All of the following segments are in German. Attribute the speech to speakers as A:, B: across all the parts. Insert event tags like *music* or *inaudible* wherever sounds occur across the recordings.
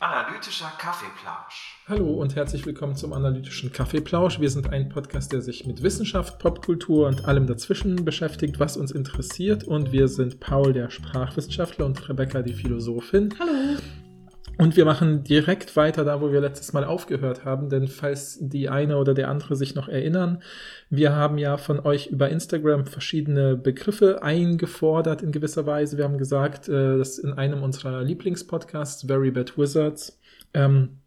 A: Analytischer Kaffeeplausch.
B: Hallo und herzlich willkommen zum analytischen Kaffeeplausch. Wir sind ein Podcast, der sich mit Wissenschaft, Popkultur und allem dazwischen beschäftigt, was uns interessiert. Und wir sind Paul, der Sprachwissenschaftler, und Rebecca, die Philosophin.
C: Hallo.
B: Und wir machen direkt weiter da, wo wir letztes Mal aufgehört haben, denn falls die eine oder der andere sich noch erinnern, wir haben ja von euch über Instagram verschiedene Begriffe eingefordert in gewisser Weise. Wir haben gesagt, äh, dass in einem unserer Lieblingspodcasts, Very Bad Wizards, ähm,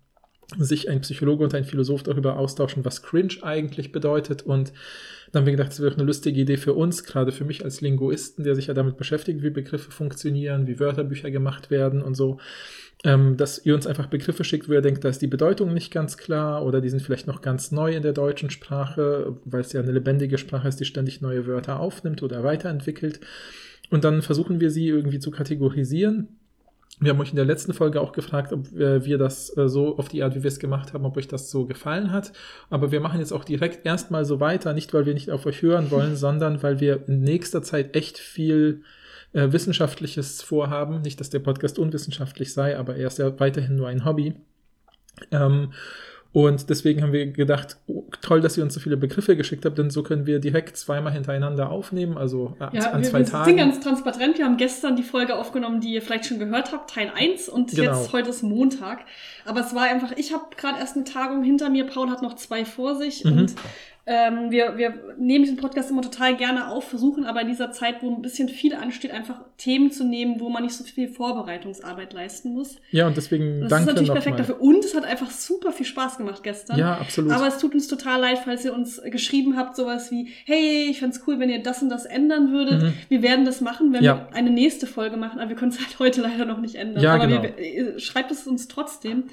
B: sich ein Psychologe und ein Philosoph darüber austauschen, was Cringe eigentlich bedeutet. Und dann haben wir gedacht, es wäre eine lustige Idee für uns, gerade für mich als Linguisten, der sich ja damit beschäftigt, wie Begriffe funktionieren, wie Wörterbücher gemacht werden und so, ähm, dass ihr uns einfach Begriffe schickt, wo ihr denkt, da ist die Bedeutung nicht ganz klar oder die sind vielleicht noch ganz neu in der deutschen Sprache, weil es ja eine lebendige Sprache ist, die ständig neue Wörter aufnimmt oder weiterentwickelt. Und dann versuchen wir sie irgendwie zu kategorisieren. Wir haben euch in der letzten Folge auch gefragt, ob äh, wir das äh, so auf die Art, wie wir es gemacht haben, ob euch das so gefallen hat. Aber wir machen jetzt auch direkt erstmal so weiter, nicht weil wir nicht auf euch hören wollen, *laughs* sondern weil wir in nächster Zeit echt viel äh, Wissenschaftliches vorhaben. Nicht, dass der Podcast unwissenschaftlich sei, aber er ist ja weiterhin nur ein Hobby. Ähm, und deswegen haben wir gedacht, oh, toll, dass ihr uns so viele Begriffe geschickt habt, denn so können wir direkt zweimal hintereinander aufnehmen, also äh,
C: Ja,
B: an
C: wir,
B: zwei
C: wir
B: Tagen.
C: sind ganz transparent. Wir haben gestern die Folge aufgenommen, die ihr vielleicht schon gehört habt, Teil 1 und
B: Genau.
C: jetzt heute ist Montag. Aber es war einfach, ich habe gerade erst eine Tagung hinter mir, Paul hat noch zwei vor sich
B: Mhm.
C: und ähm, wir, wir nehmen diesen Podcast immer total gerne auf, versuchen aber in dieser Zeit, wo ein bisschen viel ansteht, einfach Themen zu nehmen, wo man nicht so viel Vorbereitungsarbeit leisten muss.
B: ja, und deswegen
C: Das
B: danke
C: ist natürlich perfekt
B: nochmal.
C: dafür. Und es hat einfach super viel Spaß gemacht gestern.
B: Ja, absolut.
C: Aber es tut uns total leid, falls ihr uns geschrieben habt, sowas wie, hey, ich fänd's cool, wenn ihr das und das ändern würdet.
B: Mhm.
C: Wir werden das machen, wenn
B: Ja.
C: wir eine nächste Folge machen, aber wir können es *laughs* halt heute leider noch nicht ändern.
B: Ja,
C: aber
B: genau.
C: wir, ihr schreibt es uns trotzdem,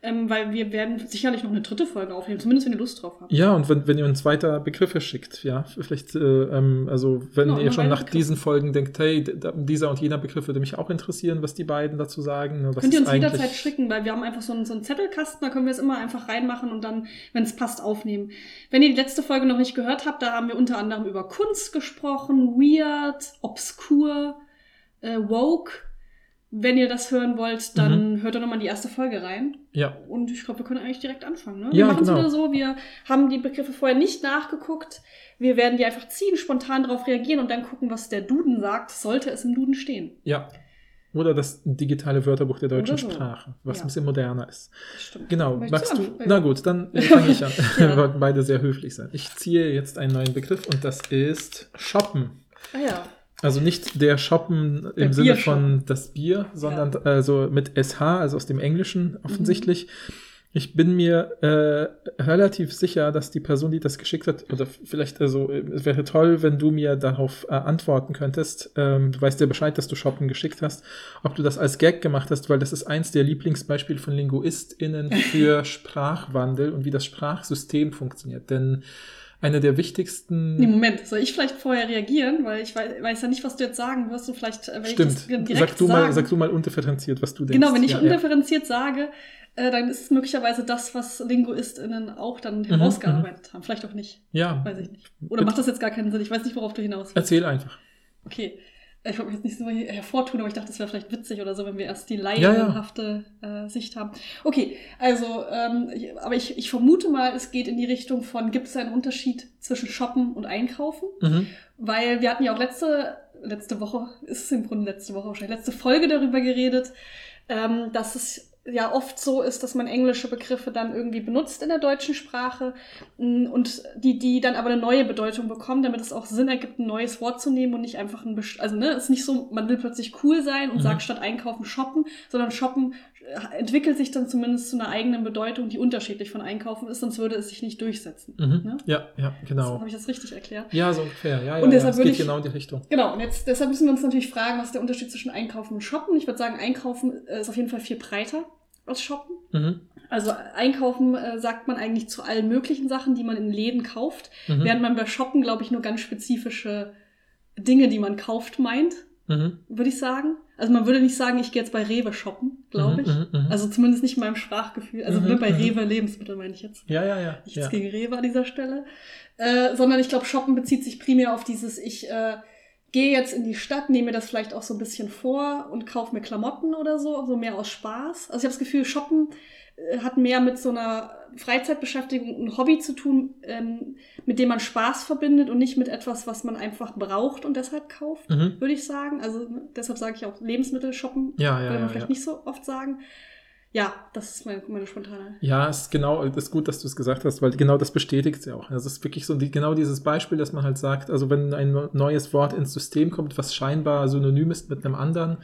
C: ähm, weil wir werden sicherlich noch eine dritte Folge aufnehmen, zumindest wenn ihr Lust drauf habt.
B: Ja, und wenn, wenn ihr uns weiter Begriffe schickt, ja, vielleicht, äh, ähm, also wenn
C: Genau,
B: ihr schon nach
C: Begriffe.
B: diesen Folgen denkt, hey, dieser und jener Begriff würde mich auch interessieren, was die beiden dazu sagen. ne, Was
C: Könnt ihr uns jederzeit schicken, weil wir haben einfach so einen, so einen Zettelkasten, da können wir es immer einfach reinmachen und dann, wenn es passt, aufnehmen. Wenn ihr die letzte Folge noch nicht gehört habt, da haben wir unter anderem über Kunst gesprochen, weird, obskur, äh, woke. Wenn ihr das hören wollt, dann hört doch nochmal in die erste Folge rein.
B: Ja,
C: Und ich glaube, wir können eigentlich direkt anfangen. Ne?
B: Ja,
C: wir machen es
B: genau.
C: wieder so, wir haben die Begriffe vorher nicht nachgeguckt. Wir werden die einfach ziehen, spontan darauf reagieren und dann gucken, was der Duden sagt, sollte es im Duden stehen.
B: ja. Oder das digitale Wörterbuch der deutschen
C: so.
B: Sprache, was
C: Ja.
B: ein bisschen moderner ist.
C: Stimmt.
B: Genau, magst du? Na gut, dann äh, *laughs* fange ich an.
C: Ja. *laughs*
B: Wir wollten beide sehr höflich sein. Ich ziehe jetzt einen neuen Begriff und das ist Shoppen.
C: Ah ja.
B: Also nicht der Shoppen im
C: Der
B: Sinne von das Bier, sondern also mit SH, also aus dem Englischen offensichtlich.
C: Mhm.
B: Ich bin mir äh, relativ sicher, dass die Person, die das geschickt hat, oder vielleicht, also äh, es wäre toll, wenn du mir darauf äh, antworten könntest. Ähm, du weißt ja Bescheid, dass du Shoppen geschickt hast, ob du das als Gag gemacht hast, weil das ist eins der Lieblingsbeispiele von LinguistInnen *laughs* für Sprachwandel und wie das Sprachsystem funktioniert. Denn eine der wichtigsten.
C: Nee, Moment, soll ich vielleicht vorher reagieren? Weil ich weiß, weiß ja nicht, was du jetzt sagen wirst und vielleicht, äh,
B: Stimmt. Sag du,
C: sagen.
B: mal, sag du mal undifferenziert, was du denkst.
C: Genau, wenn ich
B: Ja, ja.
C: undifferenziert sage, äh, dann ist es möglicherweise das, was LinguistInnen auch dann
B: Mhm,
C: herausgearbeitet haben. Vielleicht auch nicht.
B: Ja,
C: Weiß ich nicht. Oder macht das jetzt gar keinen Sinn? Ich weiß nicht, worauf du hinaus willst.
B: erzähl einfach.
C: Okay. Ich wollte mich jetzt nicht so hervortun, aber ich dachte, das wäre vielleicht witzig oder so, wenn wir erst die
B: ja.
C: laienhafte äh, Sicht haben. Okay, also, ähm, ich- aber ich, ich vermute mal, es geht in die Richtung von, gibt es einen Unterschied zwischen Shoppen und Einkaufen?
B: Mhm.
C: Weil wir hatten ja auch letzte, letzte Woche, ist es im Grunde letzte Woche wahrscheinlich, letzte Folge darüber geredet, ähm, dass es ja oft so ist, dass man englische Begriffe dann irgendwie benutzt in der deutschen Sprache mh, und die, die dann aber eine neue Bedeutung bekommen, damit es auch Sinn ergibt, ein neues Wort zu nehmen und nicht einfach ein, Best- also ne, es ist nicht so, man will plötzlich cool sein und
B: Mhm.
C: sagt statt einkaufen shoppen, sondern shoppen äh, entwickelt sich dann zumindest zu einer eigenen Bedeutung, die unterschiedlich von einkaufen ist, sonst würde es sich nicht durchsetzen.
B: Mhm.
C: Ne?
B: Ja, ja, genau.
C: Habe ich das richtig erklärt?
B: Ja, so ungefähr. Ja, ja,
C: Und
B: ja.
C: deshalb
B: Es
C: würde
B: geht
C: ich-
B: genau in die Richtung.
C: Genau, und jetzt deshalb müssen wir uns natürlich fragen, was ist der Unterschied zwischen Einkaufen und Shoppen? Ich würde sagen, Einkaufen äh, ist auf jeden Fall viel breiter als Shoppen.
B: Mhm.
C: Also Einkaufen äh, sagt man eigentlich zu allen möglichen Sachen, die man in Läden kauft,
B: Mhm.
C: während man bei Shoppen, glaube ich, nur ganz spezifische Dinge, die man kauft, meint,
B: Mhm.
C: würde ich sagen. Also man würde nicht sagen, ich gehe jetzt bei Rewe shoppen, glaube ich.
B: Mhm, mhm, mhm.
C: Also zumindest nicht in meinem Sprachgefühl. Also
B: Mhm,
C: ne, bei
B: mhm.
C: Rewe Lebensmittel meine ich jetzt.
B: Ja, ja, ja.
C: Nichts
B: ja.
C: gegen Rewe an dieser Stelle. Äh, sondern ich glaube, Shoppen bezieht sich primär auf dieses, ich, äh, gehe jetzt in die Stadt, nehme mir das vielleicht auch so ein bisschen vor und kaufe mir Klamotten oder so, so mehr aus Spaß. Also ich habe das Gefühl, Shoppen äh, hat mehr mit so einer Freizeitbeschäftigung, ein Hobby zu tun, ähm, mit dem man Spaß verbindet und nicht mit etwas, was man einfach braucht und deshalb kauft,
B: Mhm.
C: würde ich sagen. Also deshalb sage ich auch Lebensmittel shoppen,
B: Ja, ja,
C: würde man
B: ja,
C: vielleicht
B: ja.
C: nicht so oft sagen. Ja, das ist meine, meine spontane.
B: Ja, ist genau, ist gut, dass du es gesagt hast, weil genau das bestätigt es ja auch. Also es ist wirklich so die, genau dieses Beispiel, dass man halt sagt, also wenn ein neu- neues Wort ins System kommt, was scheinbar synonym ist mit einem anderen,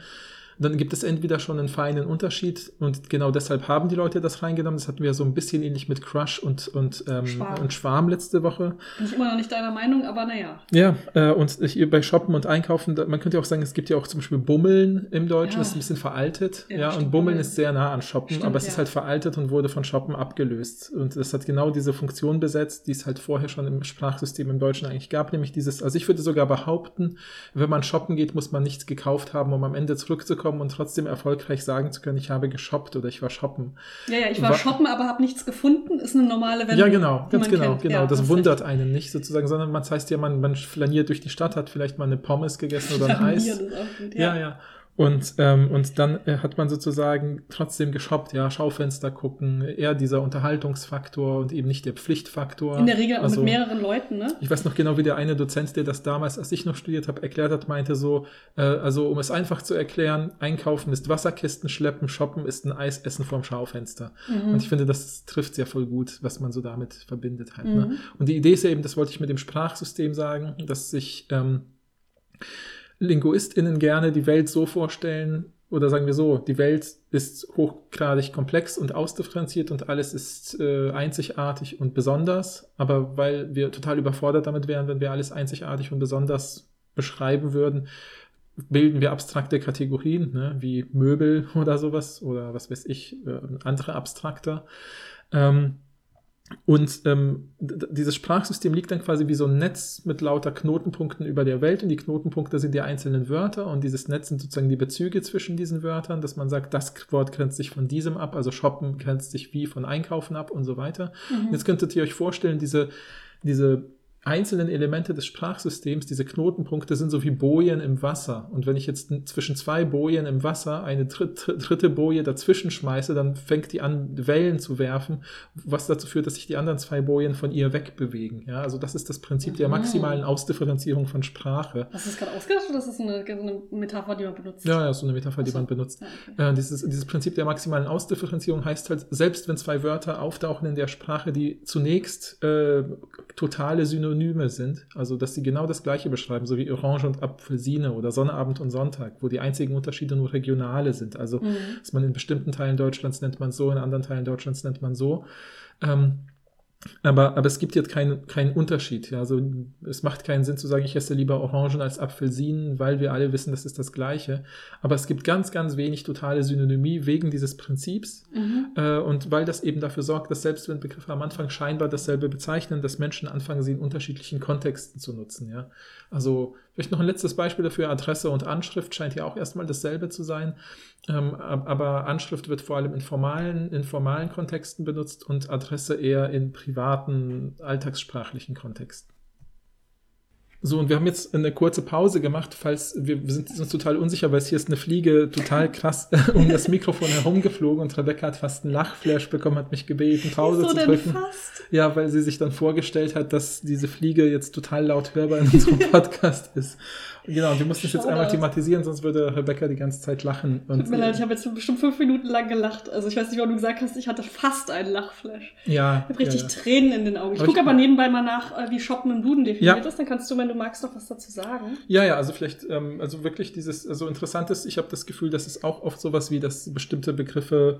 B: dann gibt es entweder schon einen feinen Unterschied und genau deshalb haben die Leute das reingenommen. Das hatten wir so ein bisschen ähnlich mit Crush und, und, ähm,
C: Schwarm.
B: und Schwarm letzte Woche.
C: Bin ich immer noch nicht deiner Meinung, aber naja.
B: Ja, äh, und ich, bei Shoppen und Einkaufen, man könnte ja auch sagen, es gibt ja auch zum Beispiel Bummeln im Deutschen,
C: Ja.
B: das ist ein bisschen veraltet.
C: Ja,
B: Ja, und Bummeln
C: Bummeln.
B: ist sehr nah an Shoppen,
C: Stimmt,
B: aber es
C: ja.
B: ist halt veraltet und wurde von Shoppen abgelöst. Und das hat genau diese Funktion besetzt, die es halt vorher schon im Sprachsystem im Deutschen eigentlich gab, nämlich dieses, also ich würde sogar behaupten, wenn man shoppen geht, muss man nichts gekauft haben, um am Ende zurückzukommen und trotzdem erfolgreich sagen zu können, ich habe geshoppt oder ich war shoppen.
C: Ja, ja, ich war
B: Wa-
C: shoppen, aber habe nichts gefunden, ist eine normale Wendung.
B: Ja, genau, ganz genau,
C: kennt.
B: genau.
C: Ja,
B: das wundert einen nicht sozusagen, sondern man das heißt ja, man, man flaniert durch die Stadt, hat vielleicht mal eine Pommes gegessen oder ein
C: recht.
B: Eis.
C: Gut,
B: Ja, ja. Und, ähm, und dann äh, hat man sozusagen trotzdem geshoppt, ja, Schaufenster gucken, eher dieser Unterhaltungsfaktor und eben nicht der Pflichtfaktor.
C: In der Regel auch
B: Also,
C: mit mehreren Leuten, ne?
B: Ich weiß noch genau, wie der eine Dozent, der das damals, als ich noch studiert habe, erklärt hat, meinte so, äh, also um es einfach zu erklären, einkaufen ist Wasserkisten schleppen, shoppen ist ein Eis essen vorm Schaufenster.
C: Mhm.
B: Und ich finde, das trifft sehr voll gut, was man so damit verbindet halt. Ne?
C: Mhm.
B: Und die Idee ist ja eben, das wollte ich mit dem Sprachsystem sagen, dass sich ähm, LinguistInnen gerne die Welt so vorstellen, oder sagen wir so, die Welt ist hochgradig komplex und ausdifferenziert und alles ist äh, einzigartig und besonders, aber weil wir total überfordert damit wären, wenn wir alles einzigartig und besonders beschreiben würden, bilden wir abstrakte Kategorien, ne, wie Möbel *laughs* oder sowas oder was weiß ich, äh, andere abstrakter. Ähm, und ähm, dieses Sprachsystem liegt dann quasi wie so ein Netz mit lauter Knotenpunkten über der Welt und die Knotenpunkte sind die einzelnen Wörter und dieses Netz sind sozusagen die Bezüge zwischen diesen Wörtern, dass man sagt, das Wort grenzt sich von diesem ab, also shoppen grenzt sich wie von einkaufen ab und so weiter.
C: Mhm.
B: Jetzt könntet ihr euch vorstellen, diese, diese einzelnen Elemente des Sprachsystems, diese Knotenpunkte sind so wie Bojen im Wasser. Und wenn ich jetzt zwischen zwei Bojen im Wasser eine dritte, dritte Boje dazwischen schmeiße, dann fängt die an, Wellen zu werfen, was dazu führt, dass sich die anderen zwei Bojen von ihr wegbewegen. Ja, also das ist das Prinzip der
C: Mhm.
B: maximalen Ausdifferenzierung von Sprache.
C: Hast du das gerade ausgedacht oder ist das eine, so eine Metapher, die man benutzt?
B: Ja, ja, so eine Metapher, die
C: so.
B: man benutzt.
C: Ja, okay.
B: Äh, dieses, dieses Prinzip der maximalen Ausdifferenzierung heißt halt, selbst wenn zwei Wörter auftauchen in der Sprache, die zunächst äh, totale Synonyme sind, also dass sie genau das gleiche beschreiben, so wie Orange und Apfelsine oder Sonnabend und Sonntag, wo die einzigen Unterschiede nur regionale sind. Also
C: Mhm.
B: dass man in bestimmten Teilen Deutschlands nennt man so, in anderen Teilen Deutschlands nennt man so. Ähm, aber, aber es gibt jetzt keinen keinen Unterschied. Ja. Also es macht keinen Sinn zu sagen, ich esse lieber Orangen als Apfelsinen, weil wir alle wissen, das ist das Gleiche. Aber es gibt ganz, ganz wenig totale Synonymie wegen dieses Prinzips.
C: Mhm.
B: Äh, und weil das eben dafür sorgt, dass selbst wenn Begriffe am Anfang scheinbar dasselbe bezeichnen, dass Menschen anfangen, sie in unterschiedlichen Kontexten zu nutzen. Ja? Also vielleicht noch ein letztes Beispiel dafür, Adresse und Anschrift scheint ja auch erstmal dasselbe zu sein. Ähm, ab- aber Anschrift wird vor allem in formalen, in formalen Kontexten benutzt und Adresse eher in privaten, alltagssprachlichen Kontexten. So, und wir haben jetzt eine kurze Pause gemacht, falls wir, wir sind uns total unsicher, weil es hier ist eine Fliege total krass *laughs* um das Mikrofon herumgeflogen und Rebecca hat fast einen Lachflash bekommen, hat mich gebeten, Pause
C: Wieso
B: zu drücken.
C: fast?
B: Ja, weil sie sich dann vorgestellt hat, dass diese Fliege jetzt total laut hörbar in unserem *laughs* Podcast ist. Genau, und wir mussten es jetzt einmal thematisieren, sonst würde Rebecca die ganze Zeit lachen. Und
C: Tut mir leid, ich habe jetzt bestimmt fünf Minuten lang gelacht. Also ich weiß nicht, warum du gesagt hast, ich hatte fast einen Lachflash.
B: ja,
C: Ich habe richtig
B: ja, ja.
C: Tränen in den Augen. Ich gucke aber nebenbei mal nach, äh, wie Shoppen im Duden definiert
B: Ja.
C: ist. Dann kannst du, wenn du magst, noch was dazu sagen.
B: Ja, ja, also vielleicht, ähm, also wirklich dieses, also interessant ist, ich habe das Gefühl, dass es auch oft sowas wie, dass bestimmte Begriffe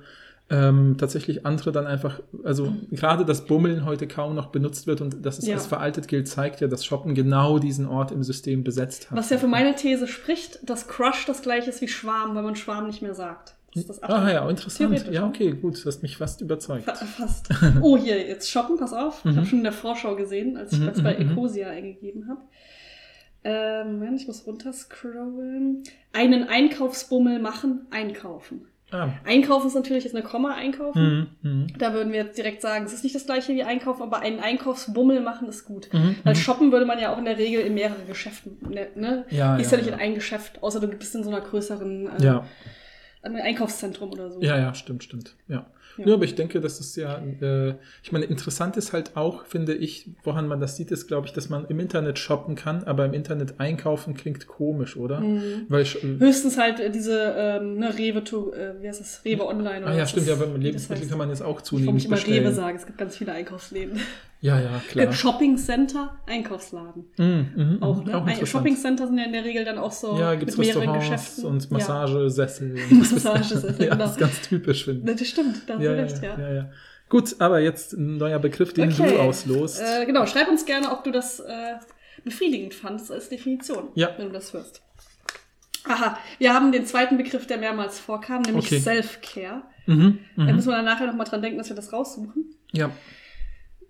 B: ähm, tatsächlich andere dann einfach, also gerade das Bummeln heute kaum noch benutzt wird und dass es
C: Ja.
B: als veraltet gilt, zeigt ja, dass Shoppen genau diesen Ort im System besetzt hat.
C: Was ja für meine These spricht, dass Crush das gleiche ist wie Schwarm, weil man Schwarm nicht mehr sagt. Das ist das
B: Ah ja, interessant. Ja, okay, gut, du hast mich fast überzeugt.
C: Fa- Fast. *laughs* Oh, hier, jetzt shoppen, pass auf. Ich habe schon in der Vorschau gesehen, als ich
B: Mhm,
C: das bei
B: mhm, mhm.
C: Ecosia eingegeben habe. Ähm, Moment, ich muss runterscrollen. Einen Einkaufsbummel machen, einkaufen.
B: Ah.
C: Einkaufen ist natürlich jetzt eine Komma einkaufen.
B: Mhm. Mhm.
C: Da würden wir jetzt direkt sagen, es ist nicht das gleiche wie einkaufen, aber einen Einkaufsbummel machen ist gut.
B: Mhm.
C: Weil
B: Mhm.
C: shoppen würde man ja auch in der Regel in mehrere Geschäften. Ne? ne?
B: Ja,
C: Gehst
B: ja,
C: ja nicht
B: ja.
C: in ein Geschäft, außer du bist in so einer größeren äh,
B: Ja,
C: einem Einkaufszentrum oder so.
B: ja, ja, stimmt, stimmt. Ja.
C: Ja.
B: Ja. aber ich denke, das ist ja, äh, ich meine, interessant ist halt auch, finde ich, woran man das sieht, ist, glaube ich, dass man im Internet shoppen kann, aber im Internet einkaufen klingt komisch, oder?
C: Mhm.
B: Weil ich, äh,
C: Höchstens halt äh, diese ähm, ne, Rewe to, äh, wie heißt das? Rewe Online.
B: ah ja,
C: was
B: stimmt,
C: das-
B: ja, beim Lebensmittel
C: das
B: kann man jetzt auch
C: heißt. Ich
B: zunehmend
C: nicht immer
B: bestellen.
C: Rewe sagen, es gibt ganz viele Einkaufsläden.
B: Ja, ja, klar.
C: Äh, Shopping Center, Einkaufsladen.
B: Mhm, mhm,
C: Auch, ne? Ein
B: interessant.
C: Shopping Center sind ja in der Regel dann auch so
B: Ja, gibt es
C: mit mehreren
B: Restaurants
C: Geschäften.
B: und Massagesessel. *laughs*
C: Massagesessel,
B: ja,
C: genau.
B: das ist ganz typisch, finde
C: Ja.
B: ich.
C: Das stimmt, da hast
B: Ja,
C: du
B: ja,
C: recht, ja.
B: ja, ja. Gut, aber jetzt ein neuer Begriff, den du auslost.
C: Äh, genau, schreib uns gerne, ob du das äh, befriedigend fandst als Definition,
B: Ja.
C: wenn du das hörst. Aha, wir haben den zweiten Begriff, der mehrmals vorkam, nämlich
B: Okay.
C: Self-Care.
B: mhm,
C: Da
B: mhm.
C: müssen wir dann nachher nochmal dran denken, dass wir das raussuchen.
B: Ja.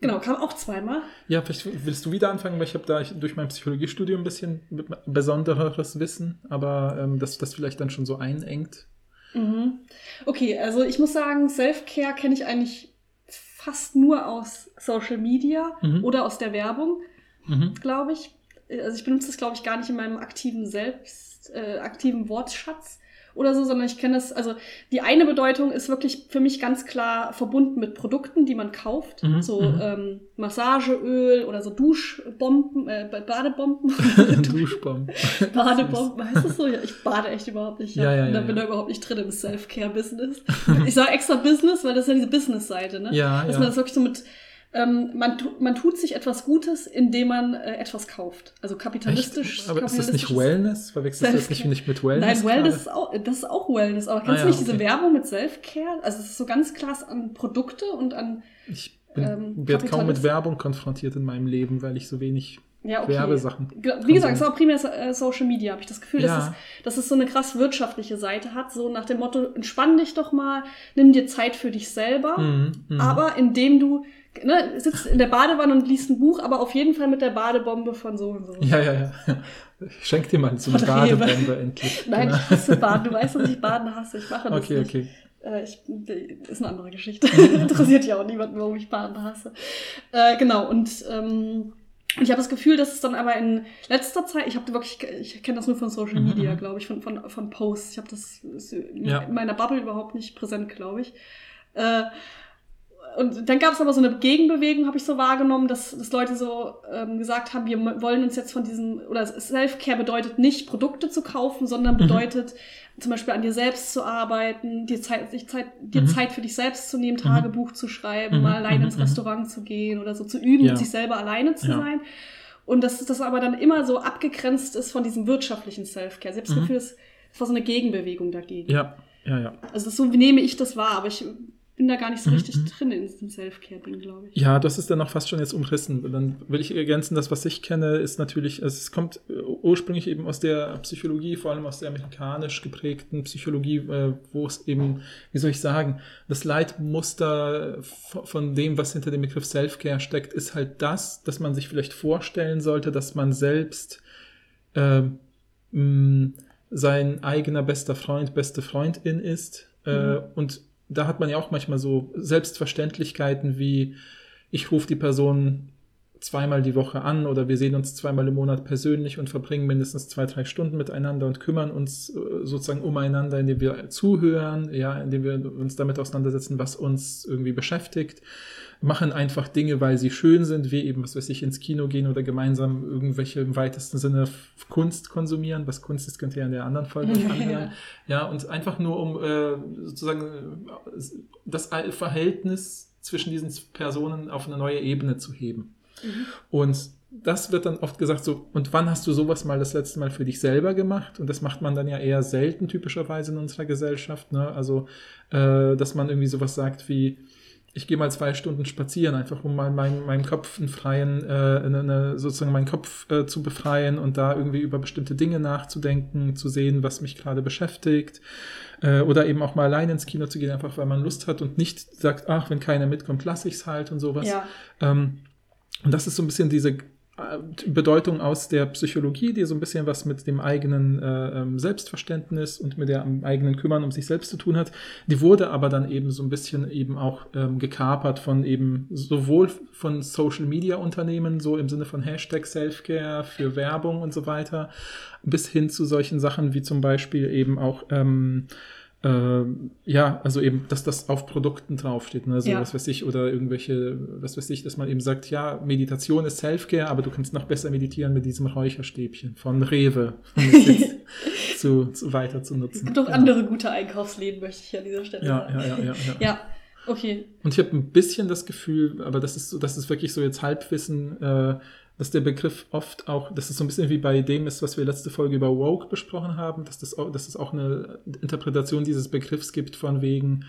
C: Genau, kam auch zweimal.
B: Ja, vielleicht willst du wieder anfangen, weil ich habe da durch mein Psychologiestudium ein bisschen besondereres Wissen, aber ähm, dass das vielleicht dann schon so einengt.
C: Mhm. Okay, also ich muss sagen, Self-Care kenne ich eigentlich fast nur aus Social Media
B: Mhm.
C: oder aus der Werbung,
B: Mhm.
C: glaube ich. Also ich benutze das, glaube ich, gar nicht in meinem aktiven Selbst, äh, aktiven Wortschatz oder so, sondern ich kenne das, also die eine Bedeutung ist wirklich für mich ganz klar verbunden mit Produkten, die man kauft.
B: Mhm,
C: So
B: mhm.
C: ähm, Massageöl oder so Duschbomben, äh, Badebomben. *laughs* *laughs*
B: Duschbomben.
C: Badebomben, heißt das so? Ja, ich bade echt überhaupt nicht.
B: Ja, ja,
C: da
B: ja,
C: bin
B: ja.
C: da überhaupt nicht drin im Self-Care-Business. Ich sage extra Business, weil das ist ja diese Business-Seite, ne?
B: Ja,
C: Dass
B: ja.
C: man das wirklich so mit, ähm, man, tu, man tut sich etwas Gutes, indem man äh, etwas kauft. Also kapitalistisch.
B: Echt? Aber ist das nicht Wellness? Verwechselst du das nicht, nicht mit Wellness?
C: Nein, Wellness ist auch, das ist auch Wellness. Aber kennst
B: Ah,
C: du nicht
B: ja,
C: diese
B: okay.
C: Werbung mit Self-Care? Also es ist so ganz klar an Produkte und an
B: Ich bin,
C: ähm,
B: werde kaum mit Werbung konfrontiert in meinem Leben, weil ich so wenig
C: Ja, okay.
B: Werbesachen.
C: Wie gesagt, es ist auch primär äh, Social Media, habe ich das Gefühl, dass,
B: Ja.
C: es, dass es so eine krass wirtschaftliche Seite hat, so nach dem Motto, entspann dich doch mal, nimm dir Zeit für dich selber,
B: Mhm, mhm.
C: aber indem du ne, sitzt in der Badewanne und liest ein Buch, aber auf jeden Fall mit der Badebombe von so und so.
B: Ja, ja, ja. Ich schenk dir mal so eine. Badebombe endlich. *laughs*
C: Nein,
B: Genau.
C: ich hasse Baden. Du weißt, dass ich Baden hasse. Ich mache das
B: Okay,
C: nicht.
B: okay.
C: Äh, ich, ist eine andere Geschichte. *laughs* Interessiert ja auch niemanden, warum ich Baden hasse. Äh, genau, und ähm, ich habe das Gefühl, dass es dann aber in letzter Zeit, ich habe wirklich, ich kenne das nur von Social
B: Mhm,
C: Media,
B: mhm.
C: glaube ich, von, von, von Posts. Ich habe das ist in
B: Ja.
C: meiner Bubble überhaupt nicht präsent, glaube ich. Äh, und dann gab es aber so eine Gegenbewegung, habe ich so wahrgenommen, dass, dass Leute so ähm, gesagt haben, wir wollen uns jetzt von diesem, oder Self-Care bedeutet nicht, Produkte zu kaufen, sondern
B: Mhm.
C: bedeutet zum Beispiel an dir selbst zu arbeiten, dir Zeit, sich Zeit, dir
B: Mhm.
C: Zeit für dich selbst zu nehmen, Tagebuch zu schreiben,
B: Mhm,
C: mal alleine
B: mhm,
C: ins
B: mhm.
C: Restaurant zu gehen oder so zu üben,
B: Ja.
C: sich selber alleine zu
B: Ja.
C: sein. Und dass das aber dann immer so abgegrenzt ist von diesem wirtschaftlichen Self-Care. Ich habe das
B: Mhm.
C: Gefühl, das, war so eine Gegenbewegung dagegen.
B: Ja, ja, ja.
C: Also so nehme ich das wahr, aber ich bin da gar nicht so
B: Mhm,
C: richtig
B: mhm.
C: drin in diesem Self-Care-Ding, glaube ich.
B: Ja, das ist dann noch fast schon jetzt umrissen. Dann will ich ergänzen, das, was ich kenne, ist natürlich, also es kommt äh, ursprünglich eben aus der Psychologie, vor allem aus der amerikanisch geprägten Psychologie, äh, wo es eben, wie soll ich sagen, das Leitmuster von dem, was hinter dem Begriff Self-Care steckt, ist halt das, dass man sich vielleicht vorstellen sollte, dass man selbst ähm, mh, sein eigener bester Freund, beste Freundin ist. Äh,
C: Mhm.
B: und da hat man ja auch manchmal so Selbstverständlichkeiten wie, ich rufe die Person zweimal die Woche an oder wir sehen uns zweimal im Monat persönlich und verbringen mindestens zwei, drei Stunden miteinander und kümmern uns äh, sozusagen umeinander, indem wir zuhören, ja, indem wir uns damit auseinandersetzen, was uns irgendwie beschäftigt, machen einfach Dinge, weil sie schön sind, wie eben, was weiß ich, ins Kino gehen oder gemeinsam irgendwelche im weitesten Sinne Kunst konsumieren. Was Kunst ist, könnt ihr in der anderen Folge euch *laughs* anhören. Ja, und einfach nur um äh, sozusagen äh, das Verhältnis zwischen diesen Personen auf eine neue Ebene zu heben.
C: Mhm.
B: Und das wird dann oft gesagt so, und wann hast du sowas mal das letzte Mal für dich selber gemacht? Und das macht man dann ja eher selten typischerweise in unserer Gesellschaft. Ne? Also, äh, dass man irgendwie sowas sagt wie, ich gehe mal zwei Stunden spazieren, einfach um mal meinen meinen Kopf einen freien, äh, eine, eine, sozusagen meinen Kopf äh, zu befreien und da irgendwie über bestimmte Dinge nachzudenken, zu sehen, was mich gerade beschäftigt. Äh, oder eben auch mal allein ins Kino zu gehen, einfach weil man Lust hat und nicht sagt, ach, wenn keiner mitkommt, lasse ich es halt und sowas.
C: Ja.
B: Ähm, und das ist so ein bisschen diese Bedeutung aus der Psychologie, die so ein bisschen was mit dem eigenen äh, ähm, Selbstverständnis und mit dem eigenen Kümmern um sich selbst zu tun hat. Die wurde aber dann eben so ein bisschen eben auch ähm, gekapert von eben sowohl von Social Media Unternehmen, so im Sinne von Hashtag Selfcare für Werbung und so weiter, bis hin zu solchen Sachen wie zum Beispiel eben auch ähm, äh, ja, also eben, dass das auf Produkten draufsteht, ne? so
C: Ja.
B: was weiß ich, oder irgendwelche, was weiß ich, dass man eben sagt, ja, Meditation ist Selfcare, aber du kannst noch besser meditieren mit diesem Räucherstäbchen von Rewe, um es jetzt *laughs* zu, zu weiter zu nutzen.
C: Es gibt auch
B: ja.
C: andere gute Einkaufsläden, möchte ich an dieser Stelle
B: Ja,
C: sagen.
B: ja, ja, ja, ja.
C: Ja, okay.
B: Und ich habe ein bisschen das Gefühl, aber das ist so, das ist wirklich so jetzt Halbwissen, äh, dass der Begriff oft auch, dass es so ein bisschen wie bei dem ist, was wir letzte Folge über Woke besprochen haben, dass, das dass es auch eine Interpretation dieses Begriffs gibt von wegen,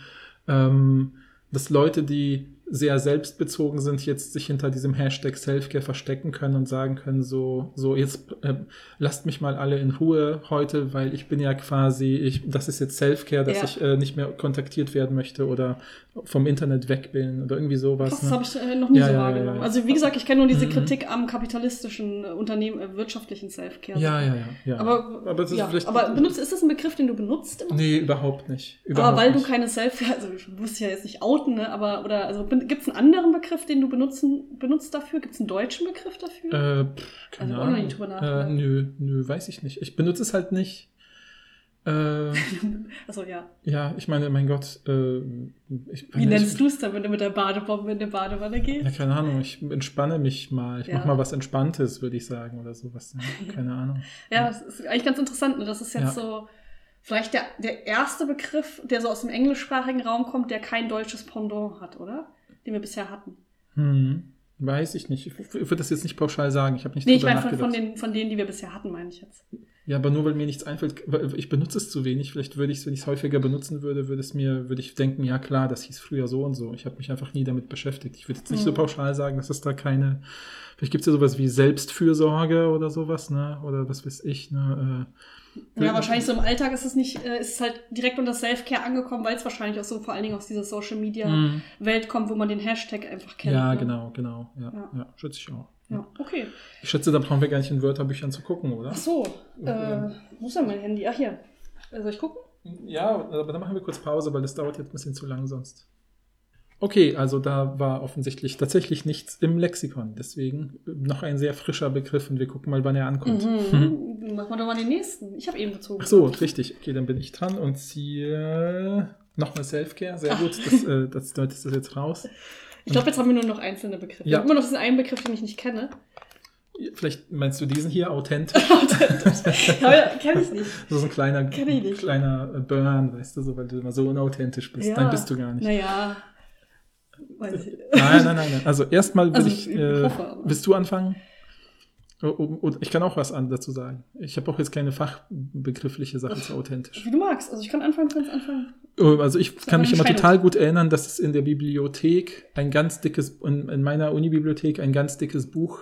B: ähm, dass Leute, die sehr selbstbezogen sind, jetzt sich hinter diesem Hashtag Selfcare verstecken können und sagen können, so, so jetzt äh, lasst mich mal alle in Ruhe heute, weil ich bin ja quasi, ich, das ist jetzt Selfcare, dass
C: Ja.
B: ich äh, nicht mehr kontaktiert werden möchte oder vom Internet weg bin oder irgendwie sowas.
C: Das
B: ne?
C: habe ich äh, noch nie
B: Ja,
C: so
B: ja,
C: wahrgenommen. Also wie gesagt, ich kenne nur diese
B: Mhm.
C: Kritik am kapitalistischen äh, Unternehmen, äh, wirtschaftlichen Selfcare.
B: Ja, ja, ja, ja.
C: Aber,
B: aber, das ist
C: aber benutzt, ist das ein Begriff, den du benutzt immer?
B: Nee, überhaupt nicht. Überhaupt
C: aber weil
B: nicht.
C: du keine Selfie, also ich muss ja jetzt nicht outen, ne, aber oder also gibt es einen anderen Begriff, den du benutzen, benutzt dafür? Gibt es einen deutschen Begriff dafür?
B: Äh, pff, keine
C: Also auch noch
B: Ahnung.
C: drüber
B: äh,
C: nachgedacht.
B: nö, nö, weiß ich nicht. Ich benutze es halt nicht. *laughs* Äh,
C: also ja.
B: ja, ich meine, mein Gott, äh, ich,
C: Wie nennst du es dann, wenn du mit der Badebombe in die Badewanne
B: Ja,
C: gehst?
B: keine Ahnung, ich entspanne mich mal. Ich
C: Ja.
B: mach mal was Entspanntes, würde ich sagen, oder sowas. Ja, *laughs* keine Ahnung.
C: Ja, das ist eigentlich ganz interessant. Ne? Das ist jetzt
B: Ja.
C: so vielleicht der, der erste Begriff, der so aus dem englischsprachigen Raum kommt, der kein deutsches Pendant hat, oder? Den wir bisher hatten.
B: Hm, weiß ich nicht. Ich, würde das jetzt nicht pauschal sagen. Ich habe nicht
C: Nee, ich meine von, von, den, von denen, die wir bisher hatten, meine ich jetzt.
B: Ja, aber nur weil mir nichts einfällt, ich benutze es zu wenig. Vielleicht würde ich es, wenn ich es häufiger benutzen würde, würde es mir, würde ich denken, ja klar, das hieß früher so und so. Ich habe mich einfach nie damit beschäftigt. Ich würde jetzt nicht so
C: Mhm.
B: pauschal sagen, dass es da keine. Vielleicht gibt es ja sowas wie Selbstfürsorge oder sowas, ne? Oder was weiß ich, ne? Äh,
C: Ja, wahrscheinlich so im Alltag ist es nicht, äh, ist es halt direkt unter Self-Care angekommen, weil es wahrscheinlich auch so vor allen Dingen aus dieser Social-Media-Welt
B: Mhm.
C: kommt, wo man den Hashtag einfach kennt.
B: Ja,
C: ne?
B: genau, genau. Ja,
C: Ja.
B: ja. schätze ich auch.
C: Ja, okay.
B: Ich schätze, da brauchen wir gar nicht in Wörterbüchern zu gucken, oder?
C: Ach so, äh, wo ist denn mein Handy? Ach hier. Äh, Soll ich gucken?
B: Ja, aber dann machen wir kurz Pause, weil das dauert jetzt ein bisschen zu lang sonst. Okay, also da war offensichtlich tatsächlich nichts im Lexikon. Deswegen noch ein sehr frischer Begriff und wir gucken mal, wann er ankommt.
C: Mhm. Machen wir doch mal den nächsten. Ich habe eben gezogen.
B: Ach so, richtig. Okay, dann bin ich dran und ziehe nochmal Selfcare. Sehr gut, das, äh, *laughs* das deutet das jetzt raus.
C: Ich glaube, jetzt haben wir nur noch einzelne Begriffe.
B: Ja.
C: Immer noch diesen einen Begriff, den ich nicht kenne.
B: Vielleicht meinst du diesen hier authentisch? *laughs*
C: Aber ja, kenne ich nicht.
B: So ein kleiner,
C: Kenn
B: kleiner äh, Burn, weißt du, so, weil du immer so unauthentisch bist.
C: Ja.
B: Nein, bist du gar nicht.
C: Naja. Weiß ich.
B: Nein, nein, nein, nein. Also erstmal will
C: Also,
B: ich. Äh, willst du anfangen? Oh, oh, oh, ich kann auch was dazu sagen. Ich habe auch jetzt keine fachbegriffliche Sache zu authentisch.
C: Wie du magst. Also ich kann anfangen, kannst anfangen.
B: Also ich kann mich immer total gut erinnern, dass es in der Bibliothek ein ganz dickes, in, in meiner Unibibliothek ein ganz dickes Buch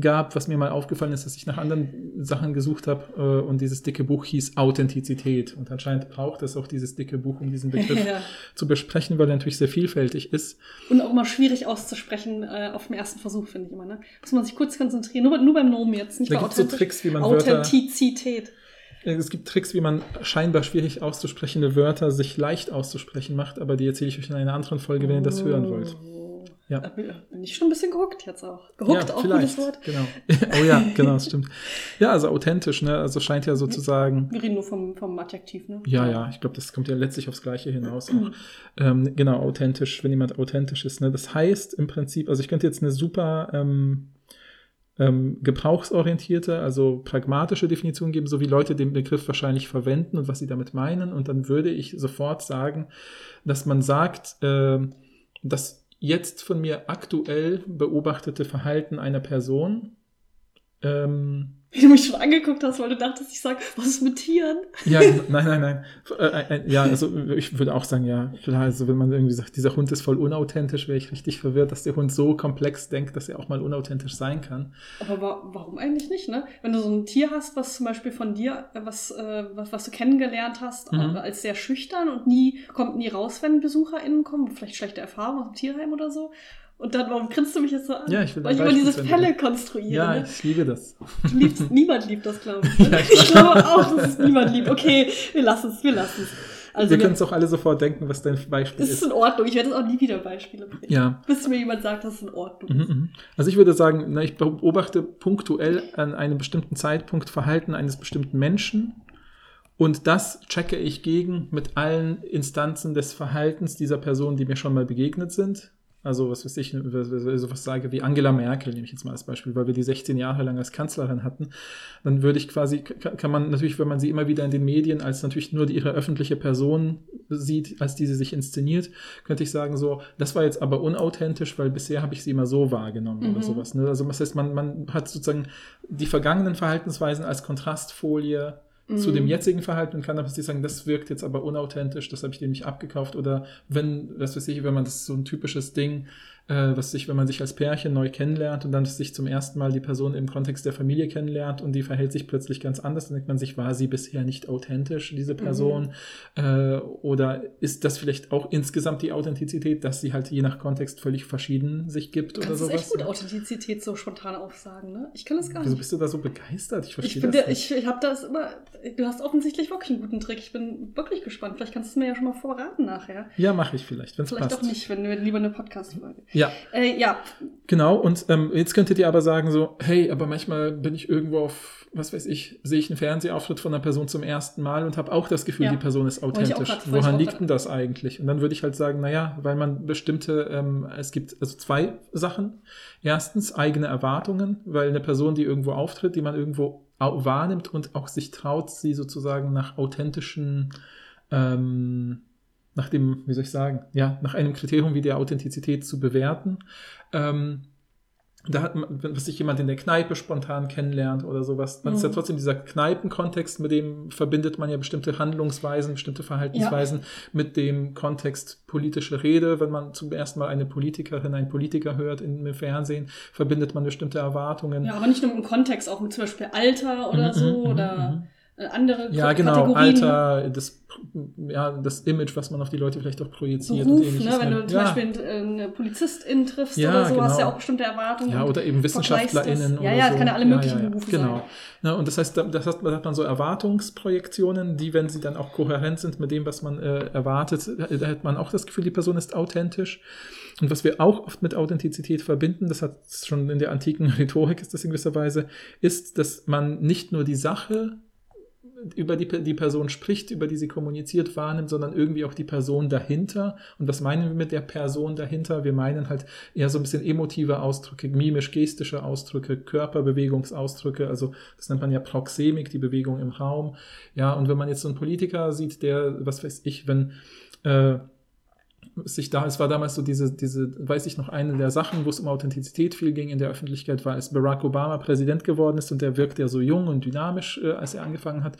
B: gab, was mir mal aufgefallen ist, dass ich nach anderen Sachen gesucht habe äh, und dieses dicke Buch hieß Authentizität. Und anscheinend braucht es auch dieses dicke Buch, um diesen Begriff *laughs*
C: Ja.
B: zu besprechen, weil er natürlich sehr vielfältig ist.
C: Und auch immer schwierig auszusprechen äh, auf dem ersten Versuch, finde ich immer. Ne? Muss man sich kurz konzentrieren. Nur, nur beim Nomen jetzt, nicht
B: Da
C: bei
B: gibt es so. Tricks, wie man Wörter
C: Authentizität.
B: Es gibt Tricks, wie man scheinbar schwierig auszusprechende Wörter sich leicht auszusprechen macht, aber die erzähle ich euch in einer anderen Folge, wenn ihr das hören wollt. Ja.
C: Bin ich schon ein bisschen gehuckt jetzt auch. Gehuckt
B: ja,
C: auch
B: vielleicht.
C: gutes Wort.
B: Genau. *laughs* oh ja, genau, das stimmt. *laughs* Ja, also authentisch, ne? Also scheint ja sozusagen.
C: Wir reden nur vom, vom Adjektiv, ne?
B: Ja, ja, ich glaube, das kommt ja letztlich aufs Gleiche hinaus. Auch.
C: Mhm.
B: Ähm, genau, authentisch, wenn jemand authentisch ist. Ne? Das heißt im Prinzip, also ich könnte jetzt eine super ähm, ähm, gebrauchsorientierte, also pragmatische Definition geben, so wie Leute den Begriff wahrscheinlich verwenden und was sie damit meinen. Und dann würde ich sofort sagen, dass man sagt, ähm, das jetzt von mir aktuell beobachtete Verhalten einer Person ähm,
C: Wie du mich schon angeguckt hast, weil du dachtest, ich sag, was ist mit Tieren?
B: ja, *laughs* nein, nein, nein. Äh, äh, ja, also ich würde auch sagen, ja, klar, also wenn man irgendwie sagt, dieser Hund ist voll unauthentisch, wäre ich richtig verwirrt, dass der Hund so komplex denkt, dass er auch mal unauthentisch sein kann.
C: Aber wa warum eigentlich nicht, ne? Wenn du so ein Tier hast, was zum Beispiel von dir, äh, was, äh, was, was du kennengelernt hast,
B: Mhm.
C: äh, als sehr schüchtern und nie, kommt nie raus, wenn BesucherInnen kommen, vielleicht schlechte Erfahrungen aus dem Tierheim oder so. Und dann, warum grinst du mich jetzt so an?
B: Ja, ich will
C: Weil ich immer diese Fälle konstruiere.
B: Ja,
C: ne?
B: ich liebe das.
C: Du liebst, *laughs* niemand liebt das, glaube ich.
B: Ja, ich
C: glaube auch, dass es niemand liebt. Okay, wir lassen es, wir lassen es. Also,
B: Wir
C: ne,
B: können es auch alle sofort denken, was dein Beispiel
C: es
B: ist.
C: ist in Ordnung. Ich werde es auch nie wieder Beispiele bringen.
B: Ja.
C: Bis mir jemand sagt, dass es in Ordnung
B: Mhm,
C: ist.
B: mhm. Also ich würde sagen, na, ich beobachte punktuell an einem bestimmten Zeitpunkt Verhalten eines bestimmten Menschen und das checke ich gegen mit allen Instanzen des Verhaltens dieser Person, die mir schon mal begegnet sind. Also was weiß ich, so was sage wie Angela Merkel, nehme ich jetzt mal als Beispiel, weil wir die 16 Jahre lang als Kanzlerin hatten, dann würde ich quasi, kann man natürlich, wenn man sie immer wieder in den Medien als natürlich nur die- ihre öffentliche Person sieht, als die sie sich inszeniert, könnte ich sagen so, das war jetzt aber unauthentisch, weil bisher habe ich sie immer so wahrgenommen oder
C: Mhm.
B: sowas. Ne? Also was heißt, man, man hat sozusagen die vergangenen Verhaltensweisen als Kontrastfolie zu
C: Mhm.
B: dem jetzigen Verhalten und kann plötzlich sagen, das wirkt jetzt aber unauthentisch, das habe ich dem nicht abgekauft. Oder wenn, was weiß ich, wenn man das ist so ein typisches Ding, äh, was sich, wenn man sich als Pärchen neu kennenlernt und dann sich zum ersten Mal die Person im Kontext der Familie kennenlernt und die verhält sich plötzlich ganz anders, dann denkt man sich, war sie bisher nicht authentisch, diese Person? Äh, oder ist das vielleicht auch insgesamt die Authentizität, dass sie halt je nach Kontext völlig verschieden sich gibt oder
C: kannst es
B: sowas?
C: echt gut Authentizität so spontan aufsagen, ne? Ich kann das gar
B: Wieso
C: nicht.
B: bist du da so begeistert? Ich
C: Ich,
B: verstehe
C: bin
B: das
C: der,
B: nicht.
C: ich, ich habe das immer. Du hast offensichtlich wirklich einen guten Trick. Ich bin wirklich gespannt. Vielleicht kannst du es mir ja schon mal vorraten nachher.
B: Ja, mache ich vielleicht, wenn es
C: Vielleicht
B: passt.
C: auch nicht, wenn wir lieber eine Podcast-Folge.
B: Ja,
C: Äh, ja,
B: Genau, und ähm, jetzt könntet ihr aber sagen so, hey, aber manchmal bin ich irgendwo auf, was weiß ich, sehe ich einen Fernsehauftritt von einer Person zum ersten Mal und habe auch das Gefühl,
C: Ja.
B: die Person ist authentisch.
C: grad-
B: Woran liegt denn das eigentlich? Und dann würde ich halt sagen, naja, weil man bestimmte, ähm, es gibt also zwei Sachen. Erstens eigene Erwartungen, weil eine Person, die irgendwo auftritt, die man irgendwo wahrnimmt und auch sich traut, sie sozusagen nach authentischen ähm, nach dem, wie soll ich sagen, ja, nach einem Kriterium wie der Authentizität zu bewerten. Ähm, da hat man, wenn sich jemand in der Kneipe spontan kennenlernt oder sowas, dann ist ja
C: Mhm.
B: trotzdem dieser Kneipenkontext, mit dem verbindet man ja bestimmte Handlungsweisen, bestimmte Verhaltensweisen mit dem Kontext politische Rede. Wenn man zum ersten Mal eine Politikerin, einen Politiker hört in, im Fernsehen, verbindet man bestimmte Erwartungen.
C: ja, aber nicht nur im Kontext, auch mit zum Beispiel Alter oder
B: Mhm,
C: so
B: mhm,
C: oder
B: mhm.
C: Andere
B: Ja, genau,
C: Kategorien. ne?
B: Alter, das, ja, das Image, was man auf die Leute vielleicht auch projiziert.
C: Beruf,
B: und
C: ne? wenn du zum
B: ja.
C: Beispiel einen, äh, eine Polizistin triffst
B: Ja,
C: oder so, hast du ja
B: genau.
C: auch bestimmte Erwartungen.
B: Ja, oder eben. WissenschaftlerInnen.
C: Ja, ja,
B: so.
C: es kann ja alle möglichen Berufe
B: genau.
C: sein.
B: Ja, und das heißt, da- das hat, da hat man so Erwartungsprojektionen, die, wenn sie dann auch kohärent sind mit dem, was man äh, erwartet, da da hat man auch das Gefühl, die Person ist authentisch. Und was wir auch oft mit Authentizität verbinden, das hat schon in der antiken *laughs* Rhetorik ist das in gewisser Weise, ist, dass man nicht nur die Sache über die, die Person spricht, über die sie kommuniziert, wahrnimmt, sondern irgendwie auch die Person dahinter. Und was meinen wir mit der Person dahinter? Wir meinen halt eher so ein bisschen emotive Ausdrücke, mimisch-gestische Ausdrücke, Körperbewegungsausdrücke, also das nennt man ja Proxemik, die Bewegung im Raum. Ja, und wenn man jetzt so einen Politiker sieht, der, was weiß ich, wenn äh, sich da, es war damals so diese, diese, weiß ich noch, eine der Sachen, wo es um Authentizität viel ging in der Öffentlichkeit, war, als Barack Obama Präsident geworden ist und der wirkt ja so jung und dynamisch, äh, als er angefangen hat,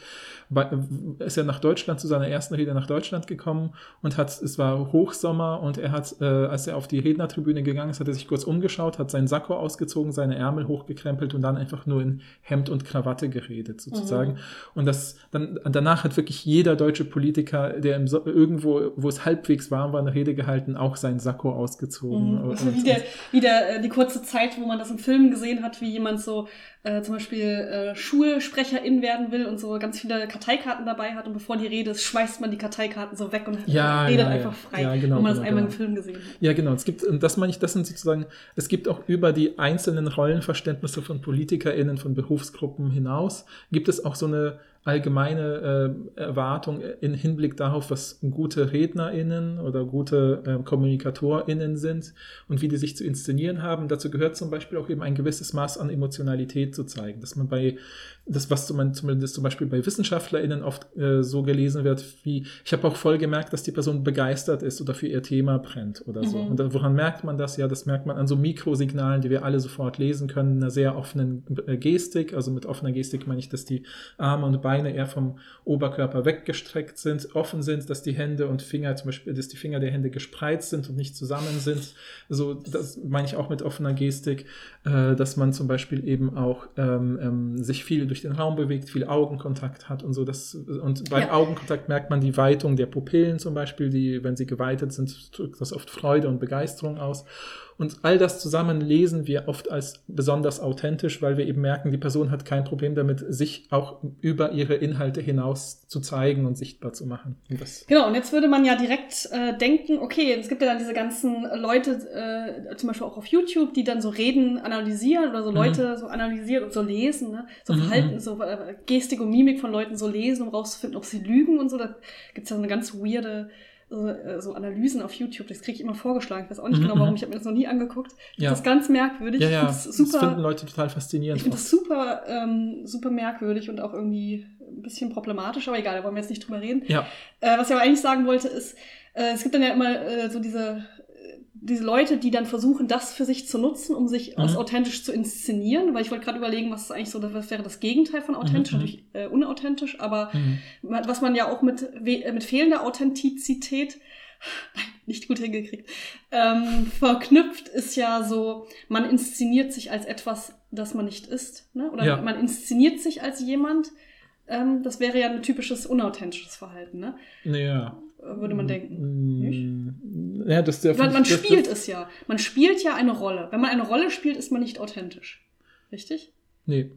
B: bei, äh, ist er nach Deutschland, zu seiner ersten Rede nach Deutschland gekommen und hat, es war Hochsommer und er hat, äh, als er auf die Rednertribüne gegangen ist, hat er sich kurz umgeschaut, hat seinen Sakko ausgezogen, seine Ärmel hochgekrempelt und dann einfach nur in Hemd und Krawatte geredet, sozusagen.
C: Mhm.
B: Und das, dann, danach hat wirklich jeder deutsche Politiker, der im irgendwo, wo es halbwegs warm war, eine Rede gehalten, auch sein Sakko ausgezogen.
C: Mhm.
B: Und- *laughs*
C: Also wie, der, wie der, äh, die kurze Zeit, wo man das im Film gesehen hat, wie jemand so äh, zum Beispiel äh, Schulsprecherin werden will und so ganz viele Karteikarten dabei hat und bevor die Rede ist, schmeißt man die Karteikarten so weg und
B: Ja,
C: redet
B: ja,
C: einfach frei,
B: Ja, genau,
C: wo man das
B: genau,
C: einmal
B: genau.
C: im Film gesehen hat.
B: Ja, genau. Es gibt, und das meine ich, das sind sozusagen, es gibt auch über die einzelnen Rollenverständnisse von PolitikerInnen, von Berufsgruppen hinaus, gibt es auch so eine allgemeine äh, Erwartung in Hinblick darauf, was gute RednerInnen oder gute äh, KommunikatorInnen sind und wie die sich zu inszenieren haben. Dazu gehört zum Beispiel auch eben ein gewisses Maß an Emotionalität zu zeigen, dass man bei das, was zumindest zum Beispiel bei WissenschaftlerInnen oft äh, so gelesen wird, wie, ich habe auch voll gemerkt, dass die Person begeistert ist oder für ihr Thema brennt oder so.
C: Mhm.
B: Und da, woran merkt man das? Ja, das merkt man an so Mikrosignalen, die wir alle sofort lesen können, einer sehr offenen äh, Gestik. Also mit offener Gestik meine ich, dass die Arme und Beine eher vom Oberkörper weggestreckt sind, offen sind, dass die Hände und Finger zum Beispiel, dass die Finger der Hände gespreizt sind und nicht zusammen sind. So, das meine ich auch mit offener Gestik, äh, dass man zum Beispiel eben auch ähm, ähm, sich viel durch den Raum bewegt, viel Augenkontakt hat und so. Das, und beim
C: Ja.
B: Augenkontakt merkt man die Weitung der Pupillen zum Beispiel, die, wenn sie geweitet sind, drückt das oft Freude und Begeisterung aus. Und all das zusammen lesen wir oft als besonders authentisch, weil wir eben merken, die Person hat kein Problem damit, sich auch über ihre Inhalte hinaus zu zeigen und sichtbar zu machen. Und
C: Genau, und jetzt würde man ja direkt äh, denken, okay, es gibt ja dann diese ganzen Leute, äh, zum Beispiel auch auf YouTube, die dann so Reden analysieren oder so
B: Mhm.
C: Leute so analysieren und so lesen, ne? so
B: Mhm,
C: Verhalten,
B: mhm.
C: so äh, Gestik und Mimik von Leuten so lesen, um rauszufinden, ob sie lügen und so. Da gibt's ja so eine ganz weirde so, äh, so Analysen auf YouTube, das kriege ich immer vorgeschlagen. Ich weiß auch nicht
B: Mhm,
C: genau, warum,
B: mhm.
C: ich habe mir das noch nie angeguckt.
B: Ja.
C: Das ist ganz merkwürdig.
B: ja,
C: Ich
B: ja, das,
C: das super,
B: finden Leute total faszinierend.
C: ich finde das super, ähm, super merkwürdig und auch irgendwie ein bisschen problematisch, aber egal, da wollen wir jetzt nicht drüber reden.
B: ja,
C: Äh, was ich aber eigentlich sagen wollte, ist, äh, es gibt dann ja immer äh, so diese, diese Leute, die dann versuchen, das für sich zu nutzen, um sich als
B: Mhm.
C: authentisch zu inszenieren, weil ich wollte gerade überlegen, was ist eigentlich so, was wäre das Gegenteil von authentisch,
B: Mhm,
C: natürlich äh, unauthentisch, aber
B: mhm.
C: was man ja auch mit, äh, mit fehlender Authentizität *laughs* nicht gut hingekriegt, ähm, verknüpft ist ja so, man inszeniert sich als etwas, das man nicht ist, ne? oder
B: Ja.
C: man inszeniert sich als jemand, ähm, das wäre ja ein typisches unauthentisches Verhalten, ne?
B: ja.
C: Würde man denken.
B: Mm, Ja, das ist der
C: Man, man
B: das-
C: spielt
B: das,
C: es ja. Man spielt ja eine Rolle. Wenn man eine Rolle spielt, ist man nicht authentisch. Richtig?
B: Nee,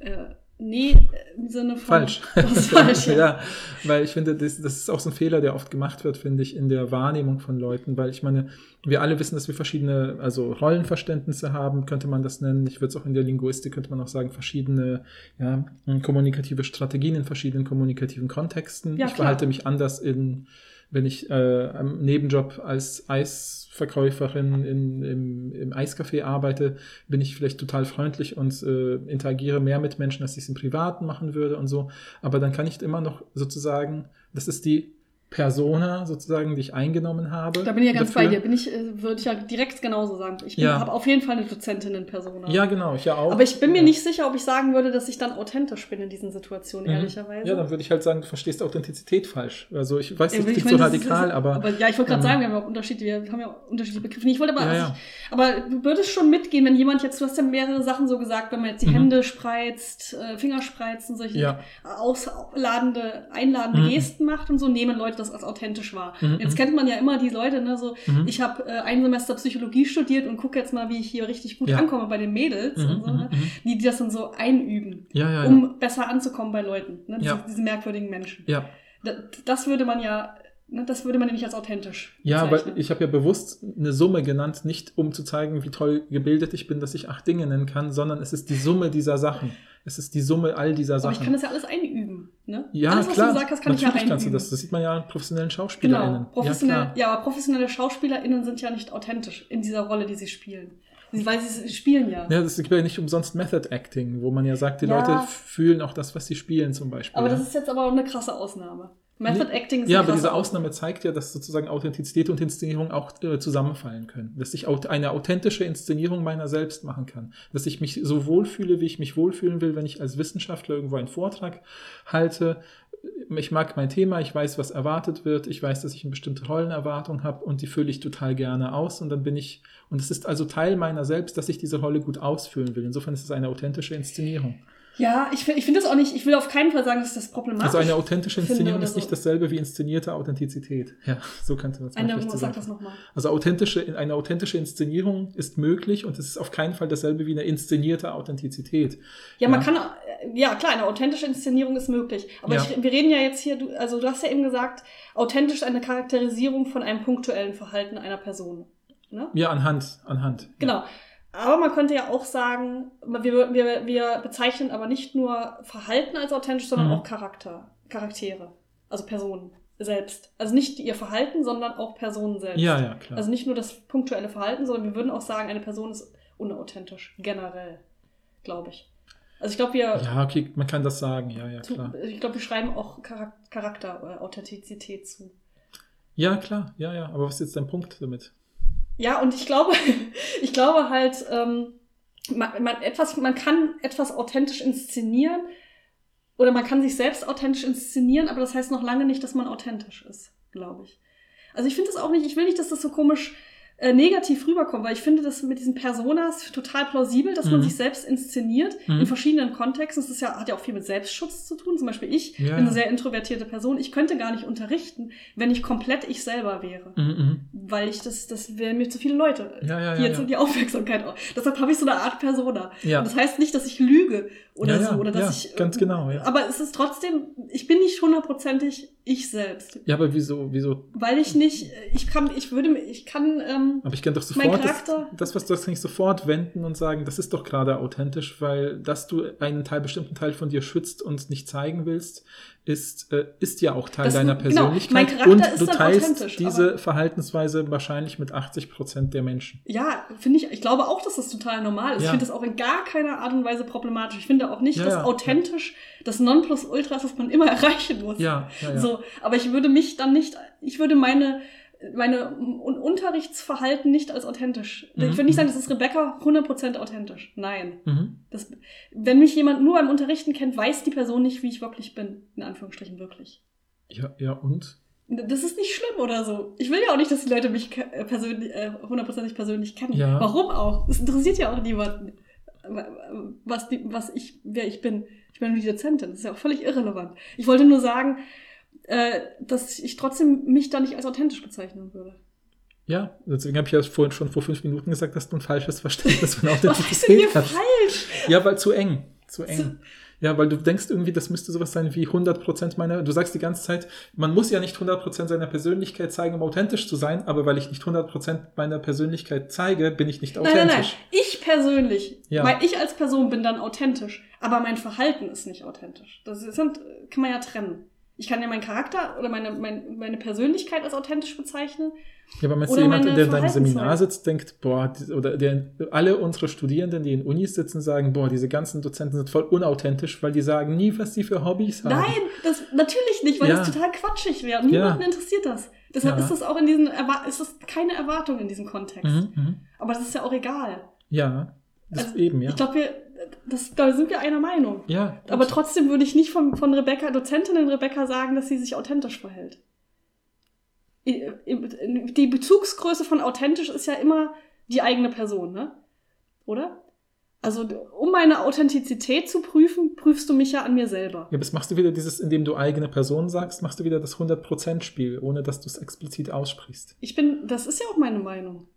C: Äh, nee, im Sinne von.
B: falsch. *laughs*
C: Falsch, ja.
B: ja, weil ich finde, das, das ist auch so ein Fehler, der oft gemacht wird, finde ich, in der Wahrnehmung von Leuten, weil ich meine, wir alle wissen, dass wir verschiedene, also Rollenverständnisse haben, könnte man das nennen. Ich würde es auch in der Linguistik, könnte man auch sagen, verschiedene ja, kommunikative Strategien in verschiedenen kommunikativen Kontexten.
C: Ja,
B: ich verhalte mich anders in, wenn ich äh, am Nebenjob als Eisverkäuferin in, im, im Eiscafé arbeite, bin ich vielleicht total freundlich und äh, interagiere mehr mit Menschen, als ich es im Privaten machen würde und so. Aber dann kann ich immer noch sozusagen, das ist die Persona sozusagen, die ich eingenommen habe.
C: Da bin ich ja ganz
B: dafür.
C: bei dir. Bin ich, äh, würde ich ja direkt genauso sagen. Ich
B: Ja.
C: habe auf jeden Fall eine Dozentinnen-Persona.
B: Ja, genau, ich ja auch.
C: Aber ich bin mir
B: ja.
C: nicht sicher, ob ich sagen würde, dass ich dann authentisch bin in diesen Situationen,
B: Mhm.
C: ehrlicherweise.
B: Ja, dann würde ich halt sagen, du verstehst Authentizität falsch. Also ich weiß,
C: Ja,
B: das
C: ich
B: klingt so
C: das
B: radikal,
C: ist,
B: aber,
C: Ja, ich wollte gerade
B: ähm,
C: sagen, wir haben ja auch unterschiedliche, wir haben ja unterschiedliche Begriffe. Ich wollte aber,
B: Ja,
C: also
B: ja.
C: Ich, aber du würdest schon mitgehen, wenn jemand jetzt, du hast ja mehrere Sachen so gesagt, wenn man jetzt die
B: Mhm.
C: Hände spreizt, äh, Finger spreizen, solche
B: Ja.
C: ausladende, einladende
B: Mhm.
C: Gesten macht und so, nehmen Leute das als authentisch wahr.
B: Mhm,
C: Jetzt
B: mhm.
C: kennt man ja immer die Leute, ne, so,
B: Mhm.
C: ich habe äh, ein Semester Psychologie studiert und gucke jetzt mal, wie ich hier richtig gut
B: Ja.
C: ankomme bei den Mädels
B: Mhm,
C: und so, ne?
B: mhm, mhm.
C: die, die das dann so einüben,
B: ja,
C: um besser anzukommen bei Leuten, ne? diese, diese merkwürdigen Menschen.
B: ja.
C: Da- Das würde man ja, ne, das würde man nicht als authentisch
B: Ja, aber
C: bezeichnen.
B: ich habe ja bewusst eine Summe genannt, nicht um zu zeigen, wie toll gebildet ich bin, dass ich acht Dinge nennen kann, sondern es ist die Summe dieser Sachen. Es ist die Summe all dieser
C: Aber
B: Sachen.
C: ich kann das ja alles einüben. Ne?
B: ja,
C: alles, was
B: klar.
C: du gesagt hast, kann ich ja
B: Natürlich
C: einüben.
B: kannst du das. Das sieht man ja an professionellen SchauspielerInnen.
C: Genau. Professionell,
B: Ja,
C: ja, aber professionelle SchauspielerInnen sind ja nicht authentisch in dieser Rolle, die sie spielen. Sie- Weil sie spielen ja.
B: Ja, das gibt ja nicht umsonst Method Acting, wo man ja sagt, die
C: Ja.
B: Leute fühlen auch das, was sie spielen zum Beispiel.
C: Aber das ist jetzt aber auch eine krasse Ausnahme. Method Acting ist
B: Ja, aber diese Ausnahme zeigt ja, dass sozusagen Authentizität und Inszenierung auch äh, zusammenfallen können. Dass ich eine authentische Inszenierung meiner selbst machen kann. Dass ich mich so wohlfühle, wie ich mich wohlfühlen will, wenn ich als Wissenschaftler irgendwo einen Vortrag halte. Ich mag mein Thema, ich weiß, was erwartet wird, ich weiß, dass ich eine bestimmte Rollenerwartung habe und die fülle ich total gerne aus und dann bin ich, und es ist also Teil meiner selbst, dass ich diese Rolle gut ausfüllen will. Insofern ist es eine authentische Inszenierung.
C: Ja, ich, find- ich finde das auch nicht, ich will auf keinen Fall sagen, dass das problematisch
B: Also eine authentische
C: finde
B: Inszenierung ist nicht dasselbe wie inszenierte Authentizität. Ja, so könnte man es
C: Eine, sag
B: sagen.
C: das nochmal.
B: Also authentische, eine authentische Inszenierung ist möglich und es ist auf keinen Fall dasselbe wie eine inszenierte Authentizität.
C: Ja, man
B: Ja.
C: kann, äh, ja klar, eine authentische Inszenierung ist möglich. Aber
B: Ja.
C: ich, wir reden ja jetzt hier, du, also du hast ja eben gesagt, authentisch eine Charakterisierung von einem punktuellen Verhalten einer Person. Ne?
B: Ja, anhand, anhand.
C: Genau. Aber man könnte ja auch sagen, wir, wir, wir bezeichnen aber nicht nur Verhalten als authentisch, sondern
B: Mhm.
C: auch Charakter, Charaktere, also Personen selbst. Also nicht ihr Verhalten, sondern auch Personen selbst.
B: Ja, ja, klar.
C: Also nicht nur das punktuelle Verhalten, sondern wir würden auch sagen, eine Person ist unauthentisch, generell, glaube ich. Also ich glaube, wir,
B: ja, okay, man kann das sagen, ja, ja, klar.
C: ich glaube, wir schreiben auch Charak Charakter oder Authentizität zu.
B: Ja, klar, ja, ja. Aber was ist jetzt dein Punkt damit?
C: Ja, und ich glaube, *laughs* ich glaube halt, ähm, man, man, etwas, man kann etwas authentisch inszenieren oder man kann sich selbst authentisch inszenieren, aber das heißt noch lange nicht, dass man authentisch ist, glaube ich. Also ich finde das auch nicht, ich will nicht, dass das so komisch äh, negativ rüberkommen, weil ich finde das mit diesen Personas total plausibel, dass man
B: Mhm.
C: sich selbst inszeniert
B: Mhm.
C: in verschiedenen Kontexten. Das ist ja, hat ja auch viel mit Selbstschutz zu tun. Zum Beispiel ich
B: Ja.
C: bin eine sehr introvertierte Person. Ich könnte gar nicht unterrichten, wenn ich komplett ich selber wäre.
B: Mhm, mhm.
C: Weil ich das, das wären mir zu viele Leute,
B: Ja, ja,
C: die jetzt
B: ja.
C: die Aufmerksamkeit auch. Deshalb habe ich so eine Art Persona.
B: Ja.
C: Und das heißt nicht, dass ich lüge oder so. Oder dass
B: ja,
C: ich,
B: ganz genau, ja.
C: Aber es ist trotzdem, ich bin nicht hundertprozentig ich selbst.
B: Ja, aber wieso, wieso?
C: Weil ich nicht, ich kann, ich würde, ich kann, ähm,
B: Aber ich kann doch sofort das, das, was du sagst, kann ich sofort wenden und sagen, das ist doch gerade authentisch, weil dass du einen Teil, bestimmten Teil von dir schützt und nicht zeigen willst, ist, äh, ist ja auch Teil
C: Das-
B: deiner
C: genau,
B: Persönlichkeit.
C: mein Charakter
B: und
C: ist
B: du teilst diese Verhaltensweise wahrscheinlich mit 80 Prozent der Menschen.
C: Ja, finde ich, ich glaube auch, dass das total normal ist.
B: Ja.
C: Ich finde das auch in gar keiner Art und Weise problematisch. Ich finde auch nicht,
B: Ja,
C: dass
B: ja,
C: authentisch das Nonplusultra ist, was man immer *laughs* erreichen muss.
B: Ja.
C: So, aber ich würde mich dann nicht, ich würde meine, meine Un- Unterrichtsverhalten nicht als authentisch.
B: Mhm,
C: Ich würde nicht sagen, das ist Rebecca 100% authentisch. Nein.
B: Mhm.
C: Das, wenn mich jemand nur beim Unterrichten kennt, weiß die Person nicht, wie ich wirklich bin. In Anführungsstrichen wirklich.
B: ja, ja, und?
C: Das ist nicht schlimm oder so. Ich will ja auch nicht, dass die Leute mich äh, persönlich, äh, hundertprozentig persönlich kennen.
B: Ja.
C: Warum auch? Das interessiert ja auch niemanden, was, die, was ich, wer ich bin. Ich bin nur die Dozentin. Das ist ja auch völlig irrelevant. Ich wollte nur sagen, äh, dass ich trotzdem mich da nicht als authentisch bezeichnen würde.
B: Ja, deswegen habe ich ja vorhin schon vor fünf Minuten gesagt, dass du ein falsches Verständnis von *laughs*
C: Was ist denn
B: Authentizität
C: hier
B: hast.
C: falsch?
B: Ja, weil zu eng. Zu eng. Ja, weil du denkst irgendwie, das müsste sowas sein wie 100% meiner, du sagst die ganze Zeit, man muss ja nicht 100% seiner Persönlichkeit zeigen, um authentisch zu sein, aber weil ich nicht 100% meiner Persönlichkeit zeige, bin ich nicht
C: Nein, nein, nein.
B: authentisch.
C: Ich persönlich,
B: Ja.
C: weil ich als Person bin dann authentisch, aber mein Verhalten ist nicht authentisch. Das sind, kann man ja trennen. Ich kann ja meinen Charakter oder meine, mein, meine Persönlichkeit als authentisch bezeichnen.
B: Ja, aber meinst du, jemand,
C: meine
B: der in deinem. Seminar sitzt, denkt, boah, oder der, alle unsere Studierenden, die in Unis sitzen, sagen, boah, diese ganzen Dozenten sind voll unauthentisch, weil die sagen nie, was sie für Hobbys haben.
C: Nein, das natürlich nicht, weil
B: Ja.
C: das total quatschig wäre. Niemanden interessiert das. Deshalb
B: Ja.
C: ist das auch in diesen Erwa ist das keine Erwartung in diesem Kontext.
B: Mhm, mhm.
C: Aber das ist ja auch egal.
B: Ja, das
C: Also,
B: eben, ja.
C: Ich glaube, wir, das, da sind wir einer Meinung.
B: ja,
C: Aber trotzdem würde ich nicht von, von Rebecca, Dozentinnen Rebecca sagen, dass sie sich authentisch verhält. Die Bezugsgröße von authentisch ist ja immer die eigene Person, ne? Oder? Also, um meine Authentizität zu prüfen, prüfst du mich ja an mir selber.
B: Ja, das machst du wieder dieses, indem du eigene Person sagst, machst du wieder das 100%-Spiel, ohne dass du es explizit aussprichst.
C: Ich bin, das ist ja auch meine Meinung.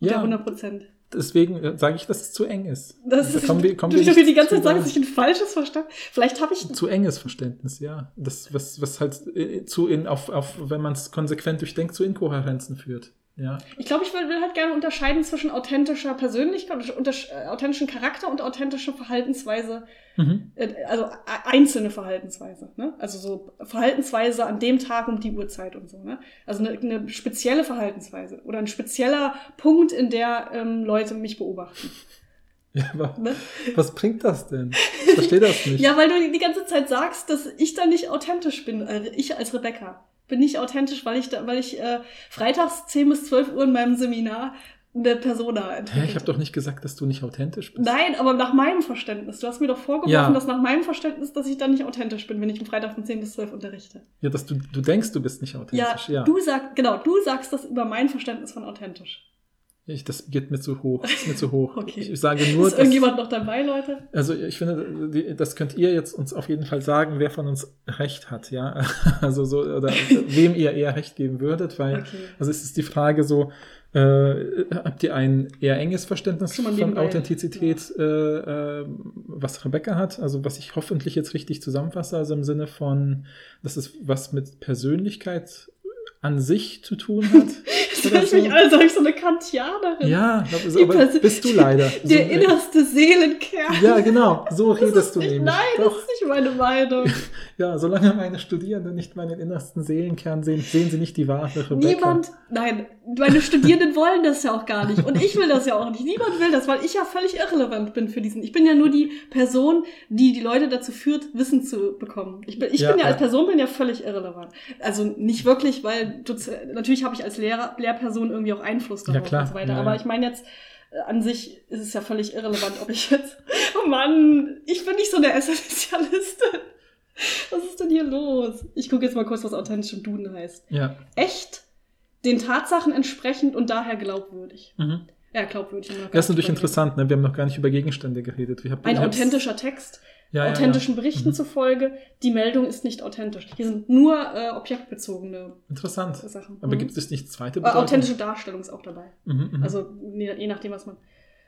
C: Der
B: Ja,
C: 100 Prozent.
B: Deswegen äh, sage ich, dass es zu eng ist.
C: Das
B: Da
C: ist,
B: kommen wir, kommen
C: du
B: wir
C: will die ganze Zeit sagen, dass ich ein falsches verstanden Vielleicht habe ich.
B: zu enges Verständnis, ja. Das, was, was halt äh, zu in, auf, auf, wenn man es konsequent durchdenkt, zu Inkohärenzen führt. Ja.
C: Ich glaube, ich will, will halt gerne unterscheiden zwischen authentischer Persönlichkeit, äh, authentischen Charakter und authentischer Verhaltensweise,
B: Mhm.
C: äh, also einzelne Verhaltensweise. Ne? Also so Verhaltensweise an dem Tag um die Uhrzeit und so. Ne? Also eine, eine spezielle Verhaltensweise oder ein spezieller Punkt, in der ähm, Leute mich beobachten. *laughs*
B: ja aber
C: Ne?
B: was bringt das denn? Ich verstehe das *laughs* nicht.
C: Ja, weil du die ganze Zeit sagst, dass ich da nicht authentisch bin, äh, ich als Rebecca. Bin nicht authentisch, weil ich da, weil ich äh, freitags 10 bis 12 Uhr in meinem Seminar eine Persona
B: Hä,
C: entwickelt.
B: ich habe doch nicht gesagt, dass du nicht authentisch bist.
C: Nein, aber nach meinem Verständnis. Du hast mir doch vorgeworfen,
B: Ja.
C: dass nach meinem Verständnis, dass ich da nicht authentisch bin, wenn ich am Freitag von 10 bis 12 unterrichte.
B: Ja, dass du, du denkst, du bist nicht
C: Ja,
B: authentisch. Ja,
C: du sagst, genau, du sagst das über mein Verständnis von authentisch.
B: Ich, das geht mir zu hoch. Das ist mir zu hoch. *laughs*
C: Okay.
B: Ich sage nur,
C: ist
B: dass,
C: irgendjemand noch dabei, Leute?
B: also ich finde, das könnt ihr jetzt uns auf jeden Fall sagen, wer von uns recht hat, ja. *laughs* Also so, oder *laughs* wem ihr eher recht geben würdet, weil
C: Okay.
B: Also es ist die Frage so, äh, habt ihr ein eher enges Verständnis von Authentizität, äh, äh, was Rebecca hat? Also was ich hoffentlich jetzt richtig zusammenfasse, also im Sinne von, dass es was mit Persönlichkeit an sich zu tun hat.
C: Höre ich
B: so.
C: mich als ob ich so eine Kantianerin.
B: Ja, also,
C: Die
B: aber bist du leider. *laughs*
C: Der
B: So-
C: innerste Seelenkern.
B: Ja, genau, so
C: Das
B: redest du
C: nicht,
B: nämlich.
C: nein,
B: Doch.
C: das ist nicht meine Meinung. *laughs*
B: Ja, solange meine Studierenden nicht meinen innersten Seelenkern sehen, sehen sie nicht die wahre Rebecca.
C: Niemand, nein, meine Studierenden wollen das ja auch gar nicht. Und ich will das ja auch nicht. Niemand will das, weil ich ja völlig irrelevant bin für diesen. Ich bin ja nur die Person, die die Leute dazu führt, Wissen zu bekommen. Ich bin, ich
B: Ja,
C: bin ja als. Person bin ja völlig irrelevant. Also nicht wirklich, weil natürlich habe ich als Lehrer, Lehrperson irgendwie auch Einfluss darauf
B: Ja, klar.
C: und so weiter.
B: Ja,
C: Aber ich meine jetzt, äh, an sich ist es ja völlig irrelevant, ob ich jetzt, *laughs* oh Mann, ich bin nicht so eine Essentialistin. *laughs* Was ist denn hier los? Ich gucke jetzt mal kurz, was authentisch im Duden heißt.
B: Ja,
C: Echt den Tatsachen entsprechend und daher glaubwürdig.
B: Mhm.
C: Ja, glaubwürdig.
B: Das ist natürlich interessant, ne? Wir haben noch gar nicht über Gegenstände geredet. Wir haben,
C: Ein authentischer Text,
B: ja,
C: authentischen
B: ja.
C: Berichten
B: Mhm.
C: zufolge, die Meldung ist nicht authentisch. Hier sind nur äh, objektbezogene
B: Interessant.
C: Sachen.
B: Aber
C: Mhm.
B: gibt es nicht zweite Bedeutung?
C: authentische Darstellung ist auch dabei.
B: Mhm, mhm.
C: Also je, je nachdem, was man.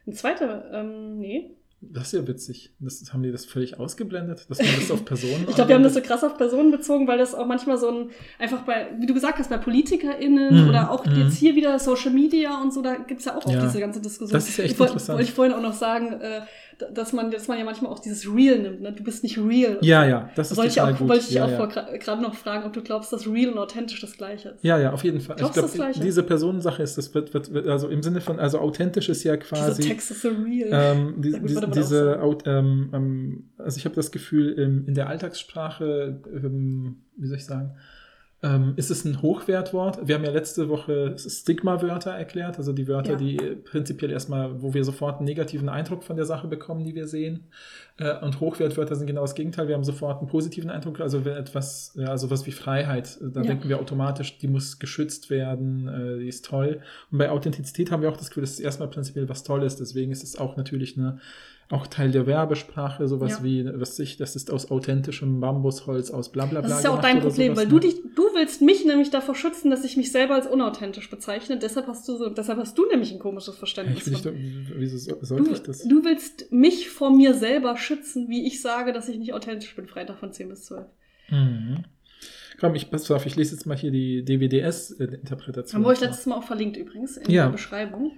C: Ein zweiter, ähm, nee.
B: das ist ja witzig. Das, haben die das völlig ausgeblendet, dass man das auf Personen *laughs*
C: Ich glaube, wir haben das so krass auf Personen bezogen, weil das auch manchmal so ein, einfach bei, wie du gesagt hast, bei PolitikerInnen
B: Mhm,
C: oder auch
B: mhm.
C: jetzt hier wieder Social Media und so, da gibt's ja auch
B: Ja.
C: diese ganze Diskussion.
B: Das ist ja echt
C: ich wollte-
B: interessant.
C: Wollte ich vorhin auch noch sagen, äh, dass man, dass man ja manchmal auch dieses Real nimmt, ne? Du bist nicht real.
B: Ja, ja, das ist
C: Wollte ich auch,
B: gut.
C: wollte ich dich
B: ja,
C: auch
B: ja.
C: gerade noch fragen, ob du glaubst, dass real und authentisch das gleiche ist.
B: Ja, ja, auf jeden Fall.
C: Glaubst
B: ich
C: du das
B: glaube,
C: Gleiche?
B: diese Personensache ist, das wird, wird, also im Sinne von, also authentisch ist ja
C: Diese
B: quasi.
C: Texte so real.
B: Ähm, die,
C: Ja, gut,
B: die, diese, ähm, ähm, also ich habe das Gefühl, in der Alltagssprache, ähm, wie soll ich sagen, ähm, ist es ein Hochwertwort. Wir haben ja letzte Woche Stigma-Wörter erklärt, also die Wörter,
C: Ja.
B: die prinzipiell erstmal, wo wir sofort einen negativen Eindruck von der Sache bekommen, die wir sehen. Äh, und Hochwertwörter sind genau das Gegenteil. Wir haben sofort einen positiven Eindruck, also wenn etwas, ja, sowas wie Freiheit, äh, da
C: Ja.
B: denken wir automatisch, die muss geschützt werden, äh, die ist toll. Und bei Authentizität haben wir auch das Gefühl, das ist erstmal prinzipiell was Tolles. Deswegen ist es auch natürlich eine, auch Teil der Werbesprache, sowas
C: Ja.
B: wie, was ich, das ist aus authentischem Bambusholz, aus bla bla bla.
C: Das ist ja auch dein Problem, weil du
B: ne?
C: dich, du willst mich nämlich davor schützen, dass ich mich selber als unauthentisch bezeichne. Deshalb hast du so, deshalb hast du nämlich ein komisches Verständnis.
B: Ich will nicht,
C: von-
B: wieso so- sollte
C: du,
B: ich das?
C: du willst mich vor mir selber schützen, wie ich sage, dass ich nicht authentisch bin, Freitag von 10 bis 12.
B: Mhm. Komm, ich, pass auf, ich lese jetzt mal hier die DWDS-Interpretation.
C: Haben wir euch letztes Mal auch verlinkt übrigens in
B: Ja.
C: der Beschreibung.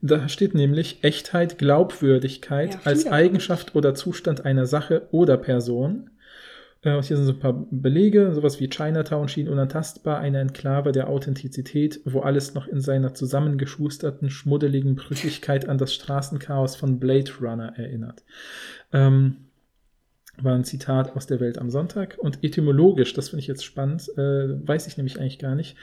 B: Da steht nämlich Echtheit, Glaubwürdigkeit
C: Ja,
B: als Eigenschaft oder Zustand einer Sache oder Person. Äh, hier sind so ein paar Belege, sowas wie Chinatown schien unantastbar, eine Enklave der Authentizität, wo alles noch in seiner zusammengeschusterten, schmuddeligen Brüchigkeit an das Straßenchaos von Blade Runner erinnert. Ähm, war ein Zitat aus der Welt am Sonntag. Und etymologisch, das finde ich jetzt spannend, äh, weiß ich nämlich eigentlich gar nicht.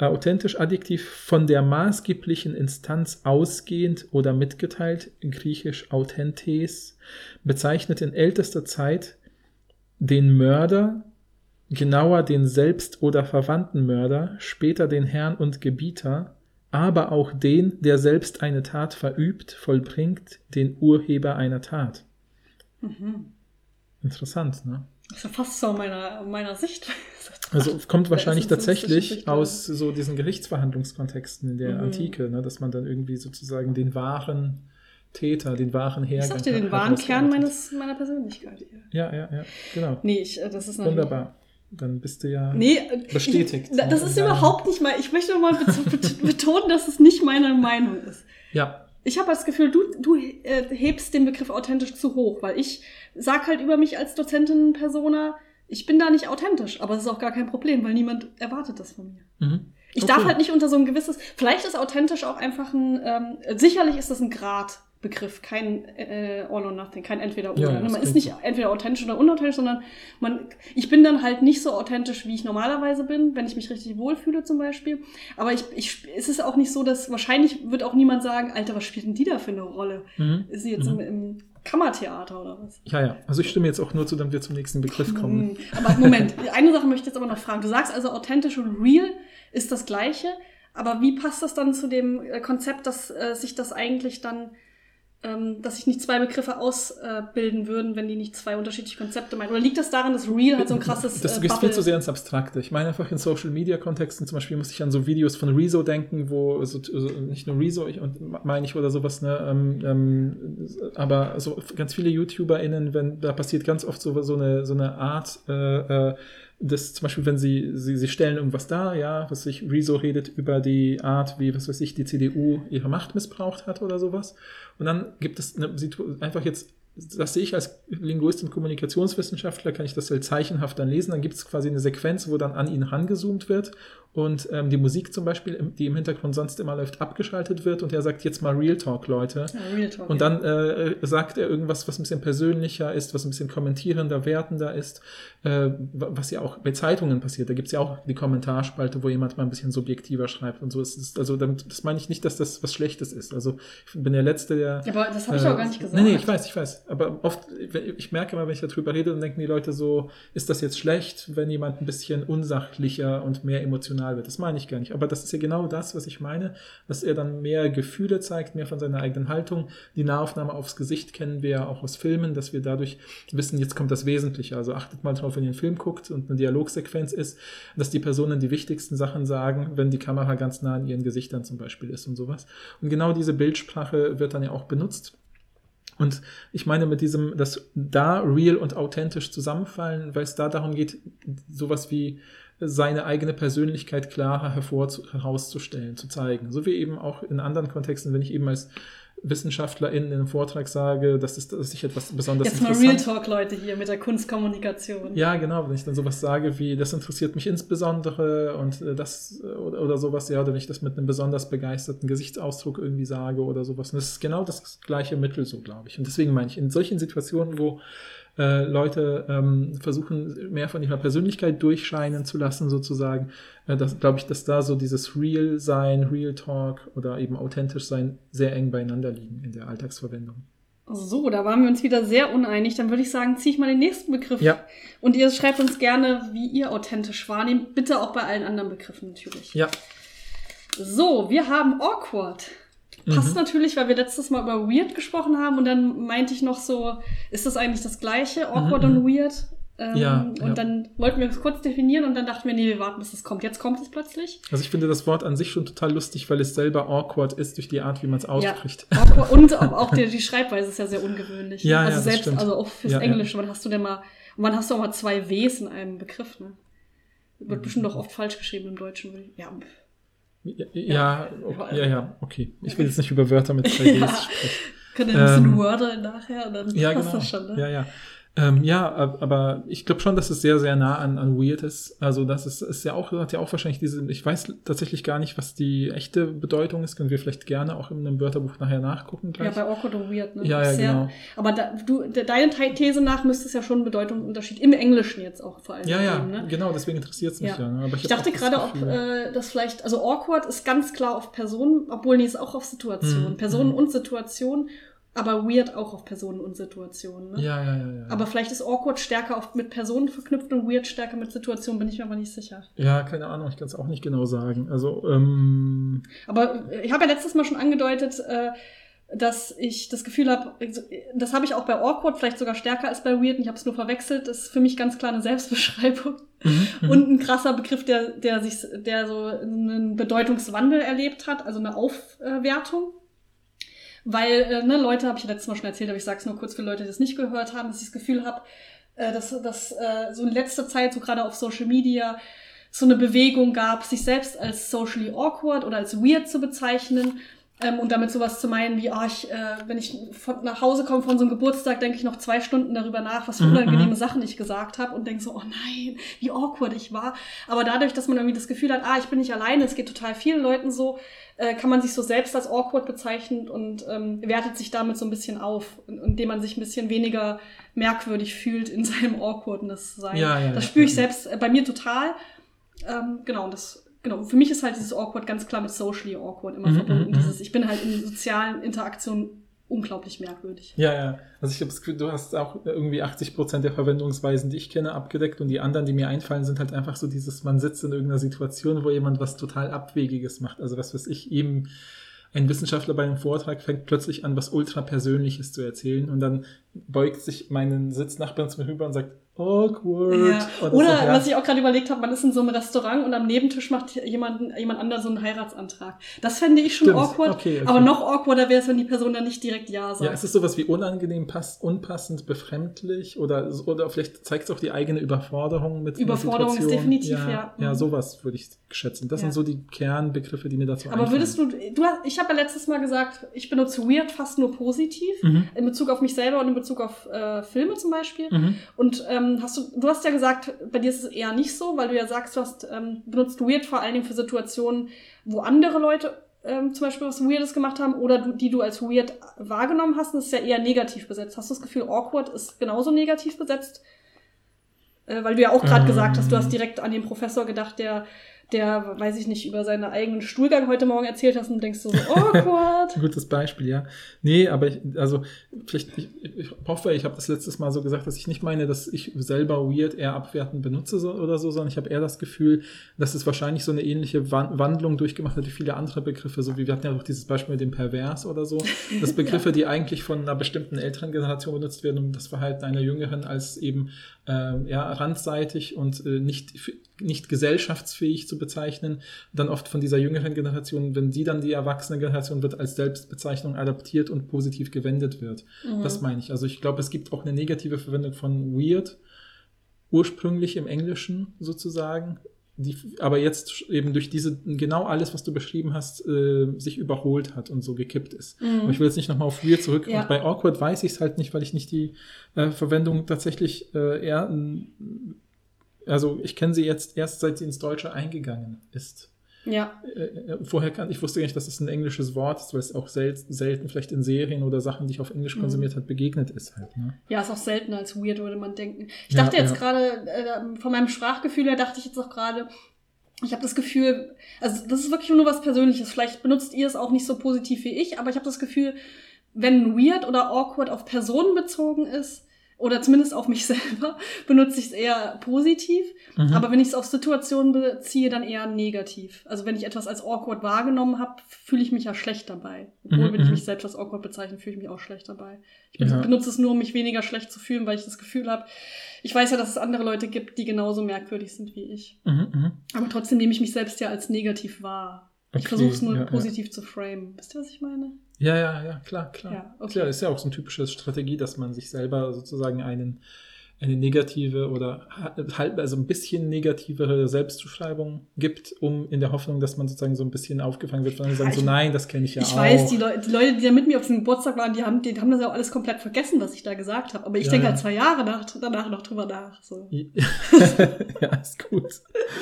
B: Äh, authentisch Adjektiv von der maßgeblichen Instanz ausgehend oder mitgeteilt, griechisch authentes, bezeichnet in ältester Zeit den Mörder, genauer den Selbst- oder verwandten Mörder, später den Herrn und Gebieter, aber auch den, der selbst eine Tat verübt, vollbringt, den Urheber einer Tat.
C: Mhm.
B: Interessant, ne?
C: Das ist ja fast so meiner, meiner Sicht. *laughs*
B: Also kommt wahrscheinlich
C: es
B: tatsächlich aus so diesen Gerichtsverhandlungskontexten in der
C: Mhm.
B: Antike, ne, dass man dann irgendwie sozusagen den wahren Täter, den wahren
C: Ich
B: Hergang
C: sag dir den wahren Kern meines, meiner Persönlichkeit.
B: Ja, ja, ja, genau.
C: Nee, ich, äh, das ist
B: Wunderbar. Dann bist du ja.
C: Nee,
B: Bestätigt.
C: Ich, das ist überhaupt nicht mal. Ich möchte mal bet- bet- betonen, dass es nicht meine Meinung ist.
B: Ja,
C: Ich habe das Gefühl, du, du äh, hebst den Begriff authentisch zu hoch, weil ich sag halt über mich als Dozentin Persona, ich bin da nicht authentisch, aber es ist auch gar kein Problem, weil niemand erwartet das von mir.
B: mhm.
C: Ich
B: Okay.
C: darf halt nicht unter so ein gewisses, vielleicht ist authentisch auch einfach ein, ähm, sicherlich ist das ein Gradbegriff, kein äh, All or Nothing, kein Entweder oder.
B: Ja,
C: ne? man ist nicht
B: so.
C: entweder authentisch oder unauthentisch, sondern man, ich bin dann halt nicht so authentisch, wie ich normalerweise bin, wenn ich mich richtig wohlfühle zum Beispiel. Aber ich, ich, es ist auch nicht so, dass wahrscheinlich wird auch niemand sagen, Alter, was spielt denn die da für eine Rolle?
B: Mhm.
C: Ist sie jetzt
B: Mhm.
C: im, im Kammertheater oder was?
B: Ja, ja. Also ich stimme jetzt auch nur zu, damit wir zum nächsten Begriff kommen.
C: Hm, Aber Moment, eine Sache möchte ich jetzt aber noch fragen. Du sagst also, authentisch und real ist das Gleiche, aber wie passt das dann zu dem äh, Konzept, dass äh, sich das eigentlich dann, ähm, dass sich nicht zwei Begriffe ausbilden würden, wenn die nicht zwei unterschiedliche Konzepte meinen? Oder liegt das daran, dass real halt so ein krasses
B: Das
C: äh,
B: geht viel zu sehr ins Abstrakte. Ich meine einfach in Social Media Kontexten, zum Beispiel muss ich an so Videos von Rezo denken, wo so, also nicht nur Rezo, ich, und meine ich oder sowas, ne, ähm, ähm, aber so ganz viele YouTuberInnen, wenn, da passiert ganz oft so, so eine, so eine Art, äh, äh, das zum Beispiel, wenn sie, sie, sie stellen irgendwas dar, ja, was sich Rezo redet über die Art, wie, was weiß ich, die CDU ihre Macht missbraucht hat oder sowas. Und dann gibt es eine, einfach jetzt das sehe ich als Linguist und Kommunikationswissenschaftler, kann ich das halt zeichenhaft dann lesen. Dann gibt es quasi eine Sequenz, wo dann an ihn rangezoomt wird und ähm, die Musik zum Beispiel, die im Hintergrund sonst immer läuft, abgeschaltet wird und er sagt jetzt mal Real Talk, Leute.
C: Ja, real talk,
B: Und dann äh, sagt er irgendwas, was ein bisschen persönlicher ist, was ein bisschen kommentierender, wertender ist, äh, was ja auch bei Zeitungen passiert. Da gibt es ja auch die Kommentarspalte, wo jemand mal ein bisschen subjektiver schreibt und so. Es ist, also damit, das meine ich nicht, dass das was Schlechtes ist. Also ich bin der Letzte, der.
C: Ja, aber das habe ich
B: äh,
C: auch gar nicht gesagt.
B: Nee, nee, ich weiß, ich weiß. Aber oft, ich merke immer, wenn ich darüber rede, dann denken die Leute so, ist das jetzt schlecht, wenn jemand ein bisschen unsachlicher und mehr emotional emotional wird. Das meine ich gar nicht. Aber das ist ja genau das, was ich meine, dass er dann mehr Gefühle zeigt, mehr von seiner eigenen Haltung. Die Nahaufnahme aufs Gesicht kennen wir ja auch aus Filmen, dass wir dadurch wissen, jetzt kommt das Wesentliche. Also achtet mal drauf, wenn ihr einen Film guckt und eine Dialogsequenz ist, dass die Personen die wichtigsten Sachen sagen, wenn die Kamera ganz nah an ihren Gesichtern zum Beispiel ist und sowas. Und genau diese Bildsprache wird dann ja auch benutzt. Und ich meine mit diesem, dass da real und authentisch zusammenfallen, weil es da darum geht, sowas wie seine eigene Persönlichkeit klarer hervor herauszustellen, zu zeigen. So wie eben auch in anderen Kontexten, wenn ich eben als WissenschaftlerInnen in einem Vortrag sage, dass, es, dass ich etwas besonders
C: Jetzt mal Real Talk, Leute, hier mit der Kunstkommunikation.
B: Ja, genau, wenn ich dann sowas sage wie, das interessiert mich insbesondere und äh, das oder, oder sowas, ja, oder wenn ich das mit einem besonders begeisterten Gesichtsausdruck irgendwie sage oder sowas. Und das ist genau das gleiche Mittel so, glaube ich. Und deswegen meine ich, in solchen Situationen, wo äh, Leute ähm, versuchen, mehr von ihrer Persönlichkeit durchscheinen zu lassen, sozusagen. Äh, das glaube ich, dass da so dieses Real sein, Real Talk oder eben authentisch sein sehr eng beieinander liegen in der Alltagsverwendung.
C: So, da waren wir uns wieder sehr uneinig. Dann würde ich sagen, ziehe ich mal den nächsten Begriff.
B: Ja.
C: Und ihr schreibt uns gerne, wie ihr authentisch wahrnehmt. Bitte auch bei allen anderen Begriffen natürlich.
B: Ja.
C: So, wir haben awkward. Passt mhm. natürlich, weil wir letztes Mal über weird gesprochen haben und dann meinte ich noch so, ist das eigentlich das gleiche, awkward mhm. und weird? Ähm,
B: ja,
C: und
B: ja.
C: dann wollten wir es kurz definieren und dann dachten wir, nee, wir warten, bis es kommt. Jetzt kommt es plötzlich.
B: Also ich finde das Wort an sich schon total lustig, weil es selber awkward ist durch die Art, wie man es ausspricht.
C: Ja, *laughs* und auch die, die, Schreibweise ist ja sehr ungewöhnlich.
B: Ja,
C: also
B: ja,
C: selbst,
B: stimmt.
C: also auch fürs
B: Ja,
C: Englische, wann hast du denn mal, wann hast du auch mal zwei Ws in einem Begriff, ne? Wird
B: Mhm.
C: bestimmt auch oft falsch geschrieben im Deutschen. ich- Ja,
B: Ja, ja, okay, ja, ja, okay. Ich will jetzt nicht über Wörter mit *laughs* 2Ds
C: Ja.
B: sprechen.
C: können wir ein bisschen
B: Ähm,
C: Wörter nachher und dann
B: Ja,
C: passt
B: genau.
C: das schon, ne?
B: Ja, ja. Ähm, ja, ab- aber ich glaube schon, dass es sehr, sehr nah an, an Weird ist. Also das ist, ist ja auch, hat ja auch wahrscheinlich diese, ich weiß tatsächlich gar nicht, was die echte Bedeutung ist. Können wir vielleicht gerne auch in einem Wörterbuch nachher nachgucken
C: Ja,
B: gleich.
C: bei awkward und weird, ne?
B: Ja, ja,
C: Sehr-
B: genau.
C: Aber da, du, de, deine These nach müsste es ja schon einen Bedeutungsunterschied im Englischen jetzt auch vor allem
B: ja, ja,
C: geben, ne?
B: genau, deswegen interessiert es mich ja.
C: Ja.
B: ne? Aber
C: Ich
B: hab
C: dachte gerade, ob äh, das vielleicht, also awkward ist ganz klar auf Personen, obwohl nee, ist auch auf Situationen.
B: Mhm,
C: Personen
B: mhm.
C: und Situationen, aber weird auch auf Personen und Situationen. Ne?
B: ja, ja, ja, ja.
C: Aber vielleicht ist awkward stärker auf, mit Personen verknüpft und weird stärker mit Situationen, bin ich mir aber nicht sicher.
B: ja, keine Ahnung, ich kann es auch nicht genau sagen. Also, ähm,
C: Aber äh, ich habe ja letztes Mal schon angedeutet, äh, dass ich das Gefühl habe, das habe ich auch bei Awkward vielleicht sogar stärker als bei Weird. und Ich habe es nur verwechselt. Das ist für mich ganz klar eine Selbstbeschreibung
B: mhm,
C: und ein krasser Begriff, der, der sich, der so einen Bedeutungswandel erlebt hat, also eine Aufwertung. Weil, äh, ne, Leute, habe ich ja letztes Mal schon erzählt, aber ich sage es nur kurz für Leute, die das nicht gehört haben, dass ich das Gefühl habe, äh, dass, dass äh, so in letzter Zeit, so gerade auf Social Media, so eine Bewegung gab, sich selbst als socially awkward oder als weird zu bezeichnen ähm, und damit sowas zu meinen wie, ah, ich, äh, wenn ich von, nach Hause komme von so einem Geburtstag, denke ich noch zwei Stunden darüber nach, was für
B: Mhm,
C: unangenehme
B: mhm.
C: Sachen ich gesagt habe und denke so, oh nein, wie awkward ich war. Aber dadurch, dass man irgendwie das Gefühl hat, ah, ich bin nicht alleine, es geht total vielen Leuten so, äh, kann man sich so selbst als awkward bezeichnen und ähm, wertet sich damit so ein bisschen auf, indem man sich ein bisschen weniger merkwürdig fühlt in *laughs* seinem Awkwardness sein.
B: Ja, ja,
C: das
B: ja,
C: spüre ich
B: ja.
C: selbst äh, bei mir total. Ähm, genau, und das, genau, für mich ist halt dieses Awkward ganz klar mit socially awkward immer
B: Mhm,
C: verbunden.
B: mhm,
C: Dieses, ich bin halt in sozialen Interaktionen unglaublich merkwürdig.
B: Ja, ja. Also ich Gefühl, du hast auch irgendwie 80 Prozent der Verwendungsweisen, die ich kenne, abgedeckt und die anderen, die mir einfallen, sind halt einfach so dieses, man sitzt in irgendeiner Situation, wo jemand was total Abwegiges macht. Also was weiß ich, eben ein Wissenschaftler bei einem Vortrag fängt plötzlich an, was ultra Persönliches zu erzählen und dann beugt sich mein Sitznachbar zu mir rüber und sagt, awkward.
C: Ja.
B: Oder,
C: Oder
B: so, ja.
C: was ich auch gerade überlegt habe, man ist in so einem Restaurant und am Nebentisch macht jemand, jemand anderes so einen Heiratsantrag. Das fände ich schon
B: Stimmt.
C: awkward.
B: Okay, okay.
C: Aber noch awkwarder wäre es, wenn die Person dann nicht direkt Ja sagt.
B: Ja, es ist sowas wie unangenehm, pass, unpassend, befremdlich oder, oder vielleicht zeigt es auch die eigene Überforderung mit
C: Überforderung ist definitiv,
B: ja.
C: ja.
B: Ja,
C: Mhm.
B: sowas würde ich schätzen. Das
C: Ja.
B: sind so die Kernbegriffe, die mir dazu
C: Aber
B: einfallen.
C: würdest du, du hast, ich habe ja letztes Mal gesagt, ich benutze weird fast nur positiv.
B: Mhm.
C: In Bezug auf mich selber und in Bezug auf äh, Filme zum Beispiel.
B: Mhm.
C: Und ähm, hast du, du hast ja gesagt, bei dir ist es eher nicht so, weil du ja sagst, du hast ähm, benutzt weird vor allen Dingen für Situationen, wo andere Leute ähm, zum Beispiel was Weirdes gemacht haben oder du, die du als weird wahrgenommen hast. Und das ist ja eher negativ besetzt. Hast du das Gefühl, awkward ist genauso negativ besetzt? Äh, weil du ja auch gerade
B: Ähm.
C: gesagt hast, du hast direkt an den Professor gedacht, der der, weiß ich nicht, über seinen eigenen Stuhlgang heute Morgen erzählt hast und denkst so, oh awkward. *laughs*
B: Gutes Beispiel, ja. Nee, aber ich, also vielleicht, ich, ich hoffe, ich habe das letztes Mal so gesagt, dass ich nicht meine, dass ich selber weird eher abwertend benutze so, oder so, sondern ich habe eher das Gefühl, dass es wahrscheinlich so eine ähnliche Wan- Wandlung durchgemacht hat wie viele andere Begriffe, so wie wir hatten ja auch dieses Beispiel mit dem Pervers oder so, dass *laughs* Begriffe, die eigentlich von einer bestimmten älteren Generation benutzt werden, um das Verhalten einer jüngeren als eben ähm, ja, randseitig und äh, nicht, nicht gesellschaftsfähig zu bezeichnen, dann oft von dieser jüngeren Generation, wenn die dann die erwachsene Generation wird, als Selbstbezeichnung adaptiert und positiv gewendet wird.
C: Mhm.
B: Das meine ich. Also ich glaube, es gibt auch eine negative Verwendung von weird, ursprünglich im Englischen sozusagen, die aber jetzt eben durch diese, genau alles, was du beschrieben hast, äh, sich überholt hat und so gekippt ist.
C: Mhm.
B: Aber ich will jetzt nicht nochmal auf weird zurück.
C: Ja.
B: Und bei awkward weiß ich es halt nicht, weil ich nicht die äh, Verwendung tatsächlich äh, eher, also ich kenne sie jetzt erst, seit sie ins Deutsche eingegangen ist.
C: Ja,
B: Äh, äh, vorher kann ich wusste gar nicht, dass es ein englisches Wort ist, weil es auch sel selten vielleicht in Serien oder Sachen, die ich auf Englisch
C: Mhm.
B: konsumiert habe, begegnet ist halt. Ne?
C: ja, ist auch seltener als weird, würde man denken. Ich
B: Ja,
C: dachte jetzt
B: ja.
C: gerade, äh, von meinem Sprachgefühl her dachte ich jetzt auch gerade, ich habe das Gefühl, also das ist wirklich nur was Persönliches. Vielleicht benutzt ihr es auch nicht so positiv wie ich, aber ich habe das Gefühl, wenn weird oder awkward auf Personen bezogen ist, oder zumindest auf mich *laughs* selber, benutze ich es eher positiv.
B: Mhm.
C: Aber wenn ich es auf Situationen beziehe, dann eher negativ. Also wenn ich etwas als awkward wahrgenommen habe, fühle ich mich ja schlecht dabei. Obwohl,
B: Mhm,
C: wenn ich
B: mhm.
C: mich selbst als awkward bezeichne, fühle ich mich auch schlecht dabei. Ich
B: Ja.
C: benutze es nur, um mich weniger schlecht zu fühlen, weil ich das Gefühl habe, ich weiß ja, dass es andere Leute gibt, die genauso merkwürdig sind wie ich.
B: Mhm, mhm.
C: Aber trotzdem nehme ich mich selbst ja als negativ wahr. Ich
B: Okay,
C: versuche es nur
B: ja, ja.
C: positiv zu framen. Wisst ihr, was ich meine?
B: Ja, ja, ja, klar, klar.
C: Ja, okay.
B: Klar, ist ja auch so eine typische Strategie, dass man sich selber sozusagen einen, eine negative oder ha- halb, also ein bisschen negativere Selbstzuschreibung gibt, um in der Hoffnung, dass man sozusagen so ein bisschen aufgefangen wird, anderen sagen
C: ich-
B: so, nein, das kenne ich ja
C: ich
B: auch.
C: weiß, die, Leu die Leute, die da mit mir auf diesem Geburtstag waren, die haben, die haben das ja auch alles komplett vergessen, was ich da gesagt habe. Aber ich
B: Ja,
C: denke
B: ja.
C: halt zwei Jahre nach, danach noch drüber nach. So. *laughs*
B: ja, ist gut.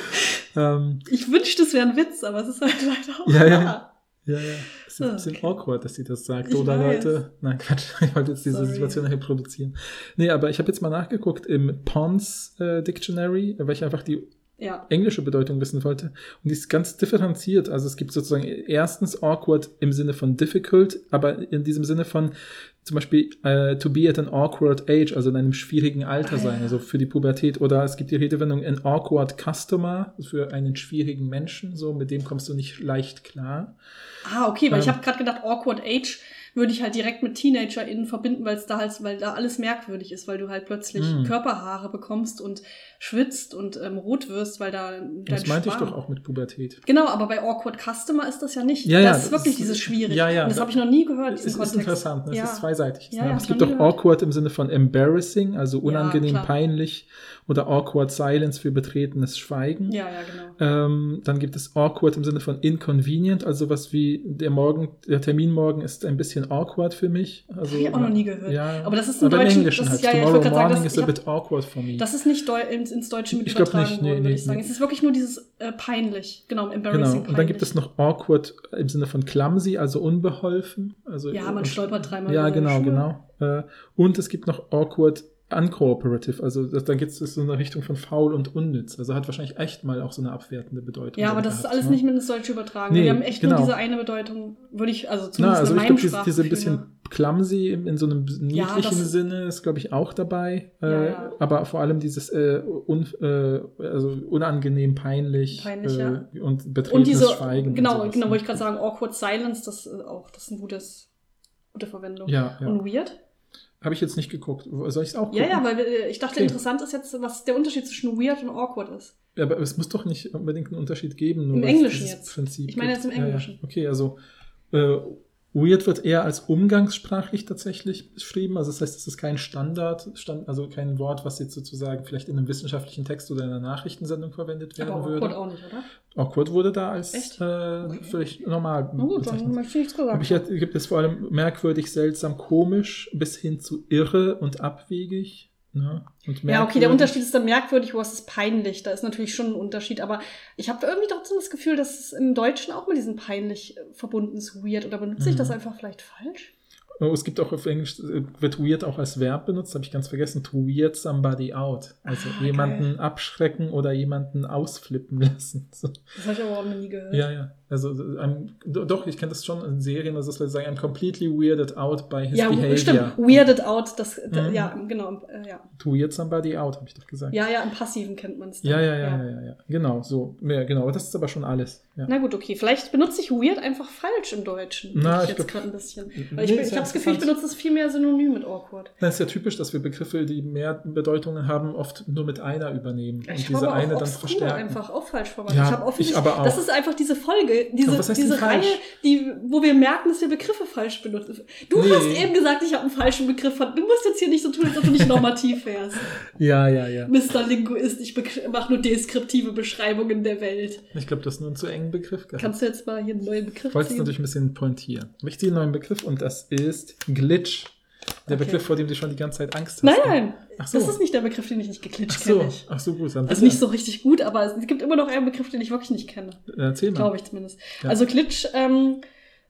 B: *laughs* ähm,
C: Ich wünschte, es wäre ein Witz, aber es ist halt leider auch
B: Ja, ja. Ja, ja. Ist ein
C: Ah,
B: bisschen
C: okay.
B: awkward, dass sie das sagt.
C: Ich
B: Oder
C: weiß.
B: Leute. Nein, Quatsch. *laughs* Ich wollte jetzt diese
C: Sorry.
B: Situation hier produzieren. Nee, aber ich habe jetzt mal nachgeguckt im Pons äh, Dictionary, weil ich einfach die
C: Ja.
B: englische Bedeutung wissen wollte. Und die ist ganz differenziert. Also es gibt sozusagen erstens awkward im Sinne von difficult, aber in diesem Sinne von zum Beispiel äh, to be at an awkward age, also in einem schwierigen Alter
C: Ah,
B: sein,
C: ja.
B: also für die Pubertät. Oder es gibt die Redewendung an awkward customer für einen schwierigen Menschen, so mit dem kommst du nicht leicht klar.
C: Ah, okay, weil ich
B: Ähm.
C: habe gerade gedacht, awkward age würde ich halt direkt mit TeenagerInnen verbinden, weil es da halt, weil da alles merkwürdig ist, weil du halt plötzlich
B: Mm.
C: Körperhaare bekommst und schwitzt und ähm, rot wirst, weil da dein
B: Das meinte ich
C: Schwarm-
B: doch auch mit Pubertät.
C: Genau, aber bei Awkward Customer ist das ja nicht.
B: Ja, ja,
C: das ist
B: das
C: wirklich
B: ist-
C: dieses schwierig.
B: ja, ja,
C: Und das
B: da-
C: habe ich noch nie gehört, diesen
B: ist
C: Kontext.
B: interessant, ne? es
C: ja.
B: ist zweiseitig.
C: Ja,
B: ne?
C: ja,
B: es gibt
C: ich nie gehört.
B: awkward im Sinne von embarrassing, also unangenehm,
C: klar.
B: peinlich oder awkward silence für betretenes Schweigen.
C: Ja, ja, genau.
B: Ähm, dann gibt es awkward im Sinne von inconvenient, also was wie der Morgen, der Termin morgen ist ein bisschen awkward für mich. Also,
C: Hab ich auch noch nie gehört.
B: Ja,
C: Aber das ist im
B: aber
C: Deutschen-
B: im Englischen
C: das
B: halt.
C: ist- ja, ja, ich
B: Tomorrow
C: gerade sagen,
B: morning
C: das-
B: is a
C: ich
B: bit awkward for me.
C: Das ist nicht Deu ins, ins Deutsche mit
B: Ich glaub
C: übertragen
B: nicht, nee, nee,
C: würde ich sagen.
B: nee.
C: Es ist wirklich nur dieses äh, peinlich. Genau, embarrassing
B: Genau.
C: peinlich.
B: Und dann gibt es noch awkward im Sinne von clumsy, also unbeholfen. Also
C: Ja, man
B: und-
C: stolpert dreimal
B: Ja, genau, genau. Äh, Und es gibt noch awkward uncooperative, also das, da geht es so in eine Richtung von faul und unnütz. Also hat wahrscheinlich echt mal auch so eine abwertende Bedeutung.
C: Ja, aber
B: dann
C: das ist
B: gehabt,
C: alles
B: ne?
C: nicht mit ins Deutsche übertragen.
B: Nee,
C: Wir haben echt
B: genau.
C: nur diese eine Bedeutung, würde ich, also
B: Na,
C: zumindest
B: also
C: in
B: ich
C: meinem
B: glaube, diese, diese ein bisschen
C: Sprachgefühl.
B: Clumsy in, in so einem niedlichen
C: das-
B: Sinne ist, glaube ich, auch dabei. Äh,
C: Ja, ja.
B: Aber vor allem dieses äh, un, äh, also unangenehm, peinlich,
C: Peinlich,
B: äh,
C: ja.
B: und betretenes
C: Und diese,
B: Schweigen.
C: genau, genau,
B: ne?
C: wollte ich gerade sagen, awkward silence, das ist auch, das ist ein gutes, gute Verwendung.
B: Ja, ja.
C: Und weird?
B: Habe ich jetzt nicht geguckt. Soll ich es auch gucken?
C: Ja, ja, weil wir- ich dachte,
B: Okay.
C: interessant ist jetzt, was der Unterschied zwischen weird und awkward ist.
B: Ja, aber es muss doch nicht unbedingt einen Unterschied geben. Nur
C: Im Englischen jetzt.
B: Prinzip
C: Ich meine jetzt im Englischen.
B: Ja, ja. Okay, also äh, weird wird eher als umgangssprachlich tatsächlich beschrieben. Also das heißt, es ist kein Standard, Stand, also kein Wort, was jetzt sozusagen vielleicht in einem wissenschaftlichen Text oder in einer Nachrichtensendung verwendet werden
C: Aber
B: würde.
C: awkward auch nicht, oder?
B: Awkward wurde da als
C: Echt?
B: äh,
C: Okay.
B: völlig normal
C: Na gut, dann
B: bezeichnet.
C: möchte ich nichts gesagt.
B: Hier gibt es vor allem merkwürdig, seltsam, komisch bis hin zu irre und abwegig. Ne?
C: Ja, okay, der
B: merkwürdig.
C: Unterschied ist dann merkwürdig, wo es ist peinlich. Da ist natürlich schon ein Unterschied, aber ich habe irgendwie trotzdem das Gefühl, dass es im Deutschen auch mit diesem peinlich äh, verbunden ist, weird. Oder benutze ich
B: Mhm.
C: das einfach vielleicht falsch?
B: Oh, es gibt auch auf Englisch, äh, wird weird auch als Verb benutzt, habe ich ganz vergessen. To weird somebody out. Also
C: Ah,
B: jemanden
C: geil.
B: abschrecken oder jemanden ausflippen *laughs* lassen. So.
C: Das habe ich aber auch noch nie gehört.
B: Ja, ja. Also I'm, do- doch, ich kenne das schon in Serien, dass Leute sagen, I'm completely weirded out by his
C: Ja,
B: behavior.
C: stimmt. Weirded out, das, da,
B: Mhm.
C: ja, genau. Äh, ja.
B: To weird somebody out, habe ich doch gesagt.
C: ja, ja, im Passiven kennt man es.
B: Ja, ja, ja, ja, ja, ja. Genau, so. Ja, genau, aber das ist aber schon alles. Ja.
C: Na gut, okay. Vielleicht benutze ich weird einfach falsch im Deutschen.
B: Na, ich
C: ich jetzt gerade ein bisschen.
B: Nee,
C: Weil ich,
B: ist
C: ich
B: ja
C: habe das Gefühl, ich benutze es viel mehr synonym mit awkward.
B: Das ist ja typisch, dass wir Begriffe, die mehr Bedeutungen haben, oft nur mit einer übernehmen und
C: Ich
B: diese
C: habe
B: eine
C: auch
B: dann verstärken.
C: einfach auch falsch verwandt.
B: Ja,
C: ich habe offensichtlich,
B: ich aber auch.
C: Das ist einfach diese Folge, diese, diese? Reihe, die, wo wir merken, dass wir Begriffe falsch benutzen. Du
B: Nee.
C: hast eben gesagt, ich habe einen falschen Begriff. Du musst jetzt hier nicht so tun, als ob du nicht normativ wärst. *laughs*
B: Ja, ja, ja.
C: Mr. Linguist, ich mache nur deskriptive Beschreibungen der Welt.
B: Ich glaube, das ist nur ein zu engen Begriff gehabt.
C: Kannst du jetzt mal hier einen neuen Begriff
B: Ich wollte es natürlich ein bisschen pointieren. Ich ziehe einen neuen Begriff und das ist Glitch. Der
C: Okay.
B: Begriff, vor dem du schon die ganze Zeit Angst hast.
C: Nein, nein.
B: Ach so.
C: Das ist nicht der Begriff, den ich nicht geklitscht
B: Ach so,
C: kenne. Ich.
B: ach so gut. Dann
C: Also nicht so richtig gut, aber es gibt immer noch einen Begriff, den ich wirklich nicht kenne.
B: Erzähl mal.
C: Glaube ich zumindest.
B: Ja.
C: Also Glitch, ähm,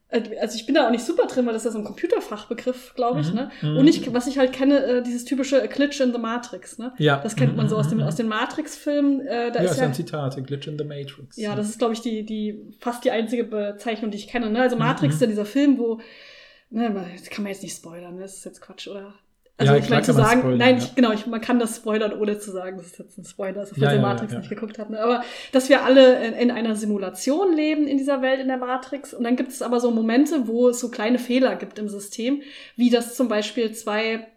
C: äh, also ich bin da auch nicht super drin, weil das ist ja so ein Computerfachbegriff, glaube ich.
B: Mhm,
C: Ne?
B: mhm.
C: Und ich, was ich halt kenne, äh, dieses typische Glitch in the Matrix. Ne?
B: Ja.
C: Das kennt man so aus, dem,
B: Mhm,
C: aus den Matrix-Filmen. Äh, da
B: Ja,
C: ist
B: ist
C: ja,
B: ein Zitat, Glitch in the Matrix.
C: ja, das ist, glaube ich, die, die fast die einzige Bezeichnung, die ich kenne. Ne? Also
B: Mhm,
C: Matrix
B: mhm.
C: ist ja dieser Film, wo, ne, das kann man jetzt nicht spoilern, ne? das ist jetzt Quatsch, oder? Also
B: Ja,
C: meine zu sagen,
B: spoilern,
C: nein,
B: ja.
C: ich, genau, ich, man kann das spoilern, ohne zu sagen, das ist jetzt ein Spoiler, also falls
B: Ja,
C: ihr
B: ja,
C: Matrix nicht geguckt habt. Ne? Aber dass wir alle in, in einer Simulation leben in dieser Welt, in der Matrix. Und dann gibt es aber so Momente, wo es so kleine Fehler gibt im System, wie das zum Beispiel zwei,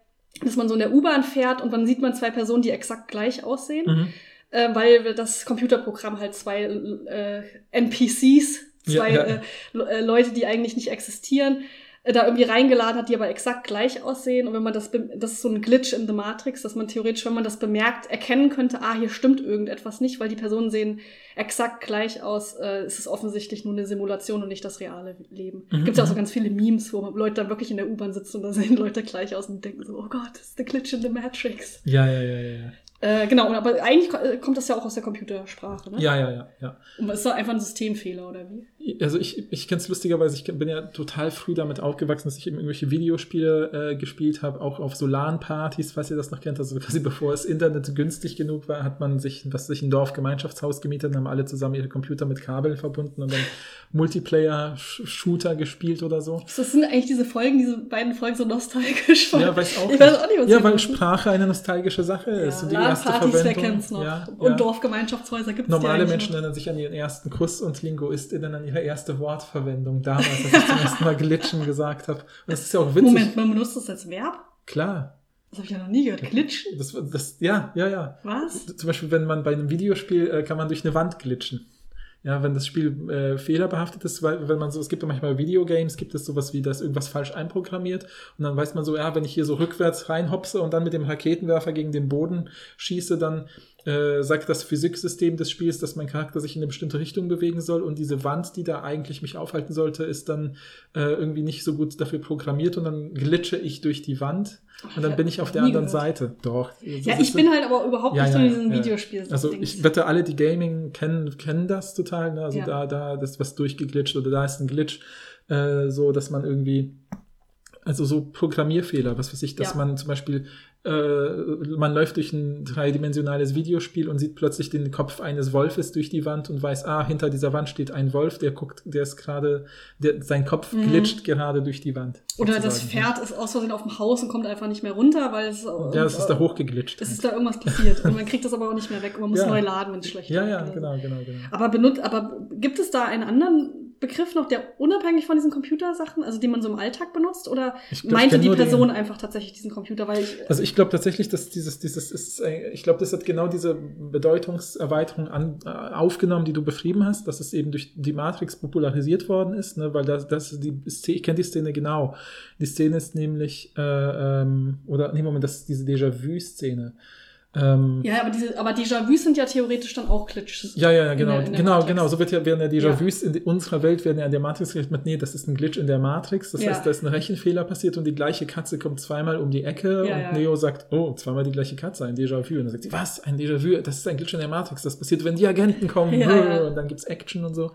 C: dass man so in der U-Bahn fährt und dann sieht man zwei Personen, die exakt gleich aussehen
B: Mhm.
C: äh, weil das Computerprogramm halt zwei äh, NPCs, zwei. Äh, äh, Leute, die eigentlich nicht existieren, da irgendwie reingeladen hat, die aber exakt gleich aussehen. Und wenn man das, das ist so ein Glitch in the Matrix, dass man theoretisch, wenn man das bemerkt, erkennen könnte, ah, hier stimmt irgendetwas nicht, weil die Personen sehen exakt gleich aus. Äh, es ist offensichtlich nur eine Simulation und nicht das reale Leben.
B: Mhm,
C: Gibt ja auch so
B: mhm.
C: ganz viele Memes, wo Leute dann wirklich in der U-Bahn sitzen und da sehen Leute gleich aus und denken so, oh Gott, das ist the Glitch in the Matrix.
B: Ja, ja, ja, ja.
C: Äh, genau, aber eigentlich äh, kommt das ja auch aus der Computersprache, ne?
B: Ja, ja, ja, ja.
C: Und ist doch einfach ein Systemfehler, oder wie?
B: Also ich, ich kenne es lustigerweise, ich bin ja total früh damit aufgewachsen, dass ich eben irgendwelche Videospiele äh, gespielt habe, auch auf so LAN-Partys, falls ihr das noch kennt. Also quasi *laughs* bevor das Internet günstig genug war, hat man sich, was sich ein Dorfgemeinschaftshaus gemietet und haben alle zusammen ihre Computer mit Kabeln verbunden und dann *laughs* Multiplayer-Shooter gespielt oder so.
C: Das sind eigentlich diese Folgen, diese beiden Folgen so nostalgisch.
B: Ja, weiß auch
C: Ich weiß auch nicht, was
B: Ja, weil. Sprache eine nostalgische Sache ist.
C: Ja,
B: und erste
C: LAN-Partys, wer kennt's noch?
B: Ja,
C: Und
B: ja.
C: Dorfgemeinschaftshäuser gibt es
B: Normale Menschen erinnern sich an ihren ersten Kuss und LinguistInnen an ihre erste Wortverwendung damals, als ich zum ersten Mal glitschen gesagt habe. Und das ist ja auch witzig.
C: Moment, man benutzt das als Verb?
B: Klar.
C: Das habe ich ja noch nie gehört. Glitschen?
B: Das, das, ja, ja, ja.
C: Was?
B: Zum Beispiel, wenn man bei einem Videospiel äh, kann man durch eine Wand glitschen. Ja, wenn das Spiel äh, fehlerbehaftet ist, weil wenn man so, es gibt ja manchmal Videogames, gibt es sowas wie, dass irgendwas falsch einprogrammiert und dann weiß man so, ja, wenn ich hier so rückwärts reinhopse und dann mit dem Raketenwerfer gegen den Boden schieße, dann äh, sagt das Physiksystem des Spiels, dass mein Charakter sich in eine bestimmte Richtung bewegen soll und diese Wand, die da eigentlich mich aufhalten sollte, ist dann äh, irgendwie nicht so gut dafür programmiert und dann glitsche ich durch die Wand und dann bin ich auf der anderen
C: gehört.
B: Seite. Doch.
C: Ja, ich bin halt aber überhaupt
B: Ja,
C: nicht
B: ja,
C: so in diesem
B: ja.
C: Videospiel.
B: Also ich wette, alle, die Gaming kennen, kennen das total. Ne? Also
C: Ja.
B: da, da, das ist was durchgeglitscht oder da ist ein Glitch, äh, so dass man irgendwie, also so Programmierfehler, was weiß ich, dass
C: Ja.
B: man zum Beispiel, man läuft durch ein dreidimensionales Videospiel und sieht plötzlich den Kopf eines Wolfes durch die Wand und weiß, ah, hinter dieser Wand steht ein Wolf, der guckt, der ist gerade, der, sein Kopf
C: Mhm.
B: glitscht gerade durch die Wand.
C: Oder das
B: sozusagen.
C: Pferd ist aus Versehen auf dem Haus und kommt einfach nicht mehr runter, weil es.
B: Ja, es ist da hochgeglitscht.
C: Es ist da irgendwas passiert. Und man kriegt das aber auch nicht mehr weg und man muss *laughs*
B: Ja.
C: neu laden, wenn es schlecht
B: ja,
C: läuft
B: ja,
C: so.
B: genau, genau, genau.
C: Aber benutzt, aber gibt es da einen anderen Begriff noch, der unabhängig von diesen Computersachen, also den man so im Alltag benutzt? Oder
B: glaub,
C: meinte die
B: nur den-
C: Person einfach tatsächlich diesen Computer? Weil ich.
B: Also ich glaube tatsächlich, dass dieses, dieses ist, äh, ich glaube, das hat genau diese Bedeutungserweiterung an, äh, aufgenommen, die du beschrieben hast, dass es eben durch die Matrix popularisiert worden ist, ne, weil das, das die Szene, ich kenne die Szene genau. Die Szene ist nämlich, äh, ähm, oder nee, Moment, das ist diese Déjà-vu-Szene. Ähm,
C: ja, aber diese, aber Déjà-vus sind ja theoretisch dann auch Glitches.
B: ja, ja, ja,
C: in
B: genau,
C: der- in
B: genau,
C: Matrix.
B: genau. So wird ja, werden ja Déjà-vus in die- unserer Welt werden ja in der Matrix gerechnet mit, nee, das ist ein Glitch in der Matrix. Das
C: Ja.
B: heißt, da ist ein Rechenfehler passiert und die gleiche Katze kommt zweimal um die Ecke
C: Ja,
B: und
C: ja.
B: Neo sagt, oh, zweimal die gleiche Katze, ein Déjà-vu. Und dann sagt sie, was? Ein Déjà-vu? Das ist ein Glitch in der Matrix. Das passiert, wenn die Agenten kommen. *laughs*
C: Ja, ja.
B: Und dann gibt's Action und so.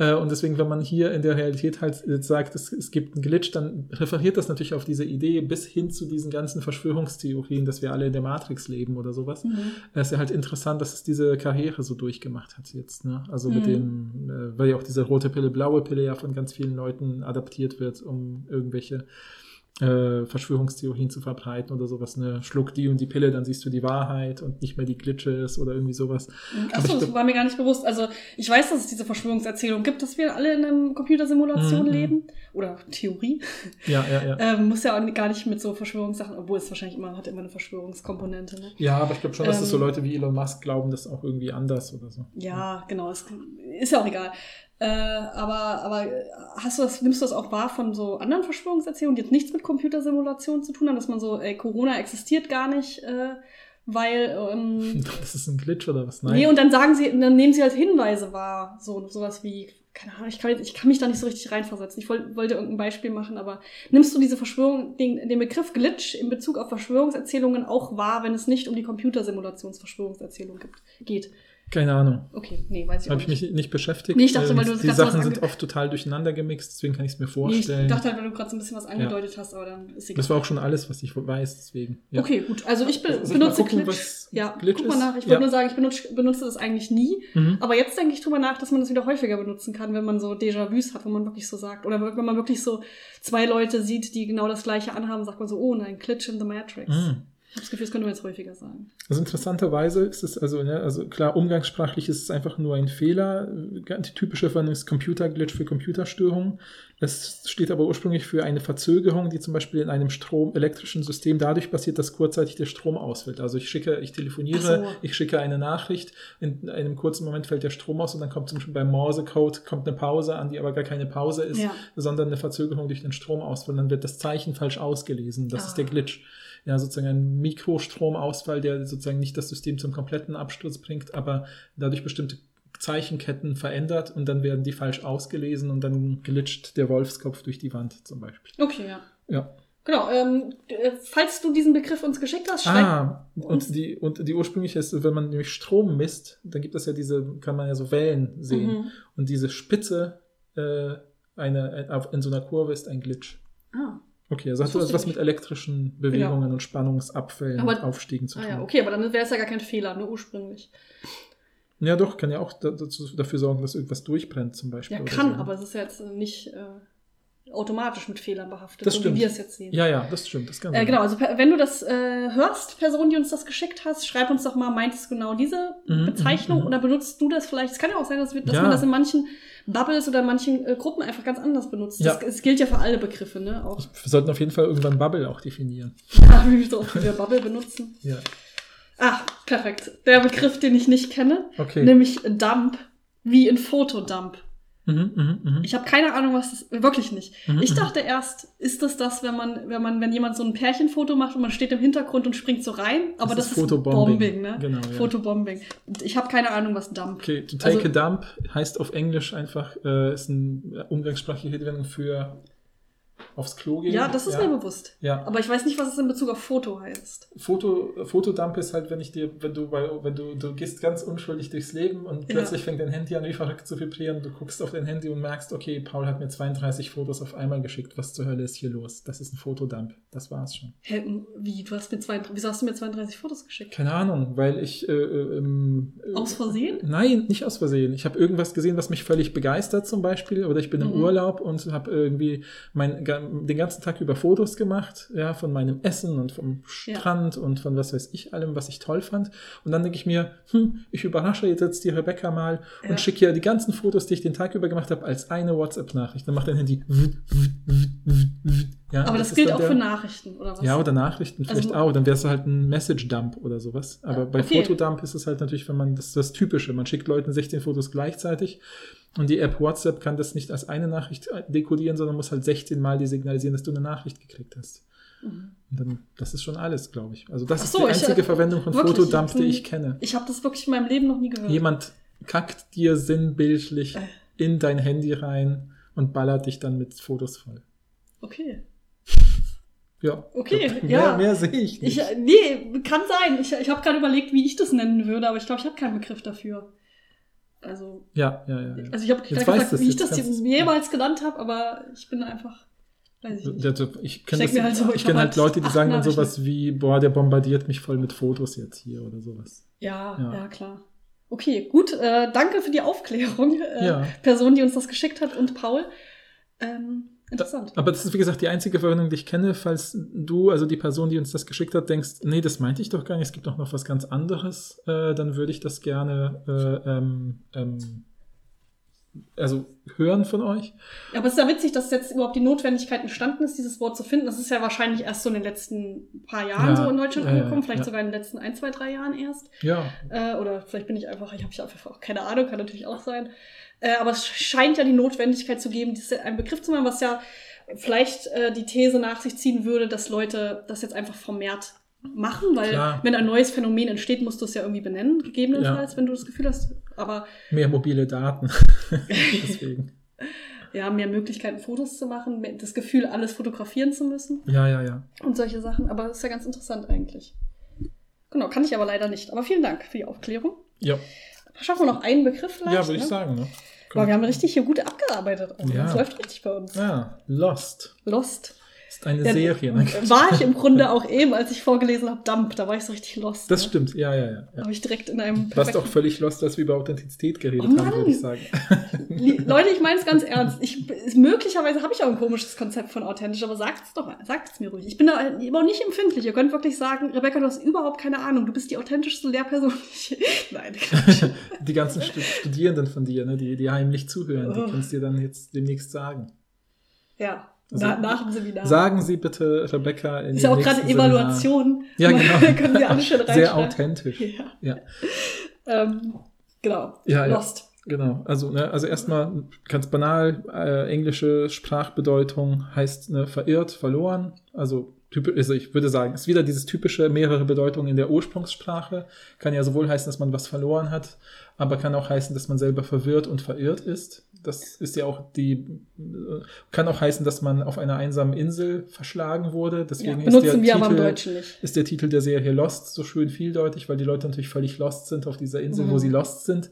B: Äh, und deswegen, wenn man hier in der Realität halt sagt, es, es gibt einen Glitch, dann referiert das natürlich auf diese Idee bis hin zu diesen ganzen Verschwörungstheorien, dass wir alle in der Matrix leben oder sowas.
C: Mhm.
B: Es ist ja halt interessant, dass es diese Karriere so durchgemacht hat jetzt. Ne? Also mit
C: Mhm.
B: dem, äh, weil ja auch diese rote Pille, blaue Pille ja von ganz vielen Leuten adaptiert wird, um irgendwelche äh, Verschwörungstheorien zu verbreiten oder sowas. Ne? Schluck die und die Pille, dann siehst du die Wahrheit und nicht mehr die Glitches oder irgendwie sowas.
C: Achso, das war mir gar nicht bewusst. Also ich weiß, dass es diese Verschwörungserzählung gibt, dass wir alle in einer Computersimulation
B: Mhm.
C: leben. Oder Theorie.
B: Ja, ja, ja. *laughs*
C: Ähm, muss ja auch gar nicht mit so Verschwörungssachen, obwohl es wahrscheinlich immer hat immer eine Verschwörungskomponente. Ne?
B: Ja, aber ich glaube schon, dass es so
C: Ähm,
B: Leute wie Elon Musk glauben, das auch irgendwie anders oder so.
C: Ja, genau. Es ist ja auch egal. Äh, aber, aber hast du das, nimmst du das auch wahr von so anderen Verschwörungserzählungen, die jetzt nichts mit Computersimulation zu tun haben, dass man so, ey, Corona existiert gar nicht, äh, weil ähm, *laughs*
B: Das ist ein Glitch oder was?
C: Nee, und dann sagen sie, dann nehmen sie als Hinweise wahr, so sowas wie, keine Ahnung, ich kann, ich kann mich da nicht so richtig reinversetzen. Ich wollt, wollte irgendein Beispiel machen, aber nimmst du diese Verschwörung, den, den Begriff Glitch in Bezug auf Verschwörungserzählungen auch wahr, wenn es nicht um die Computersimulationsverschwörungserzählung gibt, geht?
B: Keine Ahnung.
C: Okay, nee, weiß ich auch
B: Habe ich
C: nicht.
B: mich nicht beschäftigt.
C: Nee, ich dachte,
B: Ähm,
C: weil du das
B: Die Sachen sind oft total durcheinander gemixt, deswegen kann ich es mir
C: Nee, ich
B: vorstellen.
C: dachte halt, weil du gerade so ein bisschen was angedeutet hast, aber dann ist egal.
B: das war auch schon alles, was ich weiß, deswegen. Ja.
C: Okay, gut. Also ich be
B: mal
C: benutze
B: gucken,
C: Glitch. Ja,
B: Glitch
C: guck mal nach. Ich
B: Ja.
C: wollte nur sagen, ich benutze, benutze das eigentlich nie.
B: Mhm.
C: Aber jetzt denke ich drüber nach, dass man das wieder häufiger benutzen kann, wenn man so Déjà-vus hat, wo man wirklich so sagt. Oder wenn man wirklich so zwei Leute sieht, die genau das gleiche anhaben, sagt man so, oh nein, Glitch in the Matrix.
B: Mhm.
C: Ich habe das Gefühl, das könnte man jetzt häufiger sagen.
B: Also interessanterweise ist es, also, ne, also klar, umgangssprachlich ist es einfach nur ein Fehler. Die typische Verwendung ist Computerglitch für Computerstörungen. Es steht aber ursprünglich für eine Verzögerung, die zum Beispiel in einem Strom, elektrischen System dadurch passiert, dass kurzzeitig der Strom ausfällt. Also ich schicke, ich telefoniere,
C: so.
B: ich schicke eine Nachricht, in einem kurzen Moment fällt der Strom aus und dann kommt zum Beispiel beim Morsecode kommt eine Pause an, die aber gar keine Pause ist,
C: Ja.
B: sondern eine Verzögerung durch den Stromausfall. Dann wird das Zeichen falsch ausgelesen. Das
C: Ah.
B: ist der Glitch ja, sozusagen ein Mikrostromausfall, der sozusagen nicht das System zum kompletten Absturz bringt, aber dadurch bestimmte Zeichenketten verändert und dann werden die falsch ausgelesen und dann glitscht der Wolfskopf durch die Wand zum Beispiel.
C: Okay, ja.
B: Ja.
C: Genau, ähm, äh, falls du diesen Begriff uns geschickt hast, schreib.
B: Ah, und die, und die ursprüngliche ist, wenn man nämlich Strom misst, dann gibt es ja diese, kann man ja so Wellen sehen.
C: Mhm.
B: Und diese Spitze äh, eine, auf- in so einer Kurve ist ein Glitch.
C: Ah.
B: Okay, also
C: Das
B: hat das was mit elektrischen Bewegungen und Spannungsabfällen
C: Aber-
B: und Aufstiegen zu
C: ah
B: tun.
C: ja, okay, aber dann wäre es ja gar kein Fehler, nur ursprünglich.
B: Ja, doch, kann ja auch da- dazu, dafür sorgen, dass irgendwas durchbrennt, zum Beispiel.
C: Ja, kann,
B: so.
C: aber es ist ja jetzt nicht äh, automatisch mit Fehlern behaftet,
B: Das
C: so
B: stimmt.
C: wie wir es jetzt sehen.
B: Ja, ja, das stimmt. Das kann
C: Äh, genau, also wenn du das äh, hörst, Person, die uns das geschickt hast, schreib uns doch mal, meintest du genau diese
B: Mhm,
C: Bezeichnung
B: mhm, mhm.
C: oder benutzt du das vielleicht? Es kann ja auch sein, dass, wir, dass man das in manchen Bubbles oder manchen äh, Gruppen einfach ganz anders benutzt.
B: Ja.
C: Das, es gilt ja für alle Begriffe, ne? Auch
B: Wir sollten auf jeden Fall irgendwann Bubble auch definieren. *laughs*
C: ja, wie so oft wir Bubble benutzen.
B: Ja.
C: Ah, perfekt. Der Begriff, den ich nicht kenne,
B: Okay.
C: nämlich Dump, wie in Fotodump.
B: Mhm, mhm, mhm.
C: Ich habe keine Ahnung, was das wirklich nicht.
B: Mhm,
C: Ich
B: mhm.
C: dachte erst, ist das das, wenn man, wenn man, wenn jemand so ein Pärchenfoto macht und man steht im Hintergrund und springt so rein, aber das,
B: ist
C: ist
B: Fotobombing.
C: Bombing, ne?
B: Genau, ja.
C: Fotobombing. Und ich habe keine Ahnung, was Dump.
B: Okay, to take
C: Also-
B: a dump heißt auf Englisch einfach, äh, ist eine umgangssprachliche Redewendung für aufs Klo gehen.
C: Ja, das ist
B: ja.
C: mir bewusst.
B: Ja.
C: Aber ich weiß nicht, was es in Bezug auf Foto heißt.
B: Foto, Fotodump ist halt, wenn ich dir, wenn du bei, wenn du, du gehst ganz unschuldig durchs Leben und
C: Ja.
B: plötzlich fängt dein Handy an, wie verrückt zu vibrieren. Du guckst auf dein Handy und merkst, okay, Paul hat mir 32 Fotos auf einmal geschickt. Was zur Hölle ist hier los? Das ist ein Fotodump. Das war's schon.
C: Hä, wie? Du hast mir 32, wieso hast du mir 32 Fotos geschickt?
B: Keine Ahnung, weil ich äh, äh, ähm, äh,
C: Aus Versehen?
B: Nein, nicht aus Versehen. Ich habe irgendwas gesehen, was mich völlig begeistert zum Beispiel. Oder ich bin im
C: Mhm.
B: Urlaub und habe irgendwie mein, den ganzen Tag über Fotos gemacht, ja, von meinem Essen und vom
C: Ja.
B: Strand und von was weiß ich allem, was ich toll fand. Und dann denke ich mir, hm, ich überrasche jetzt die Rebecca mal und
C: Ja.
B: schicke ihr die ganzen Fotos, die ich den Tag über gemacht habe, als eine WhatsApp-Nachricht. Dann macht dein Handy. Ja,
C: Aber das,
B: ist
C: gilt auch
B: der-
C: für Nachrichten, oder was?
B: ja, oder Nachrichten vielleicht
C: Also-
B: auch. Dann wäre es halt ein Message-Dump oder sowas. Aber
C: Ja,
B: bei
C: okay.
B: Fotodump ist es halt natürlich, wenn man, das ist das Typische. Man schickt Leuten 16 Fotos gleichzeitig und die App WhatsApp kann das nicht als eine Nachricht dekodieren, sondern muss halt 16 Mal die signalisieren, dass du eine Nachricht gekriegt hast.
C: Mhm.
B: Und dann, das ist schon alles, glaube ich. Also das
C: Ach
B: ist
C: so,
B: die
C: ich-
B: einzige Verwendung von
C: wirklich,
B: Fotodump, die
C: hm.
B: ich kenne.
C: Ich habe das wirklich in meinem Leben noch nie gehört.
B: Jemand kackt dir sinnbildlich
C: Äh.
B: in dein Handy rein und ballert dich dann mit Fotos voll.
C: Okay.
B: Ja.
C: Okay,
B: mehr,
C: ja.
B: Mehr sehe ich nicht.
C: Ich, nee, kann sein. Ich, ich habe gerade überlegt, wie ich das nennen würde, aber ich glaube, ich habe keinen Begriff dafür. Also,
B: Ja, ja, ja. ja.
C: also ich habe gerade gesagt, wie ich das jemals genannt habe, aber ich bin einfach, weiß ich nicht.
B: Also, ich kenne
C: halt so, ich
B: kenn halt
C: halt
B: Leute, die sagen dann *laughs* sowas wie, boah, der bombardiert mich voll mit Fotos jetzt hier oder sowas.
C: Ja,
B: Ja.
C: ja, klar. Okay, gut. Äh, danke für die Aufklärung. Äh,
B: Ja.
C: Person, die uns das geschickt hat und Paul. Ähm, interessant.
B: Aber das ist, wie gesagt, die einzige Verwendung, die ich kenne, falls du, also die Person, die uns das geschickt hat, denkst, nee, das meinte ich doch gar nicht, es gibt doch noch was ganz anderes, äh, dann würde ich das gerne äh, ähm, ähm, also hören von euch.
C: Ja, aber es ist ja witzig, dass jetzt überhaupt die Notwendigkeit entstanden ist, dieses Wort zu finden. Das ist ja wahrscheinlich erst so in den letzten paar Jahren
B: Ja,
C: so in Deutschland
B: ja,
C: angekommen, vielleicht
B: ja.
C: sogar in den letzten ein, zwei, drei Jahren erst.
B: Ja,
C: Äh, oder vielleicht bin ich einfach, ich habe ja einfach auch keine Ahnung, kann natürlich auch sein. Äh, aber es scheint ja die Notwendigkeit zu geben, diese, einen Begriff zu machen, was ja vielleicht äh, die These nach sich ziehen würde, dass Leute das jetzt einfach vermehrt machen, weil
B: Klar.
C: wenn ein neues Phänomen entsteht, musst du es ja irgendwie benennen, gegebenenfalls,
B: Ja.
C: wenn du das Gefühl hast. Aber
B: mehr mobile Daten. *laughs* Deswegen. *laughs*
C: ja, mehr Möglichkeiten, Fotos zu machen, das Gefühl, alles fotografieren zu müssen
B: Ja, ja, ja.
C: und solche Sachen. Aber das ist ja ganz interessant eigentlich. Genau, kann ich aber leider nicht. Aber vielen Dank für die Aufklärung.
B: Ja,
C: Schaffen wir noch einen Begriff vielleicht?
B: ja würde ich
C: ne?
B: sagen. Ne?
C: Boah, wir haben richtig hier gut abgearbeitet. Also,
B: Ja.
C: Das läuft richtig bei uns.
B: Ja, Lost
C: Lost.
B: Ist eine
C: Ja,
B: Serie. Ne? *laughs*
C: War ich im Grunde auch eben, als ich vorgelesen habe, Dump, da war ich so richtig lost.
B: Das
C: ne?
B: stimmt, ja, ja, ja.
C: Habe ich direkt in einem
B: Du warst auch
C: perfekten-
B: völlig lost, dass wir über Authentizität geredet
C: Oh
B: haben, würde ich sagen. *laughs*
C: Leute, ich meine es ganz ernst. Ich, möglicherweise habe ich auch ein komisches Konzept von authentisch, aber sagt es doch. Sagt es mir ruhig. Ich bin da auch nicht empfindlich. Ihr könnt wirklich sagen, Rebecca, du hast überhaupt keine Ahnung. Du bist die authentischste Lehrperson. *laughs* die Nein.
B: Die ganzen Stu- Studierenden von dir, ne, die, die heimlich zuhören, die
C: Oh.
B: können es dir dann jetzt demnächst sagen.
C: ja.
B: Also,
C: Na, nach dem Seminar.
B: Sagen Sie bitte Rebecca in
C: ist ja auch gerade. Evaluation.
B: Ja, *laughs* genau.
C: Können Sie alle schön
B: Sehr authentisch. *laughs*
C: Ja.
B: Ja,
C: Ähm, genau.
B: Ja, ja.
C: Lost.
B: genau. Also, ne, also erstmal ganz banal, äh, englische Sprachbedeutung heißt ne, verirrt, verloren. Also, typisch, also ich würde sagen, ist wieder dieses typische mehrere Bedeutungen in der Ursprungssprache. Kann ja sowohl heißen, dass man was verloren hat, aber kann auch heißen, dass man selber verwirrt und verirrt ist. Das ist ja auch die, kann auch heißen, dass man auf einer einsamen Insel verschlagen wurde.
C: Ja,
B: Deswegen ist
C: benutzen
B: der
C: wir aber im
B: Titel, ist der Titel der Serie Lost so schön vieldeutig, weil die Leute natürlich völlig lost sind auf dieser Insel,
C: Mhm.
B: wo sie lost sind.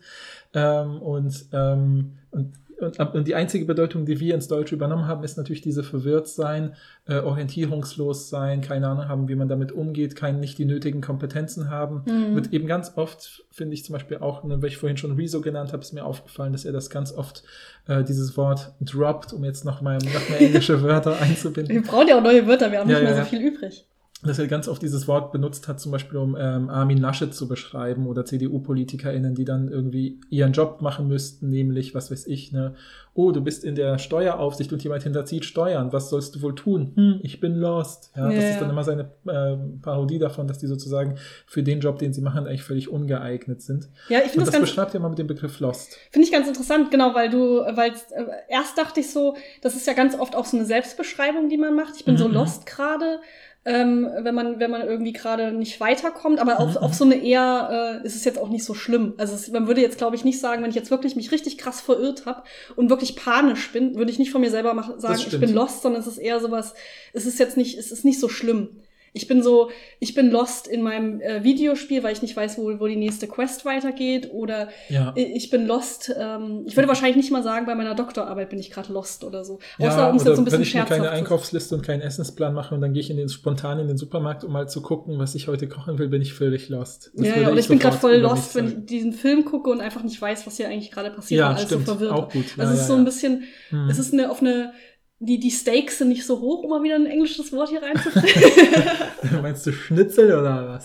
B: Ähm, und, ähm, und, und, und die einzige Bedeutung, die wir ins Deutsche übernommen haben, ist natürlich diese verwirrt sein, äh, orientierungslos sein, keine Ahnung haben, wie man damit umgeht, kein, nicht die nötigen Kompetenzen haben.
C: Mhm.
B: Wird eben ganz oft, finde ich zum Beispiel auch, ne, weil ich vorhin schon Rezo genannt habe, ist mir aufgefallen, dass er das ganz oft, äh, dieses Wort droppt, um jetzt noch mal noch mehr englische Wörter *laughs* einzubinden
C: Wir brauchen ja auch neue Wörter, wir haben
B: Ja,
C: nicht mehr
B: ja,
C: so viel übrig.
B: Dass er ganz oft dieses Wort benutzt hat, zum Beispiel um ähm, Armin Laschet zu beschreiben oder CDU-PolitikerInnen, die dann irgendwie ihren Job machen müssten, nämlich, was weiß ich, ne, oh, du bist in der Steueraufsicht und jemand hinterzieht Steuern, was sollst du wohl tun? Hm, ich bin lost. Ja,
C: Ja,
B: das
C: ja.
B: ist dann immer seine ähm, Parodie davon, dass die sozusagen für den Job, den sie machen, eigentlich völlig ungeeignet sind.
C: Ja, ich finde
B: das
C: das, ganz,
B: beschreibt ja mal mit dem Begriff lost.
C: finde ich ganz interessant, genau, weil du, weil äh, erst dachte ich so, das ist ja ganz oft auch so eine Selbstbeschreibung, die man macht. Ich bin so
B: Mhm,
C: lost gerade, ähm, wenn man, wenn man irgendwie gerade nicht weiterkommt, aber auf,
B: Mhm.
C: auf so eine eher, äh, ist es jetzt auch nicht so schlimm. Also es, man würde jetzt, glaube ich, nicht sagen, wenn ich jetzt wirklich mich richtig krass verirrt habe und wirklich panisch bin, würde ich nicht von mir selber mach, sagen, ich bin lost, sondern es ist eher sowas, es ist jetzt nicht, es ist nicht so schlimm. Ich bin so, ich bin lost in meinem äh, Videospiel, weil ich nicht weiß, wo, wo die nächste Quest weitergeht. Oder
B: Ja.
C: ich bin lost. Ähm, ich würde wahrscheinlich nicht mal sagen, bei meiner Doktorarbeit bin ich gerade lost oder so.
B: Ja,
C: Außer um es
B: oder
C: jetzt so ein bisschen
B: wenn ich mir keine Einkaufsliste und keinen Essensplan mache und dann gehe ich in den, spontan in den Supermarkt, um mal zu gucken, was ich heute kochen will, bin ich völlig lost. Das
C: Ja, ja, und ich bin gerade voll lost, wenn ich diesen Film gucke und einfach nicht weiß, was hier eigentlich gerade passiert,
B: Ja,
C: weil alles
B: stimmt.
C: so verwirrt.
B: Auch gut. Ja,
C: also es ist so ein bisschen,
B: Hm.
C: es ist eine, auf eine, die, die Stakes sind nicht so hoch, um mal wieder ein englisches Wort hier *laughs* reinzubringen. *laughs*
B: Meinst du Schnitzel oder was?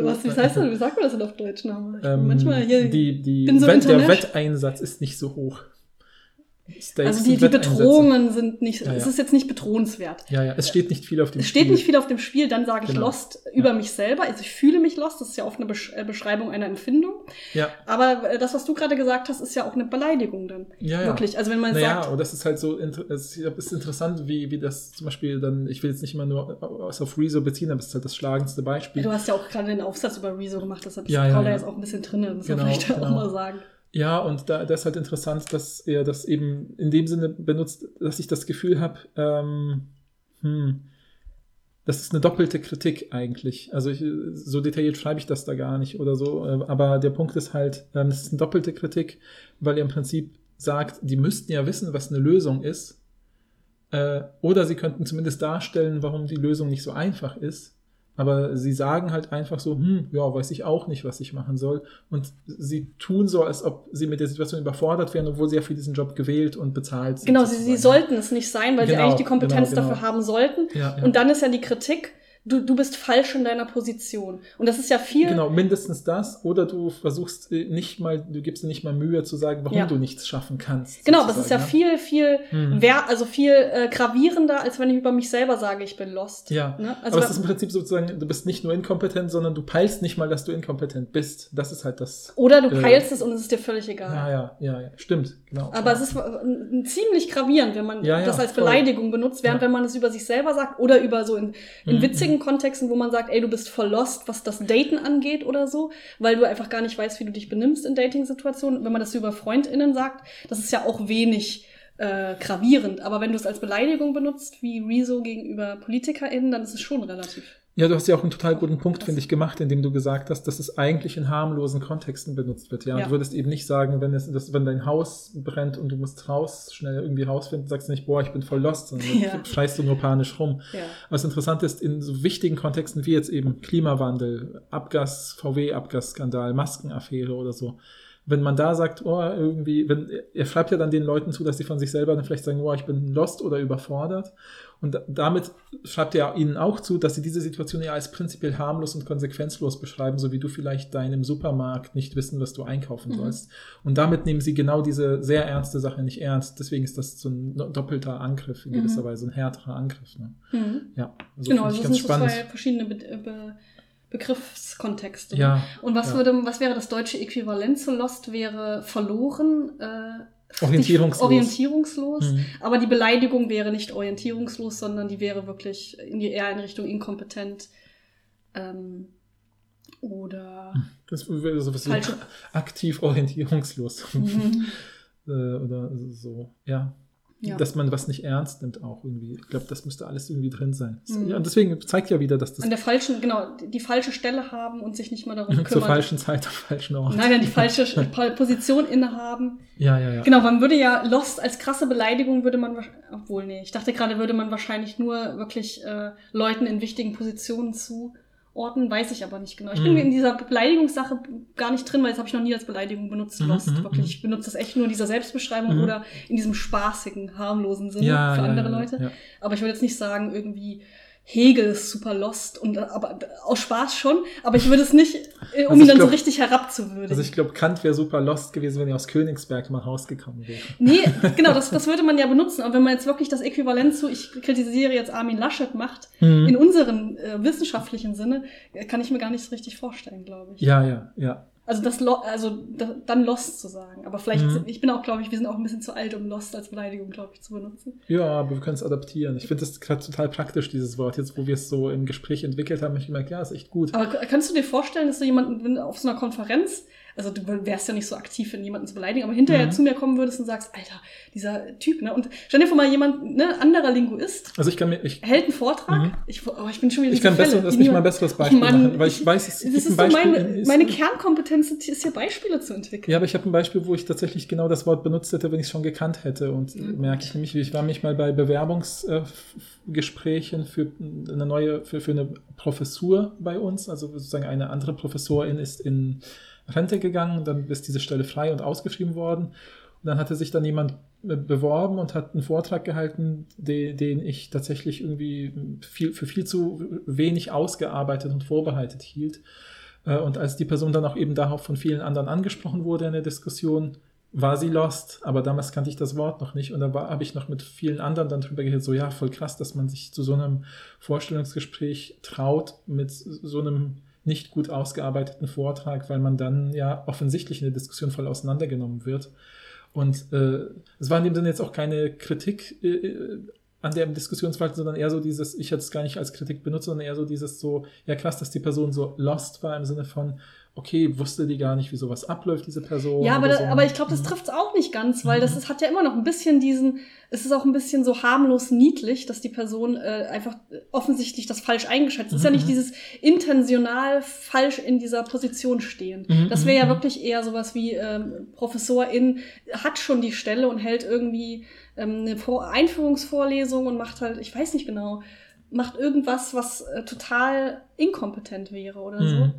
C: Was, wie heißt das, wie sagt man das denn auf Deutsch
B: Ähm,
C: manchmal hier,
B: die, die
C: bin so
B: Wett, der. Wetteinsatz ist nicht so hoch. Steaks
C: also die, die. Bedrohungen sind nicht,
B: Ja, ja.
C: es ist jetzt nicht bedrohenswert.
B: Ja, ja, es steht nicht viel auf dem
C: Es steht
B: Spiel.
C: nicht viel auf dem Spiel, dann sage ich
B: Genau.
C: lost über mich selber. Also ich fühle mich lost, das ist ja oft eine äh, Beschreibung einer Empfindung.
B: Ja,
C: Aber äh, das, was du gerade gesagt hast, ist ja auch eine Beleidigung dann.
B: ja, ja.
C: Wirklich. Also wenn man
B: Naja,
C: sagt,
B: und das ist halt so, inter- es ist interessant, wie, wie das zum Beispiel dann, ich will jetzt nicht immer nur aus auf Rezo beziehen, aber es ist halt das schlagendste Beispiel.
C: du hast ja auch gerade den Aufsatz über Rezo gemacht, deshalb ist
B: Ja, ja,
C: Paul da
B: ja.
C: jetzt auch ein bisschen drin, das muss
B: Genau,
C: man vielleicht auch
B: genau.
C: mal sagen.
B: Ja, und da das ist halt interessant, dass er das eben in dem Sinne benutzt, dass ich das Gefühl habe, ähm, hm, das ist eine doppelte Kritik eigentlich. Also ich, so detailliert schreibe ich das da gar nicht oder so. äh, Aber der Punkt ist halt, ähm, es ist eine doppelte Kritik, weil ihr im Prinzip sagt, die müssten ja wissen, was eine Lösung ist. Äh, Oder sie könnten zumindest darstellen, warum die Lösung nicht so einfach ist. Aber sie sagen halt einfach so, hm, ja, weiß ich auch nicht, was ich machen soll. Und sie tun so, als ob sie mit der Situation überfordert wären, obwohl sie ja für diesen Job gewählt und bezahlt sind.
C: Genau, sie, sie sollten es nicht sein, weil sie
B: Genau,
C: eigentlich die Kompetenz
B: genau, genau.
C: dafür haben sollten.
B: Ja, ja.
C: Und dann ist ja die Kritik, du, du bist falsch in deiner Position. Und das ist ja viel.
B: Genau, mindestens das. Oder du versuchst äh, nicht mal, du gibst dir nicht mal Mühe zu sagen, warum
C: Ja.
B: du nichts schaffen kannst.
C: Genau, das ist ja viel, viel,
B: Mhm.
C: wer, also viel äh, gravierender, als wenn ich über mich selber sage, ich bin lost.
B: Ja,
C: Ne? Also
B: aber es ist im Prinzip sozusagen, du bist nicht nur inkompetent, sondern du peilst nicht mal, dass du inkompetent bist. Das ist halt das.
C: oder du
B: äh,
C: peilst es und es ist dir völlig egal.
B: Ja, ja, ja, ja. stimmt, genau.
C: Aber es ist ziemlich gravierend, wenn man
B: Ja, ja,
C: das als
B: voll.
C: Beleidigung benutzt, während
B: Ja.
C: wenn man es über sich selber sagt oder über so in, in
B: Mhm.
C: witzigen Kontexten, wo man sagt, ey, du bist voll lost, was das Daten angeht oder so, weil du einfach gar nicht weißt, wie du dich benimmst in Dating-Situationen. Wenn man das über FreundInnen sagt, das ist ja auch wenig äh, gravierend. Aber wenn du es als Beleidigung benutzt, wie Rezo gegenüber PolitikerInnen, dann ist es schon relativ.
B: Ja, du hast ja auch einen total guten Punkt, finde ich, gemacht, indem du gesagt hast, dass es eigentlich in harmlosen Kontexten benutzt wird. Ja,
C: Ja.
B: du würdest eben nicht sagen, wenn es, das, wenn dein Haus brennt und du musst raus, schnell irgendwie rausfinden, sagst du nicht, boah, ich bin voll lost, sondern *laughs*
C: Ja.
B: schreist du nur panisch rum.
C: Ja.
B: Was interessant ist, in so wichtigen Kontexten wie jetzt eben Klimawandel, Abgas, VW-Abgasskandal, Maskenaffäre oder so, wenn man da sagt, oh, irgendwie, wenn, er schreibt ja dann den Leuten zu, dass sie von sich selber dann vielleicht sagen, oh, ich bin lost oder überfordert. Und da- damit schreibt er ihnen auch zu, dass sie diese Situation ja als prinzipiell harmlos und konsequenzlos beschreiben, so wie du vielleicht deinem Supermarkt nicht wissen, was du einkaufen
C: Mhm.
B: sollst. Und damit nehmen sie genau diese sehr ernste Sache nicht ernst. Deswegen ist das so ein doppelter Angriff in
C: Mhm.
B: gewisser Weise, ein härterer Angriff. Ne?
C: Mhm.
B: Ja, also
C: genau, also das
B: ganz
C: sind so zwei verschiedene Be Be Begriffskontexte.
B: Ja,
C: Und was
B: ja.
C: würde, was wäre das deutsche Äquivalent zu Lost? Wäre verloren, äh,
B: Orientierungslos.
C: orientierungslos.
B: Mhm.
C: Aber die Beleidigung wäre nicht orientierungslos, sondern die wäre wirklich in die, eher in Richtung inkompetent. Ähm, oder
B: Das wäre wie
C: Falsche- *laughs*
B: aktiv orientierungslos.
C: Mhm. *laughs*
B: Äh, Oder so, ja.
C: Ja.
B: Dass man was nicht ernst nimmt auch irgendwie. Ich glaube, das müsste alles irgendwie drin sein.
C: Mhm.
B: Ja, und deswegen zeigt ja wieder, dass das
C: an der falschen, genau, die, falsche Stelle haben und sich nicht mal darum *laughs*
B: zur
C: kümmern.
B: falschen Zeit am falschen Ort.
C: Nein, nein, die falsche *laughs* Sch- Position innehaben.
B: Ja, ja, ja.
C: Genau, man würde ja Lost als krasse Beleidigung würde man, obwohl, nee, ich dachte gerade, würde man wahrscheinlich nur wirklich äh, Leuten in wichtigen Positionen zuordnen, weiß ich aber nicht genau. Ich bin
B: Mhm.
C: in dieser Beleidigungssache gar nicht drin, weil das habe ich noch nie als Beleidigung benutzt,
B: Mhm,
C: Lost.
B: mhm,
C: Wirklich,
B: mhm.
C: ich benutze das echt nur in dieser Selbstbeschreibung
B: Mhm.
C: oder in diesem spaßigen, harmlosen Sinne
B: Ja,
C: für
B: ja,
C: andere
B: ja,
C: Leute.
B: ja.
C: Aber ich würde jetzt nicht sagen, irgendwie Hegel ist super lost und aber aus Spaß schon, aber ich würde es nicht, äh, um
B: Also
C: ihn dann so
B: glaub-
C: richtig herabzuwürdigen.
B: Also ich glaube, Kant wäre super lost gewesen, wenn er aus Königsberg mal rausgekommen wäre.
C: Nee, *laughs* genau, das, das würde man ja benutzen. Aber wenn man jetzt wirklich das Äquivalent zu, ich kritisiere jetzt Armin Laschet macht,
B: Mhm.
C: in unserem äh, wissenschaftlichen Sinne, äh, kann ich mir gar nicht so richtig vorstellen, glaube ich.
B: Ja, ja, ja.
C: Also das Lo also da, dann Lost zu sagen. Aber vielleicht,
B: Mhm.
C: sind, ich bin auch, glaube ich, wir sind auch ein bisschen zu alt, um Lost als Beleidigung, glaube ich, zu benutzen.
B: Ja, aber wir können es adaptieren. Ich finde das gerade total praktisch, dieses Wort. Jetzt, wo wir es so im Gespräch entwickelt haben, habe ich gemerkt, ja, ist echt gut.
C: Aber kannst du dir vorstellen, dass du jemanden auf so einer Konferenz, also du wärst ja nicht so aktiv, wenn jemanden zu beleidigen, aber hinterher
B: Mhm.
C: zu mir kommen würdest und sagst, Alter, dieser Typ, ne? Und stell dir vor mal jemand, ne, anderer Linguist,
B: Also ich kann mir, ich,
C: hält einen Vortrag.
B: Mhm.
C: Ich, oh, ich bin schon wieder
B: ich kann besser,
C: Fälle,
B: lass
C: die
B: mich mal ein besseres *laughs* Beispiel
C: Mann,
B: machen, weil ich,
C: ich-
B: weiß, es
C: Das ist
B: ein
C: so
B: Beispiel.
C: meine,
B: ist-
C: meine Kernkompetenz ist hier Beispiele zu entwickeln.
B: Ja, aber ich habe ein Beispiel, wo ich tatsächlich genau das Wort benutzt hätte, wenn ich es schon gekannt hätte. Und
C: Mhm.
B: merke ich nämlich, ich war mich mal bei Bewerbungsgesprächen für eine neue, für, für eine Professur bei uns. Also sozusagen eine andere Professorin ist in Rente gegangen, dann ist diese Stelle frei und ausgeschrieben worden. Und dann hatte sich dann jemand äh, beworben und hat einen Vortrag gehalten, den, den ich tatsächlich irgendwie viel, für viel zu wenig ausgearbeitet und vorbereitet hielt. Äh, Und als die Person dann auch eben darauf von vielen anderen angesprochen wurde in der Diskussion, war sie lost, aber damals kannte ich das Wort noch nicht und da habe ich noch mit vielen anderen dann drüber geredet, so ja, voll krass, dass man sich zu so einem Vorstellungsgespräch traut mit so einem nicht gut ausgearbeiteten Vortrag, weil man dann ja offensichtlich in der Diskussion voll auseinandergenommen wird. Und äh, es war in dem Sinne jetzt auch keine Kritik äh, äh, an dem Diskussionsverhalten, sondern eher so dieses, ich hätte es gar nicht als Kritik benutzt, sondern eher so dieses so, ja krass, dass die Person so lost war im Sinne von, okay, wusste die gar nicht, wie sowas abläuft, diese Person.
C: Ja, aber, da,
B: so.
C: aber ich glaube, das
B: Mhm.
C: trifft es auch nicht ganz, weil
B: Mhm.
C: das ist, hat ja immer noch ein bisschen diesen, es ist auch ein bisschen so harmlos niedlich, dass die Person äh, einfach offensichtlich das falsch eingeschätzt. Es ist ja
B: Mhm,
C: nicht
B: mhm.
C: dieses intentional falsch in dieser Position stehen.
B: Mhm,
C: Das wäre ja
B: mhm,
C: wirklich eher sowas wie ähm, Professorin hat schon die Stelle und hält irgendwie ähm, eine Vor Einführungsvorlesung und macht halt, ich weiß nicht genau, macht irgendwas, was äh, total inkompetent wäre oder so.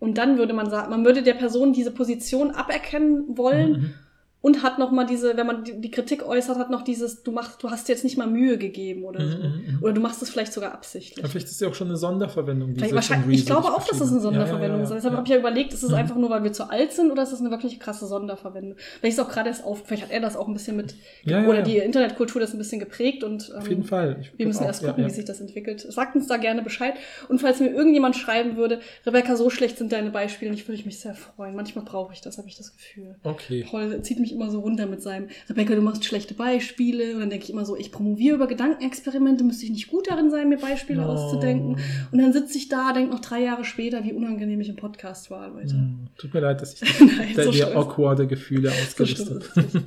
C: Und dann würde man sagen, man würde der Person diese Position aberkennen wollen
B: Mhm.
C: Und hat noch mal diese, wenn man die, die Kritik äußert, hat noch dieses, du machst, du hast dir jetzt nicht mal Mühe gegeben oder so.
B: Mhm, mhm, mhm.
C: Oder du machst es vielleicht sogar absichtlich.
B: Aber vielleicht ist ja auch schon eine Sonderverwendung. Diese
C: wahrscheinlich, ich glaube auch, dass das eine Sonderverwendung
B: Ja,
C: ist.
B: ja, ja,
C: Deshalb
B: ja.
C: habe ich ja überlegt, ist es
B: Mhm.
C: einfach nur, weil wir zu alt sind oder ist das eine wirklich krasse Sonderverwendung? Vielleicht ist auch gerade erst auf, vielleicht hat er das auch ein bisschen mit,
B: Ja, ja,
C: oder
B: ja.
C: die Internetkultur das ein bisschen geprägt und
B: Auf jeden
C: ähm,
B: Fall. Ich
C: wir müssen
B: auch,
C: erst
B: ja,
C: gucken,
B: ja.
C: wie sich das entwickelt. Sagt uns da gerne Bescheid. Und falls mir irgendjemand schreiben würde, Rebecca, so schlecht sind deine Beispiele, ich würde ich mich sehr freuen. Manchmal brauche ich das, habe ich das Gefühl.
B: Okay.
C: Paul zieht mich immer so runter mit seinem, Rebecca, du machst schlechte Beispiele. Und dann denke ich immer so, ich promoviere über Gedankenexperimente, müsste ich nicht gut darin sein, mir Beispiele
B: Oh.
C: auszudenken. Und dann sitze ich da, denke noch drei Jahre später, wie unangenehm ich im Podcast war, Leute.
B: Hm, Tut mir leid, dass ich *laughs*
C: Nein,
B: da
C: so
B: dir awkwarde Gefühle
C: schlimm
B: habe.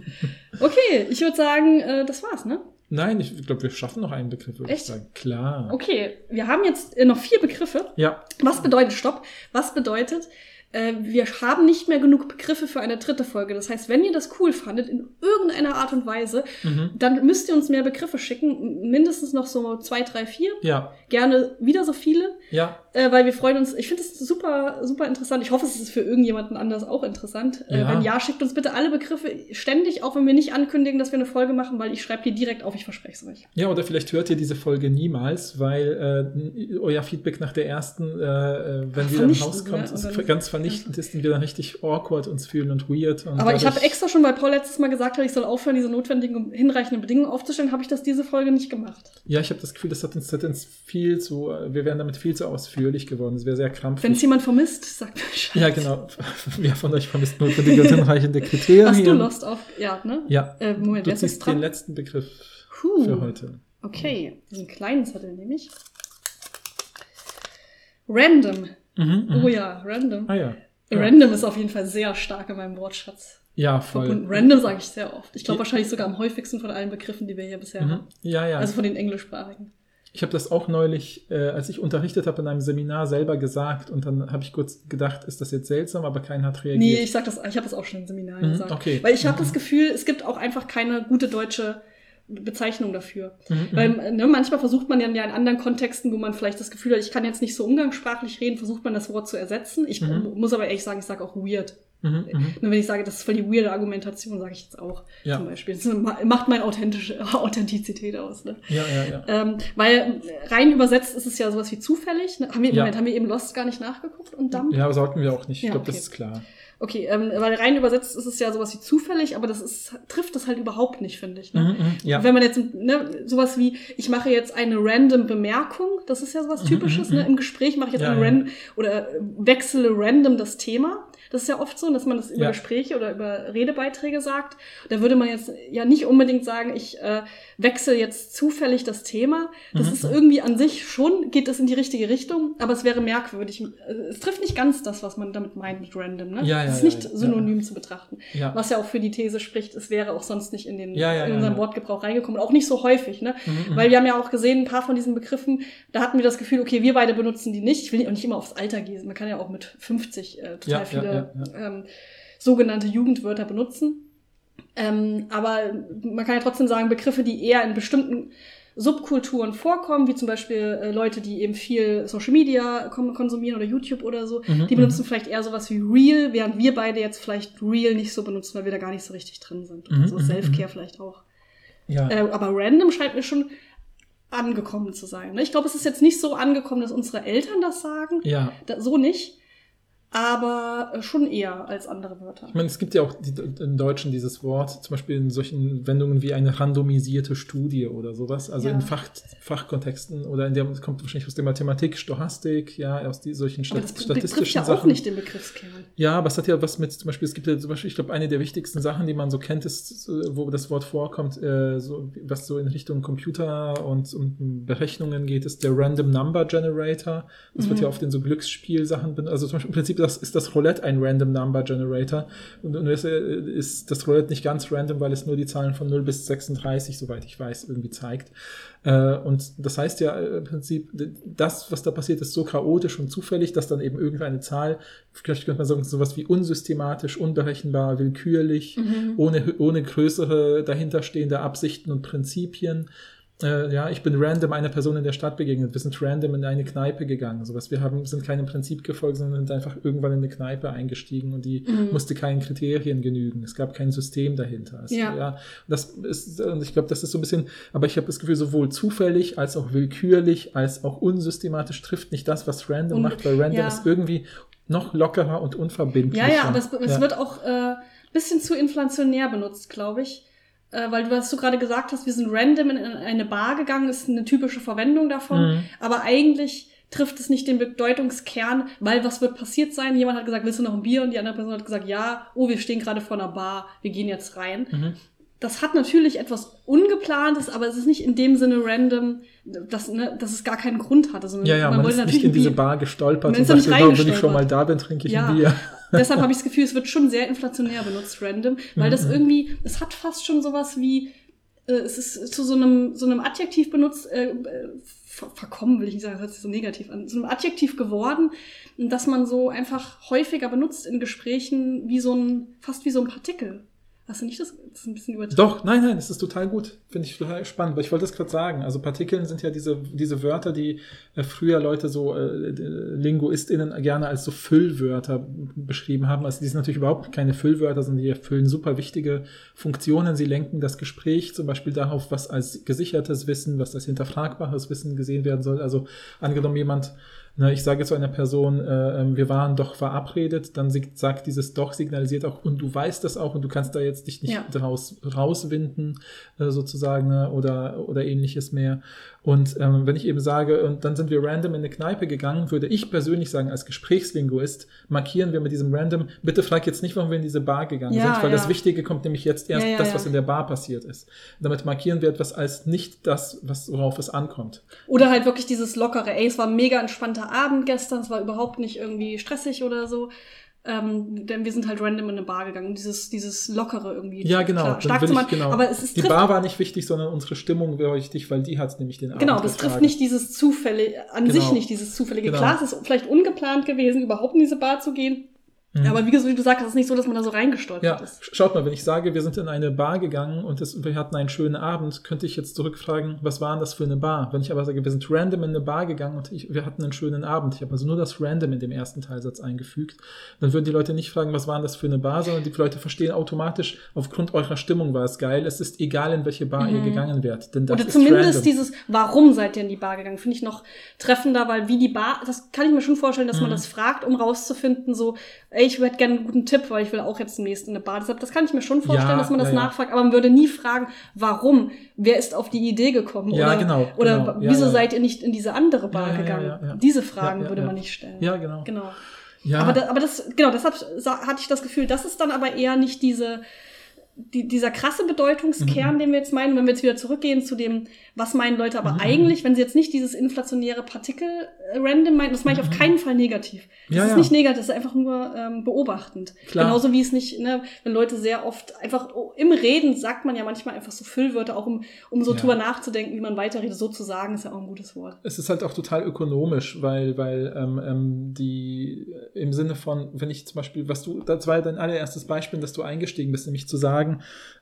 C: Okay, ich würde sagen, äh, das war's, ne?
B: Nein, ich glaube, wir schaffen noch einen Begriff, würde ich
C: Echt?
B: sagen. Klar.
C: Okay, wir haben jetzt äh, noch vier Begriffe.
B: Ja.
C: Was bedeutet Stopp? Was bedeutet, äh, wir haben nicht mehr genug Begriffe für eine dritte Folge. Das heißt, wenn ihr das cool fandet, in irgendeiner Art und Weise,
B: Mhm.
C: dann müsst ihr uns mehr Begriffe schicken. Mindestens noch so zwei, drei, vier.
B: Ja.
C: Gerne wieder so viele,
B: Ja.
C: Äh, weil wir freuen uns. Ich finde es super, super interessant. Ich hoffe, es ist für irgendjemanden anders auch interessant. Äh,
B: Ja.
C: wenn ja, schickt uns bitte alle Begriffe ständig, auch wenn wir nicht ankündigen, dass wir eine Folge machen, weil ich schreibe die direkt auf, ich verspreche es euch.
B: Ja, oder vielleicht hört ihr diese Folge niemals, weil äh, euer Feedback nach der ersten, äh, äh, wenn sie dann rauskommt,
C: ne?
B: ist
C: Und
B: ganz vernichtend ist und wir dann richtig awkward uns fühlen und weird. Und
C: Aber ich habe extra schon, weil Paul letztes Mal gesagt hat, ich soll aufhören, diese notwendigen, hinreichenden Bedingungen aufzustellen, habe ich das diese Folge nicht gemacht.
B: Ja, ich habe das Gefühl, das hat uns, hat uns viel zu, äh, wir wären damit viel zu ausführlich geworden. Es wäre sehr
C: Wenn es
B: krampfig.
C: jemand vermisst, sagt Bescheid.
B: Ja, genau. *laughs* Wer von euch vermisst notwendige und hinreichende Kriterien?
C: Hast du Lost auf, ja, ne?
B: Ja.
C: Äh, Moment,
B: Du ziehst den letzten Begriff
C: Puh.
B: für heute.
C: Okay, diesen kleinen Zettel nehme ich. Random.
B: Mhm, mhm.
C: Oh ja, random.
B: Ah ja. Ja.
C: Random ist auf jeden Fall sehr stark in meinem Wortschatz
B: Ja, voll.
C: verbunden. Random sage ich sehr oft. Ich glaube
B: Ja.
C: wahrscheinlich sogar am häufigsten von allen Begriffen, die wir hier bisher
B: Mhm.
C: haben.
B: Ja, ja.
C: Also von den englischsprachigen.
B: Ich habe das auch neulich, äh, als ich unterrichtet habe, in einem Seminar selber gesagt und dann habe ich kurz gedacht, ist das jetzt seltsam, aber keiner hat reagiert.
C: Nee, ich sag das, ich habe das auch schon im Seminar
B: Mhm,
C: gesagt.
B: okay.
C: Weil ich habe
B: Mhm.
C: das Gefühl, es gibt auch einfach keine gute deutsche Bezeichnung dafür.
B: Mhm,
C: Weil
B: mhm.
C: ne, manchmal versucht man ja ja in anderen Kontexten, wo man vielleicht das Gefühl hat, ich kann jetzt nicht so umgangssprachlich reden, versucht man das Wort zu ersetzen. Ich
B: Mhm.
C: muss aber ehrlich sagen, ich sage auch weird.
B: Mhm, mhm.
C: Nur wenn ich sage, das ist voll die weirde Argumentation, sage ich jetzt auch
B: Ja.
C: zum Beispiel. Das ma- macht meine authentische *laughs* Authentizität aus. Ne?
B: Ja, ja, ja.
C: Ähm, weil rein übersetzt ist es ja sowas wie zufällig. Ne? Haben wir,
B: Ja.
C: Moment, haben wir eben Lost gar nicht nachgeguckt und Dump?
B: Ja, aber sollten wir auch nicht. Ich
C: Ja,
B: glaube, das
C: okay.
B: ist klar.
C: Okay, ähm, weil rein übersetzt ist es ja sowas wie zufällig, aber das ist, trifft das halt überhaupt nicht, finde ich. Ne?
B: Mhm, mhm. Ja.
C: Wenn man jetzt ne, sowas wie, ich mache jetzt eine random Bemerkung, das ist ja sowas
B: Mhm,
C: Typisches,
B: mhm,
C: ne? Im Gespräch mache ich jetzt
B: Ja,
C: eine
B: ja.
C: random oder äh, wechsle random das Thema. Das ist ja oft so, dass man das über
B: Ja.
C: Gespräche oder über Redebeiträge sagt. Da würde man jetzt ja nicht unbedingt sagen, ich äh, wechsle jetzt zufällig das Thema. Das
B: Mhm,
C: ist irgendwie an sich schon, geht das in die richtige Richtung, aber es wäre merkwürdig. Äh, Es trifft nicht ganz das, was man damit meint mit random. Ne?
B: Ja, ja,
C: es ist nicht synonym zu betrachten.
B: Ja.
C: Was ja auch für die These spricht, es wäre auch sonst nicht in, den, in unseren. Wortgebrauch reingekommen auch nicht so häufig. Ne?
B: Mhm, mhm.
C: Weil wir haben ja auch gesehen, ein paar von diesen Begriffen, da hatten wir das Gefühl, okay, wir beide benutzen die nicht. Ich will auch nicht immer aufs Alter gehen. Man kann ja auch mit 50 äh, total
B: Ja, ja,
C: Ähm, sogenannte Jugendwörter benutzen. Ähm, aber man kann ja trotzdem sagen, Begriffe, die eher in bestimmten Subkulturen vorkommen, wie zum Beispiel äh, Leute, die eben viel Social Media konsumieren oder YouTube oder so,
B: Mhm,
C: die
B: mhm.
C: benutzen vielleicht eher sowas wie Real, während wir beide jetzt vielleicht Real nicht so benutzen, weil wir da gar nicht so richtig drin sind.
B: Mhm,
C: Also
B: mhm,
C: Self-Care vielleicht auch.
B: ja.
C: Äh, aber random scheint mir schon angekommen zu sein. Ne? Ich glaube, es ist jetzt nicht so angekommen, dass unsere Eltern das sagen.
B: ja.
C: Da, so nicht. Aber äh, schon eher als andere Wörter.
B: Ich meine, es gibt ja auch die, im Deutschen dieses Wort, zum Beispiel in solchen Wendungen wie eine randomisierte Studie oder sowas, also
C: Ja.
B: in Fach, Fachkontexten oder in der, das kommt wahrscheinlich aus der Mathematik, Stochastik, ja, aus die, solchen
C: Aber
B: Stat
C: das betrifft
B: statistischen
C: ja auch
B: Sachen.
C: nicht den Begriffskern.
B: Ja, aber es hat ja was mit, zum Beispiel, es gibt ja zum Beispiel, ich glaube, eine der wichtigsten Sachen, die man so kennt, ist, wo das Wort vorkommt, äh, so, was so in Richtung Computer und, und Berechnungen geht, ist der Random Number Generator. Das wird
C: Mhm.
B: ja oft in so Glücksspielsachen benutzt. Also zum Beispiel im Prinzip das, ist das Roulette ein Random Number Generator. Und, und es äh, ist das Roulette nicht ganz random, weil es nur die Zahlen von 0 bis 36, soweit ich weiß, irgendwie zeigt. Äh, und das heißt ja äh, im Prinzip, das, was da passiert, ist so chaotisch und zufällig, dass dann eben irgendeine Zahl, vielleicht könnte man sagen, sowas wie unsystematisch, unberechenbar, willkürlich,
C: Mhm.
B: ohne, ohne größere dahinterstehende Absichten und Prinzipien. Äh, ja, ich bin random einer Person in der Stadt begegnet. Wir sind random in eine Kneipe gegangen. Sowas. Wir haben, sind keinem Prinzip gefolgt, sondern sind einfach irgendwann in eine Kneipe eingestiegen und die
C: Mhm.
B: musste keinen Kriterien genügen. Es gab kein System dahinter. Es,
C: Ja.
B: ja. Das ist, und ich glaube, das ist so ein bisschen, aber ich habe das Gefühl, sowohl zufällig als auch willkürlich als auch unsystematisch trifft nicht das, was random
C: Und-
B: macht, weil random
C: ja.
B: ist irgendwie noch lockerer und unverbindlicher.
C: Ja, ja, aber es, es
B: Ja.
C: wird auch äh, bisschen zu inflationär benutzt, glaube ich. Äh, weil du, was du gerade gesagt hast, wir sind random in eine Bar gegangen, ist eine typische Verwendung davon.
B: Mhm.
C: Aber eigentlich trifft es nicht den Bedeutungskern, weil was wird passiert sein? Jemand hat gesagt, willst du noch ein Bier? Und die andere Person hat gesagt, ja, oh, wir stehen gerade vor einer Bar, wir gehen jetzt rein.
B: Mhm.
C: Das hat natürlich etwas Ungeplantes, aber es ist nicht in dem Sinne random, dass, ne, dass es gar keinen Grund hat. Also
B: Ja, ja, man, ist nicht in diese Bar gestolpert
C: Man
B: und sagt, genau, wenn ich schon mal da bin, trinke ich
C: Ja.
B: ein Bier.
C: Deshalb habe ich das Gefühl, es wird schon sehr inflationär benutzt, random, weil das
B: Mhm.
C: irgendwie, es hat fast schon sowas wie, äh, es ist zu so einem, so einem Adjektiv benutzt, äh, äh, ver verkommen will ich nicht sagen, das hört sich so negativ an, zu einem Adjektiv geworden, dass man so einfach häufiger benutzt in Gesprächen wie so ein, fast wie so ein Partikel. Hast du nicht das, das ist ein bisschen übertrieben?
B: Doch, nein, nein, das ist total gut. Finde ich total spannend. weil Ich wollte das gerade sagen. Also Partikeln sind ja diese, diese Wörter, die äh, früher Leute so äh, LinguistInnen gerne als so Füllwörter beschrieben haben. Also die sind natürlich überhaupt keine Füllwörter, sondern die erfüllen super wichtige Funktionen. Sie lenken das Gespräch zum Beispiel darauf, was als gesichertes Wissen, was als hinterfragbares Wissen gesehen werden soll. Also angenommen jemand Ne, ich sage zu einer Person, äh, ähm, wir waren doch verabredet, dann sagt dieses doch, signalisiert auch, und du weißt das auch und du kannst da jetzt dich nicht
C: Ja.
B: draus rauswinden, äh, sozusagen, ne, oder, oder ähnliches mehr. Und ähm, wenn ich eben sage, und dann sind wir random in eine Kneipe gegangen, würde ich persönlich sagen, als Gesprächslinguist, markieren wir mit diesem random, bitte frag jetzt nicht, warum wir in diese Bar gegangen
C: Ja,
B: sind, weil
C: ja.
B: das Wichtige kommt nämlich jetzt erst
C: Ja,
B: das, was in der Bar passiert ist. Damit markieren wir etwas als nicht das, was, worauf es ankommt.
C: Oder halt wirklich dieses lockere, ey, es war ein mega entspannter Abend gestern, es war überhaupt nicht irgendwie stressig oder so. Ähm, denn wir sind halt random in eine Bar gegangen. Dieses, dieses lockere irgendwie.
B: Ja, genau.
C: Klar, stark zu
B: ich-
C: machen.
B: genau.
C: Aber es ist
B: Die Bar war nicht wichtig, sondern unsere Stimmung war wichtig, weil die hat nämlich den Abend
C: Genau, das trifft nicht dieses Zufällige, an
B: Genau.
C: sich nicht dieses Zufällige.
B: Genau.
C: Klar, es ist vielleicht ungeplant gewesen, überhaupt in diese Bar zu gehen.
B: Mhm.
C: Aber wie gesagt, du sagst, es ist nicht so, dass man da so reingestolpert
B: Ja,
C: ist.
B: schaut mal, wenn ich sage, wir sind in eine Bar gegangen und es, wir hatten einen schönen Abend, könnte ich jetzt zurückfragen, was war denn das für eine Bar? Wenn ich aber sage, wir sind random in eine Bar gegangen und ich, wir hatten einen schönen Abend, ich habe also nur das random in dem ersten Teilsatz eingefügt, dann würden die Leute nicht fragen, was war denn das für eine Bar, sondern die Leute verstehen automatisch, aufgrund eurer Stimmung war es geil, es ist egal, in welche Bar ihr
C: Mhm.
B: gegangen wärt. Denn das
C: Oder
B: ist
C: zumindest
B: random.
C: dieses, warum seid ihr in die Bar gegangen, finde ich noch treffender, weil wie die Bar, das kann ich mir schon vorstellen, dass man
B: Mhm.
C: das fragt, um rauszufinden, so, ey, ich hätte gerne einen guten Tipp, weil ich will auch jetzt demnächst in eine Bar. Deshalb, das kann ich mir schon vorstellen,
B: Ja,
C: dass man das
B: ja,
C: nachfragt, aber man würde nie fragen, warum, wer ist auf die Idee gekommen
B: Ja,
C: oder,
B: genau,
C: oder
B: genau.
C: Wieso seid ihr nicht in diese andere Bar gegangen? Diese Fragen würde man nicht stellen.
B: Ja, genau.
C: Genau.
B: Ja,
C: Aber, da, aber das, genau, deshalb hatte ich das Gefühl, das ist dann aber eher nicht diese, die, dieser krasse
B: Mhm.
C: Bedeutungskern, den wir jetzt meinen, wenn wir jetzt wieder zurückgehen zu dem, was meinen Leute aber
B: Mhm.
C: eigentlich, wenn sie jetzt nicht dieses inflationäre Partikel random meinen, das meine ich auf keinen Fall negativ. Das
B: Mhm. Ja,
C: ist
B: ja.
C: nicht negativ, das ist einfach nur ähm, beobachtend.
B: Klar.
C: Genauso wie es nicht, ne, wenn Leute sehr oft einfach oh, im Reden sagt man ja manchmal einfach so Füllwörter, auch um, um so
B: Ja.
C: drüber nachzudenken, wie man weiterredet. So zu sagen, ist ja auch ein gutes Wort.
B: es ist halt auch total ökonomisch, weil, weil ähm, ähm, die im Sinne von, wenn ich zum Beispiel, was du, das war ja dein allererstes Beispiel, dass du eingestiegen bist, nämlich zu sagen,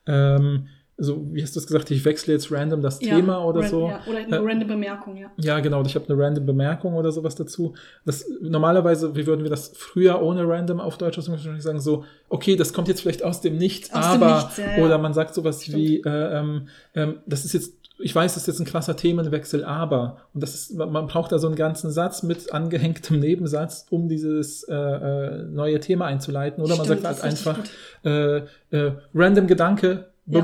B: ähm, so, wie hast du es gesagt, ich wechsle jetzt random das
C: Ja,
B: Thema oder
C: ran-
B: so.
C: Ja, oder eine
B: Äh,
C: random Bemerkung, ja.
B: Ja, genau. Ich habe eine random Bemerkung oder sowas dazu. Das normalerweise, wie würden wir das früher ohne random auf Deutsch ausdrücken, sagen so, okay, das kommt jetzt vielleicht aus dem Nichts,
C: Aus dem
B: aber
C: Nichts, ja, ja.
B: oder man sagt sowas
C: Stimmt.
B: wie, äh, ähm, ähm, das ist jetzt ich weiß, das ist jetzt ein krasser Themenwechsel, aber, und das ist, man braucht da so einen ganzen Satz mit angehängtem Nebensatz, um dieses äh, äh, neue Thema einzuleiten. Oder man
C: Stimmt,
B: sagt halt einfach, äh, äh, random Gedanke.
C: Ja.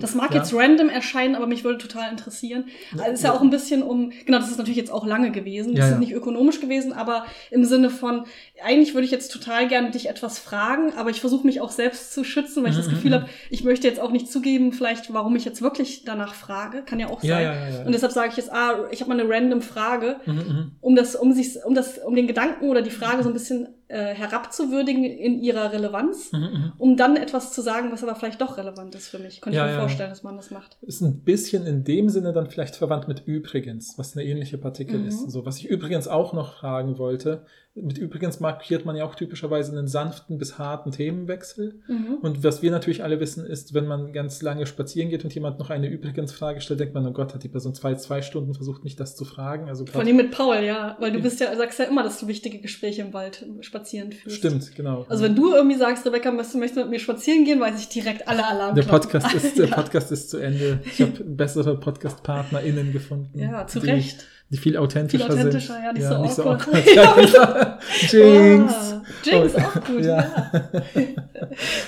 C: Das mag
B: ja.
C: jetzt random erscheinen, aber mich würde total interessieren. Also ist ja auch ein bisschen um, genau, das ist natürlich jetzt auch lange gewesen. Das
B: Ja,
C: ist nicht ökonomisch gewesen, aber im Sinne von, eigentlich würde ich jetzt total gerne dich etwas fragen, aber ich versuche mich auch selbst zu schützen, weil ich
B: Mhm,
C: das Gefühl habe, ich möchte jetzt auch nicht zugeben, vielleicht, warum ich jetzt wirklich danach frage. Kann ja auch sein. Und deshalb sage ich jetzt, ah, ich habe mal eine random Frage,
B: Mhm, mhm.
C: um das, um sich, um das, um den Gedanken oder die Frage so ein bisschen äh, herabzuwürdigen in ihrer Relevanz,
B: Mhm, mhm.
C: um dann etwas zu sagen, was aber vielleicht doch relevant ist für mich. Könnte
B: Ja,
C: ich mir
B: ja, ja.
C: vorstellen, dass man das macht.
B: Ist ein bisschen in dem Sinne dann vielleicht verwandt mit übrigens, was eine ähnliche Partikel
C: Mhm.
B: ist. So, was ich übrigens auch noch fragen wollte. Mit übrigens markiert man ja auch typischerweise einen sanften bis harten Themenwechsel.
C: Mhm.
B: Und was wir natürlich alle wissen, ist, wenn man ganz lange spazieren geht und jemand noch eine Übrigens-Frage stellt, denkt man, oh Gott, hat die Person zwei, zwei Stunden versucht, mich das zu fragen. Also
C: Vor allem mit Paul, ja. Weil du bist ja, sagst ja immer, dass du wichtige Gespräche im Wald spazieren führst.
B: Stimmt, genau.
C: Also wenn du irgendwie sagst, Rebecca, möchtest du mit mir spazieren gehen, weiß ich direkt alle
B: der
C: Alarmglocken.
B: Podcast ist, der *laughs*
C: ja.
B: Podcast ist zu Ende. Ich habe *laughs* bessere Podcast-PartnerInnen gefunden.
C: Ja, zu Recht.
B: Die viel authentischer,
C: Viel authentischer,
B: sind.
C: ja, nicht so awkward.
B: awkward. *laughs* ja. Jinx.
C: Jinx,
B: Oh,
C: auch gut,
B: ja.
C: ja. *laughs*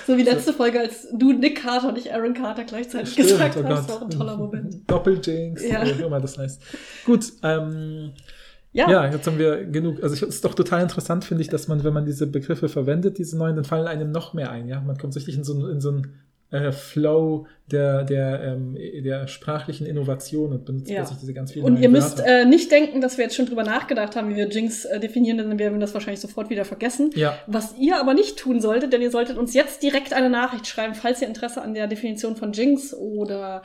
C: so wie letzte Folge, als du Nick Carter und ich Aaron Carter gleichzeitig
B: Stimmt,
C: gesagt
B: oh
C: hast. War auch ein toller Moment.
B: Doppel-Jinx,
C: Ja.
B: wie auch immer das heißt. Gut, ähm,
C: Ja,
B: Ja, jetzt haben wir genug. Also ich- es ist doch total interessant, finde ich, dass man, wenn man diese Begriffe verwendet, diese neuen, dann fallen einem noch mehr ein. Ja, man kommt richtig in so, in so einen äh, Flow der, der, ähm, der sprachlichen Innovation und benutzt
C: Ja.
B: diese ganz vielen
C: Und ihr müsst äh, nicht denken, dass wir jetzt schon drüber nachgedacht haben, wie wir Jinx äh, definieren, denn wir werden das wahrscheinlich sofort wieder vergessen.
B: ja,
C: Was ihr aber nicht tun solltet, denn ihr solltet uns jetzt direkt eine Nachricht schreiben, falls ihr Interesse an der Definition von Jinx oder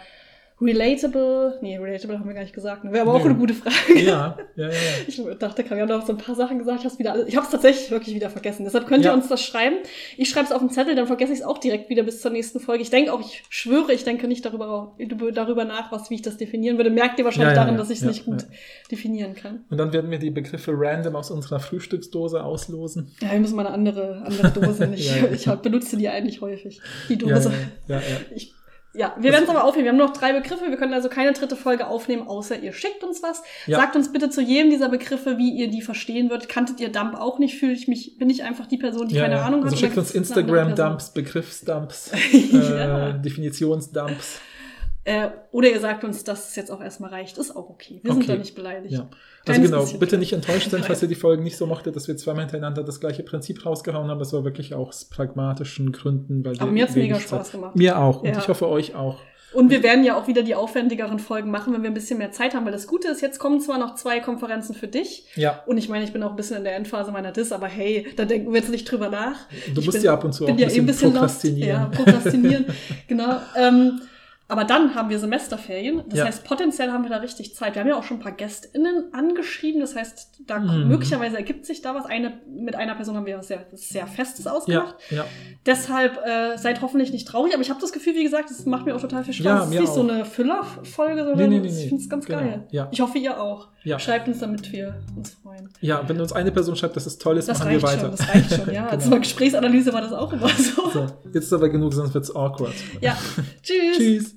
C: Relatable, nee, Relatable haben wir gar nicht gesagt, ne? wäre aber auch
B: Nö.
C: eine gute Frage.
B: ja, ja, ja, ja. *laughs*
C: Ich dachte, wir haben doch so ein paar Sachen gesagt, ich habe wieder, alles- ich habe es tatsächlich wirklich wieder vergessen. Deshalb könnt ihr
B: Ja.
C: uns das schreiben. Ich schreibe es auf den Zettel, dann vergesse ich es auch direkt wieder bis zur nächsten Folge. Ich denke auch, ich schwöre, ich denke nicht darüber, darüber nach, was, wie ich das definieren würde. Merkt ihr wahrscheinlich
B: Ja,
C: daran, dass ich es nicht gut definieren kann.
B: Und dann werden wir die Begriffe random aus unserer Frühstücksdose auslosen.
C: Ja, wir müssen mal eine andere, andere Dose. *laughs* Ich hab, benutze die eigentlich häufig. Die Dose.
B: ja, ja, ja.
C: Ich, ja, wir werden es aber aufnehmen. Wir haben noch drei Begriffe. Wir können also keine dritte Folge aufnehmen, außer ihr schickt uns was.
B: Ja.
C: Sagt uns bitte zu jedem dieser Begriffe, wie ihr die verstehen würdet. Kanntet ihr Dump auch nicht? Fühle ich mich, bin ich einfach die Person, die
B: Ja,
C: keine
B: ja.
C: Ahnung
B: also
C: hat?
B: schickt
C: Oder
B: uns Instagram-Dumps, Begriffsdumps, *laughs* äh, Definitionsdumps.
C: Äh, oder ihr sagt uns, dass es jetzt auch erstmal reicht. Ist auch okay. Wir sind
B: Okay.
C: da nicht beleidigt.
B: Ja. Also
C: Kleines
B: genau, bitte nicht enttäuscht sein, falls ihr die Folgen nicht so mochtet, dass wir zweimal hintereinander das gleiche Prinzip rausgehauen haben. Das war wirklich auch aus pragmatischen Gründen. Weil
C: Aber mir hat's
B: wenig
C: mega Spaß gemacht.
B: Mir auch. Und
C: Ja.
B: ich hoffe euch auch.
C: Und wir werden ja auch wieder die aufwendigeren Folgen machen, wenn wir ein bisschen mehr Zeit haben. Weil das Gute ist, jetzt kommen zwar noch zwei Konferenzen für dich.
B: Ja.
C: Und ich meine, ich bin auch ein bisschen in der Endphase meiner Diss, aber hey, da denken wir jetzt nicht drüber nach.
B: Du
C: Ich
B: musst
C: bin-
B: ja ab und zu auch
C: bin
B: ein
C: ja
B: bisschen,
C: eh ein bisschen
B: prokrastinieren.
C: Lost. Ja, prokrastinieren. *laughs* genau. Ähm, aber dann haben wir Semesterferien. Das
B: Ja.
C: heißt, potenziell haben wir da richtig Zeit. Wir haben ja auch schon ein paar GästInnen angeschrieben. Das heißt, da
B: Mhm.
C: möglicherweise ergibt sich da was. Eine, mit einer Person haben wir was sehr, sehr Festes
B: ja,
C: ausgemacht.
B: ja.
C: Deshalb äh, seid hoffentlich nicht traurig. Aber ich habe das Gefühl, wie gesagt, es macht mir auch total viel Spaß.
B: Ja,
C: es ist nicht so
B: auch.
C: eine Füller-Folge, sondern
B: Nee, nee, nee,
C: ich finde es ganz
B: Genau.
C: geil.
B: Ja.
C: Ich hoffe, ihr auch.
B: Ja.
C: Schreibt uns, damit wir uns freuen.
B: ja, wenn uns eine Person schreibt, dass es toll ist,
C: Das
B: machen wir weiter.
C: schon, das reicht schon, ja. *laughs*
B: Genau.
C: Zur Gesprächsanalyse war das auch immer so.
B: So, jetzt ist aber genug, sonst wird's awkward.
C: Ja. *laughs* Tschüss.
B: Tschüss.